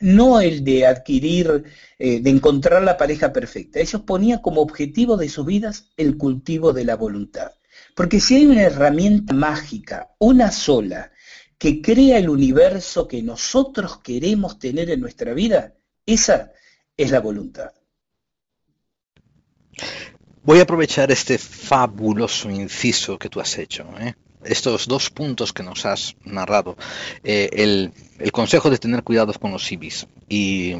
no el de adquirir, eh, de encontrar la pareja perfecta. Ellos ponían como objetivo de sus vidas el cultivo de la voluntad. Porque si hay una herramienta mágica, una sola, que crea el universo que nosotros queremos tener en nuestra vida, esa es la voluntad. Voy a aprovechar este fabuloso inciso que tú has hecho. ¿eh? Estos dos puntos que nos has narrado. Eh, el, consejo de tener cuidados con los ibis y,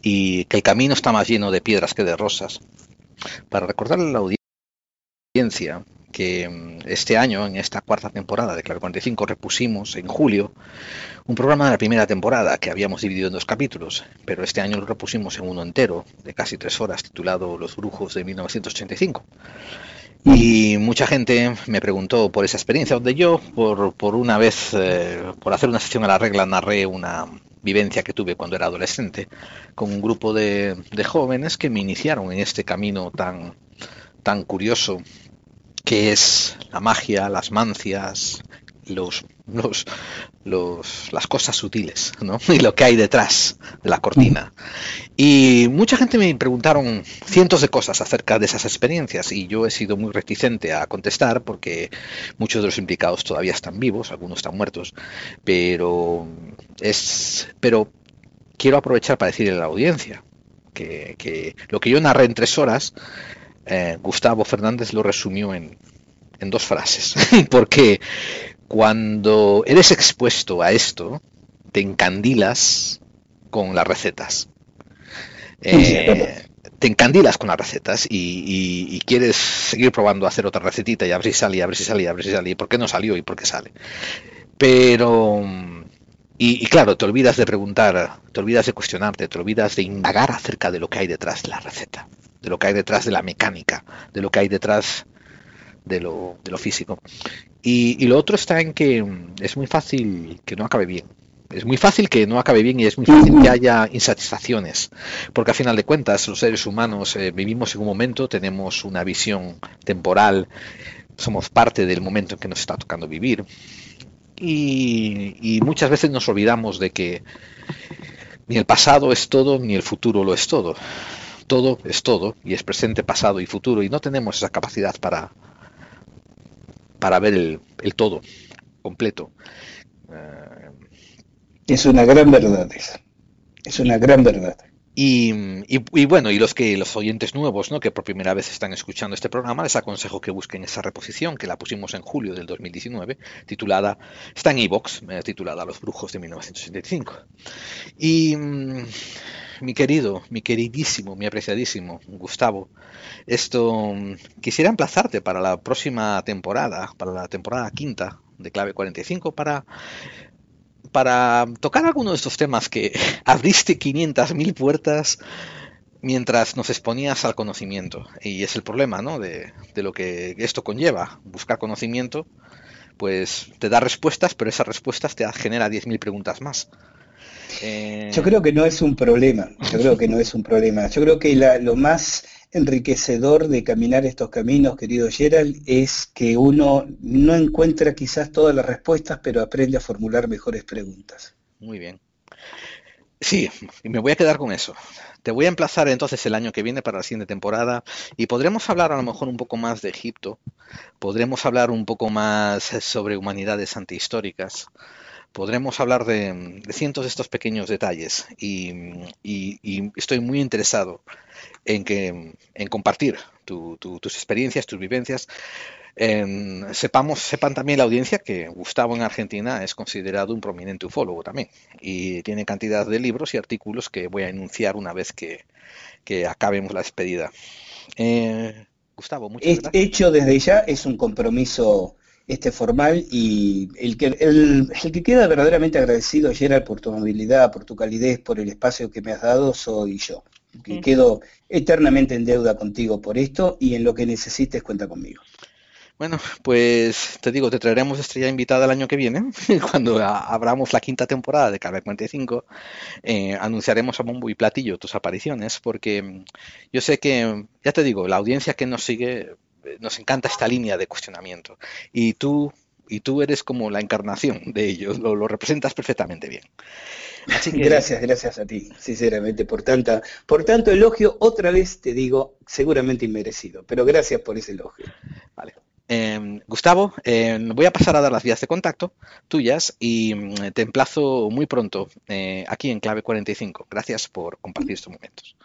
y que el camino está más lleno de piedras que de rosas. Para recordarle a la audiencia que mm, este año, en esta cuarta temporada de Claro 45, repusimos en julio un programa de la primera temporada que habíamos dividido en dos capítulos, pero este año lo repusimos en uno entero, de casi tres horas, titulado Los Brujos de 1985. Y mucha gente me preguntó por esa experiencia, donde yo, por, por una vez, eh, por hacer una sesión a la regla, narré una, vivencia que tuve cuando era adolescente, con un grupo de, de jóvenes que me iniciaron en este camino tan, tan curioso que es la magia, las mancias, los, los, los, las cosas sutiles ¿no? y lo que hay detrás de la cortina. Y mucha gente me preguntaron cientos de cosas acerca de esas experiencias y yo he sido muy reticente a contestar porque muchos de los implicados todavía están vivos, algunos están muertos, pero es pero quiero aprovechar para decirle a la audiencia que, que lo que yo narré en tres horas, eh, Gustavo Fernández lo resumió en, en dos frases, porque cuando eres expuesto a esto, te encandilas con las recetas. Eh, te encandilas con las recetas y, quieres seguir probando a hacer otra recetita y a ver si sale, a ver si sale, a ver si sale, y por qué no salió y por qué sale. Pero, y, claro, te olvidas de preguntar, te olvidas de cuestionarte, te olvidas de indagar acerca de lo que hay detrás de la receta, de lo que hay detrás de la mecánica, de lo que hay detrás de lo, de lo físico. Y, lo otro está en que mm, es muy fácil que no acabe bien. Es muy fácil que no acabe bien y es muy fácil que haya insatisfacciones, porque a final de cuentas los seres humanos eh, vivimos en un momento, tenemos una visión temporal, somos parte del momento en que nos está tocando vivir y, y muchas veces nos olvidamos de que ni el pasado es todo ni el futuro lo es todo. Todo es todo y es presente, pasado y futuro y no tenemos esa capacidad para, para ver el, todo completo. Eh, es una gran verdad esa. Es una gran verdad. Y, bueno, y los que los oyentes nuevos, ¿no? que por primera vez están escuchando este programa, les aconsejo que busquen esa reposición que la pusimos en julio del 2019, titulada, está en Evox, eh, titulada Los Brujos de 1975. Y mm, mi querido, mi queridísimo, mi apreciadísimo Gustavo, esto mm, quisiera emplazarte para la próxima temporada, para la temporada quinta de Clave 45, para para tocar alguno de estos temas que abriste 500.000 puertas mientras nos exponías al conocimiento. Y es el problema, ¿no? De, de, lo que esto conlleva. Buscar conocimiento, pues te da respuestas, pero esas respuestas te genera 10.000 preguntas más. Yo creo que no es un problema, yo creo que no es un problema. Yo creo que lo más enriquecedor de caminar estos caminos, querido Gerald, es que uno no encuentra quizás todas las respuestas, pero aprende a formular mejores preguntas. Muy bien. Sí, y me voy a quedar con eso. Te voy a emplazar entonces el año que viene para la siguiente temporada y podremos hablar a lo mejor un poco más de Egipto, podremos hablar un poco más sobre humanidades antihistóricas, podremos hablar de, cientos de estos pequeños detalles y, estoy muy interesado en, que, en compartir tus experiencias, tus vivencias. sepamos, sepan también la audiencia que Gustavo en Argentina es considerado un prominente ufólogo también y tiene cantidad de libros y artículos que voy a enunciar una vez que, acabemos la despedida. Eh, Gustavo, muchas gracias. Hecho desde ya es un compromiso este formal y el que, el, que queda verdaderamente agradecido, Gerald, por tu amabilidad, por tu calidez, por el espacio que me has dado, soy yo. Que quedo eternamente en deuda contigo por esto y en lo que necesites cuenta conmigo. Bueno, pues te digo, te traeremos estrella invitada el año que viene, cuando abramos la quinta temporada de KB 45, eh, anunciaremos a bombo y platillo tus apariciones, porque yo sé que, ya te digo, la audiencia que nos sigue nos encanta esta línea de cuestionamiento. Y tú, y tú eres como la encarnación de ellos, lo, representas perfectamente bien. Gracias, gracias a ti, sinceramente, por tanta, por tanto elogio, otra vez te digo, seguramente inmerecido, pero gracias por ese elogio. Vale. Em, Gustavo, em, voy a pasar a dar las vías de contacto tuyas y mm, te emplazo muy pronto eh, aquí en Clave 45. Gracias por compartir estos momentos.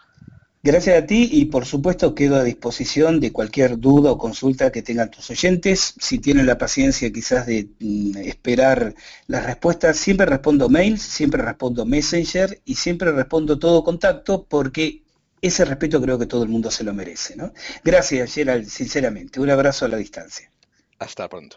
Gracias a ti y por supuesto quedo a disposición de cualquier duda o consulta que tengan tus oyentes. Si tienen la paciencia quizás de mm, esperar las respuestas, siempre respondo mails, siempre respondo messenger y siempre respondo todo contacto porque ese respeto creo que todo el mundo se lo merece. Gracias Gerald, sinceramente. Un abrazo a la distancia. Hasta pronto.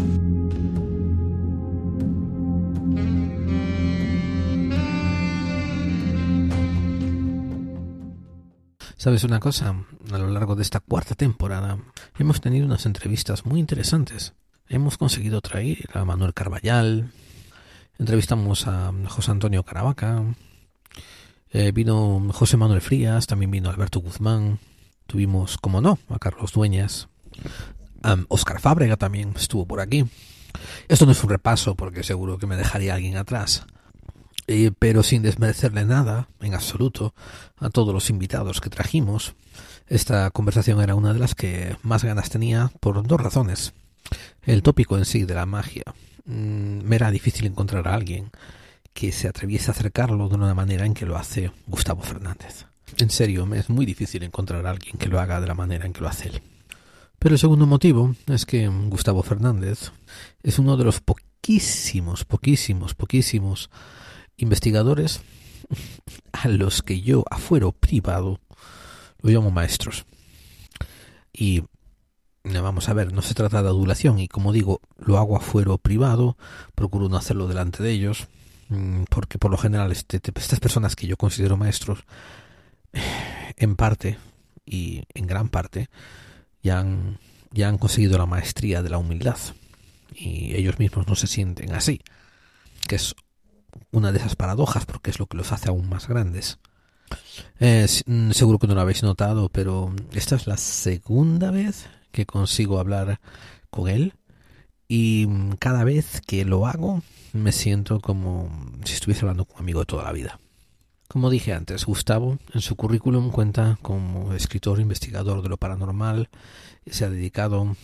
¿Sabes una cosa? A lo largo de esta cuarta temporada hemos tenido unas entrevistas muy interesantes. Hemos conseguido traer a Manuel Carballal, entrevistamos a José Antonio Caravaca, eh, vino José Manuel Frías, también vino Alberto Guzmán, tuvimos, como no, a Carlos Dueñas, Oscar Fábrega también estuvo por aquí. Esto no es un repaso porque seguro que me dejaría alguien atrás. Eh, pero sin desmerecerle nada, en absoluto, a todos los invitados que trajimos. Esta conversación era una de las que más ganas tenía por dos razones. El tópico en sí de la magia. Mm, me era difícil encontrar a alguien que se atreviese a acercarlo de una manera en que lo hace Gustavo Fernández. En serio, me es muy difícil encontrar a alguien que lo haga de la manera en que lo hace él. Pero el segundo motivo es que Gustavo Fernández es uno de los poquísimos, poquísimos, poquísimos investigadores a los que yo, a fuero privado, lo llamo maestros. Y vamos a ver, no se trata de adulación y como digo, lo hago a fuero privado, procuro no hacerlo delante de ellos, mm, porque por lo general este, estas personas que yo considero maestros, en parte y en gran parte, ya han, ya han conseguido la maestría de la humildad y ellos mismos no se sienten así, que es una de esas paradojas porque es lo que los hace aún más grandes. Eh, seguro que no lo habéis notado, pero esta es la segunda vez que consigo hablar con él y cada vez que lo hago me siento como si estuviese hablando con un amigo de toda la vida. Como dije antes, Gustavo en su currículum cuenta como escritor investigador de lo paranormal se ha dedicado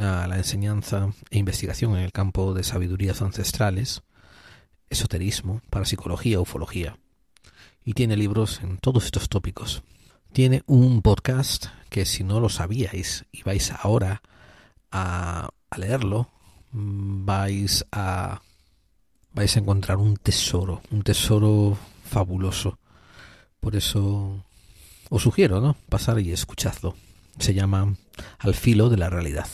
a la enseñanza e investigación en el campo de sabidurías ancestrales, esoterismo, parapsicología, ufología. Y tiene libros en todos estos tópicos. Tiene un podcast que si no lo sabíais y vais ahora a, a leerlo, vais a vais a encontrar un tesoro, un tesoro fabuloso. Por eso os sugiero, ¿no? Pasar y escuchadlo. Se llama Al filo de la realidad.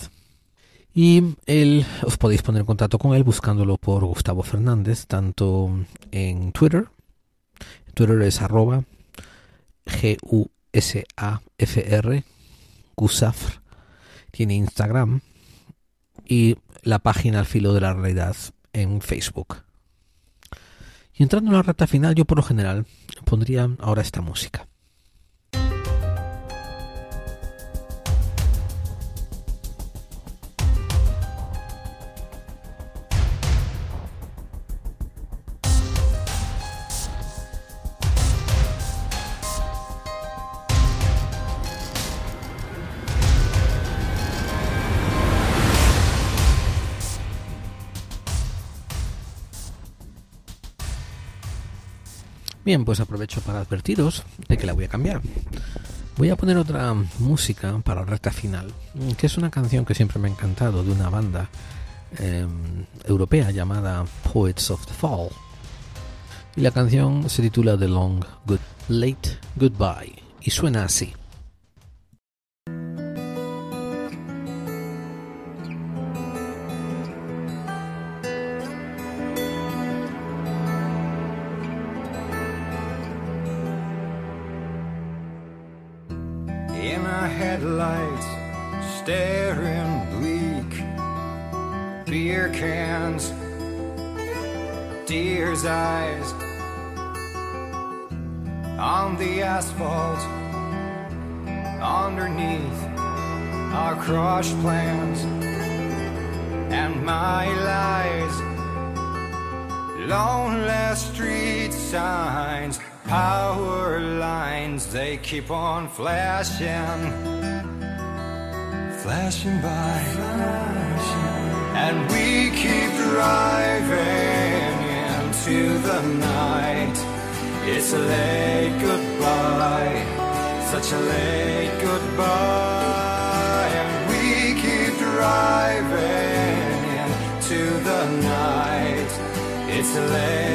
Y él, os podéis poner en contacto con él buscándolo por Gustavo Fernández, tanto en Twitter. Twitter es arroba G-U-S-A-F-R, Gusafr. Tiene Instagram y la página Al filo de la realidad en Facebook. Y entrando en la recta final, yo por lo general pondría ahora esta música. Bien, pues aprovecho para advertiros de que la voy a cambiar. Voy a poner otra música para la recta final, que es una canción que siempre me ha encantado de una banda eh, europea llamada Poets of the Fall. Y la canción se titula The Long Good Late Goodbye y suena así. Staring bleak. Beer cans, deer's eyes on the asphalt. Underneath our crushed plans and my lies. Lonely street signs, power lines, they keep on flashing, flashing by. And we keep driving into the night. It's a late goodbye, such a late goodbye. And we keep driving into the night. It's a late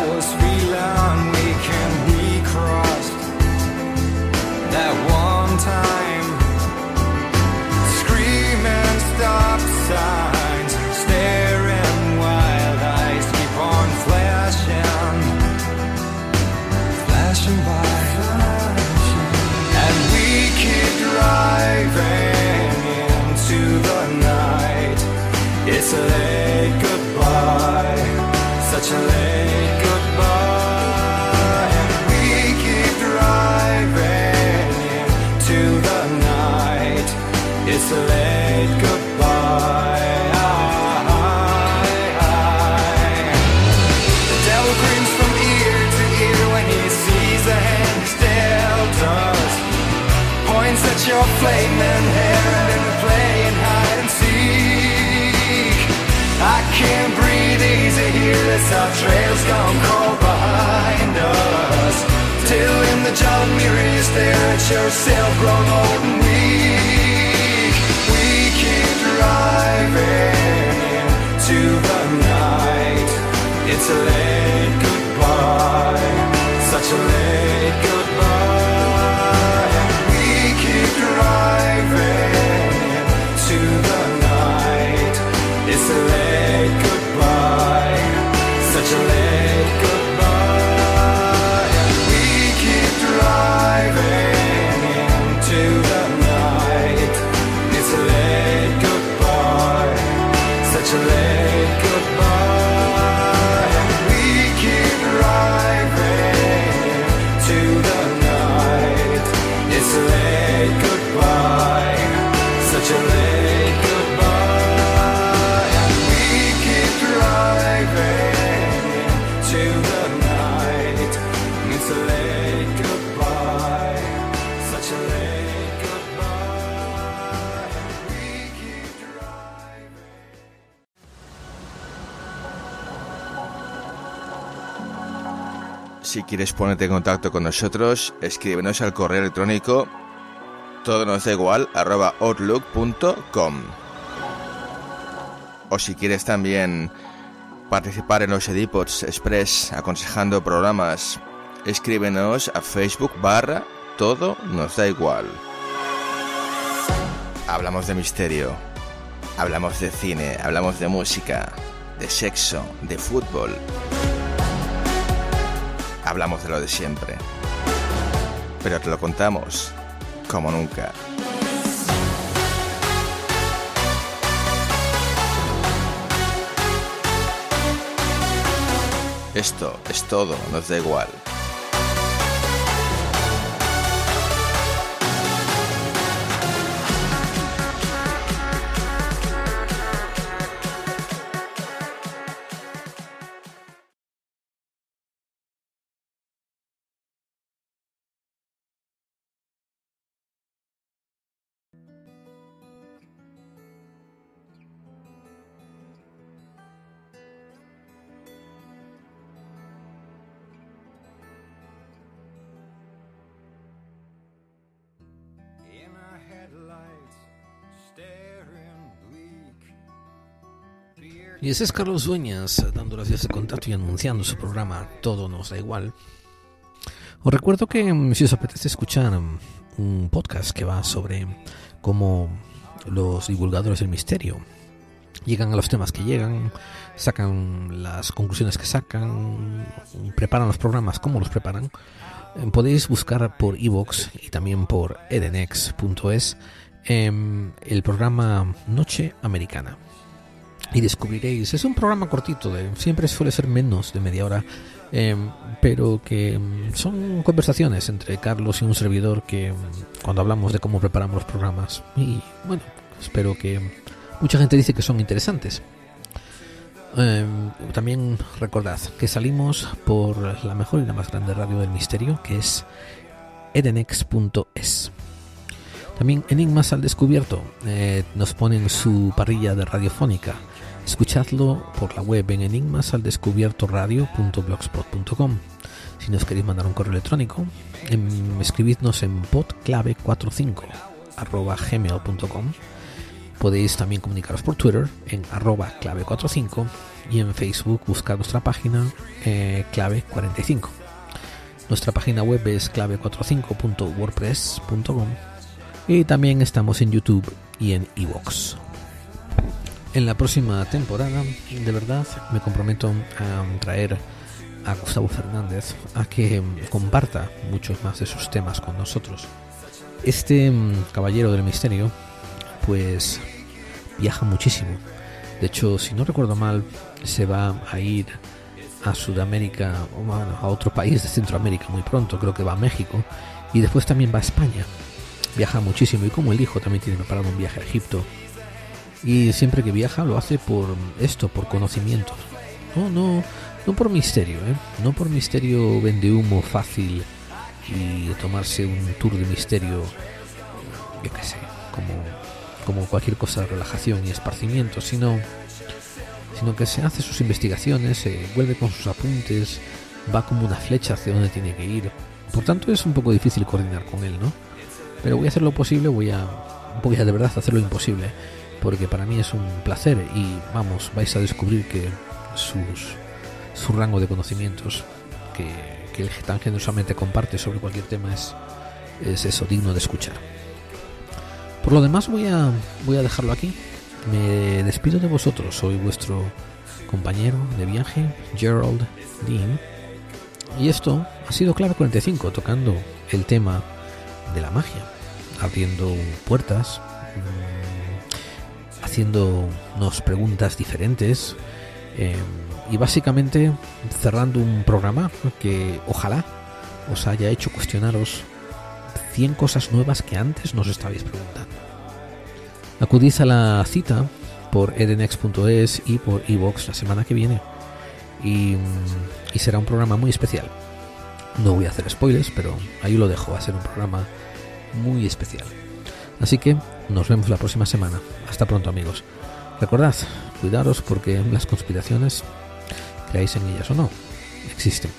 I was yourself grown old and weak. We keep driving into the night. It's a late goodbye, such a late goodbye. We keep driving into the night. It's a late goodbye, such a late quieres ponerte en contacto con nosotros, escríbenos al correo electrónico todo nos da igual arroba outlook.com. O si quieres también participar en los Edipods Express aconsejando programas, escríbenos a Facebook barra todo nos da igual. Hablamos de misterio, hablamos de cine, hablamos de música, de sexo, de fútbol. Hablamos de lo de siempre. Pero te lo contamos como nunca. Esto es todo, nos da igual. Y ese es Carlos Dueñas dando las vías de contacto y anunciando su programa Todo nos da igual. Os recuerdo que mm, si os apetece escuchar mm, un podcast que va sobre cómo los divulgadores del misterio llegan a los temas que llegan, sacan las conclusiones que sacan, preparan los programas como los preparan, eh, podéis buscar por iVoox y también por edenex.es em, el programa Noche Americana y descubriréis. Es un programa cortito, de, siempre suele ser menos de media hora, eh, pero que mm, son conversaciones entre Carlos y un servidor que cuando hablamos de cómo preparamos los programas. Y bueno, espero que mucha gente dice que son interesantes. Eh, también recordad que salimos por la mejor y la más grande radio del misterio, que es edenex.es. También Enigmas al Descubierto eh, nos ponen su parrilla de radiofónica. Escuchadlo por la web en enigmasaldescubiertoradio.blogspot.com. Si nos queréis mandar un correo electrónico, em, escribidnos en podclave45 arroba. Podéis también comunicaros por Twitter en arroba clave45 y en Facebook buscar nuestra página eh, clave45. Nuestra página web es clave45.wordpress.com y también estamos en YouTube y en iVoox. En la próxima temporada, de verdad, me comprometo a traer a Gustavo Fernández a que comparta muchos más de sus temas con nosotros. Este mm, caballero del misterio, pues viaja muchísimo. De hecho, si no recuerdo mal, se va a ir a Sudamérica, o a otro país de Centroamérica muy pronto, creo que va a México, y después también va a España. Viaja muchísimo y como el hijo también tiene preparado un viaje a Egipto. Y siempre que viaja lo hace por esto, por conocimientos. No, no, no por misterio, ¿eh? no por misterio vende humo fácil y tomarse un tour de misterio, yo qué sé, como, como cualquier cosa de relajación y esparcimiento, sino, sino que se hace sus investigaciones, se vuelve con sus apuntes, va como una flecha hacia donde tiene que ir. Por tanto es un poco difícil coordinar con él, ¿no? Pero voy a hacer lo posible, voy a, voy a de verdad hacer lo imposible, porque para mí es un placer y vamos, vais a descubrir que sus, su rango de conocimientos que, que él tan generosamente comparte sobre cualquier tema es, es eso, digno de escuchar. Por lo demás voy a, voy a dejarlo aquí. Me despido de vosotros, soy vuestro compañero de viaje, Gerald Dean. Y esto ha sido Clave 45, tocando el tema de la magia, abriendo puertas, mm, haciéndonos preguntas diferentes eh, y básicamente cerrando un programa que ojalá os haya hecho cuestionaros 100 cosas nuevas que antes nos estabais preguntando. Acudid a la cita por edenex.es y por iVox la semana que viene y, y será un programa muy especial. No voy a hacer spoilers, pero ahí lo dejo, va a ser un programa muy especial. Así que nos vemos la próxima semana. Hasta pronto amigos. Recordad, cuidaros porque las conspiraciones, creáis en ellas o no, existen.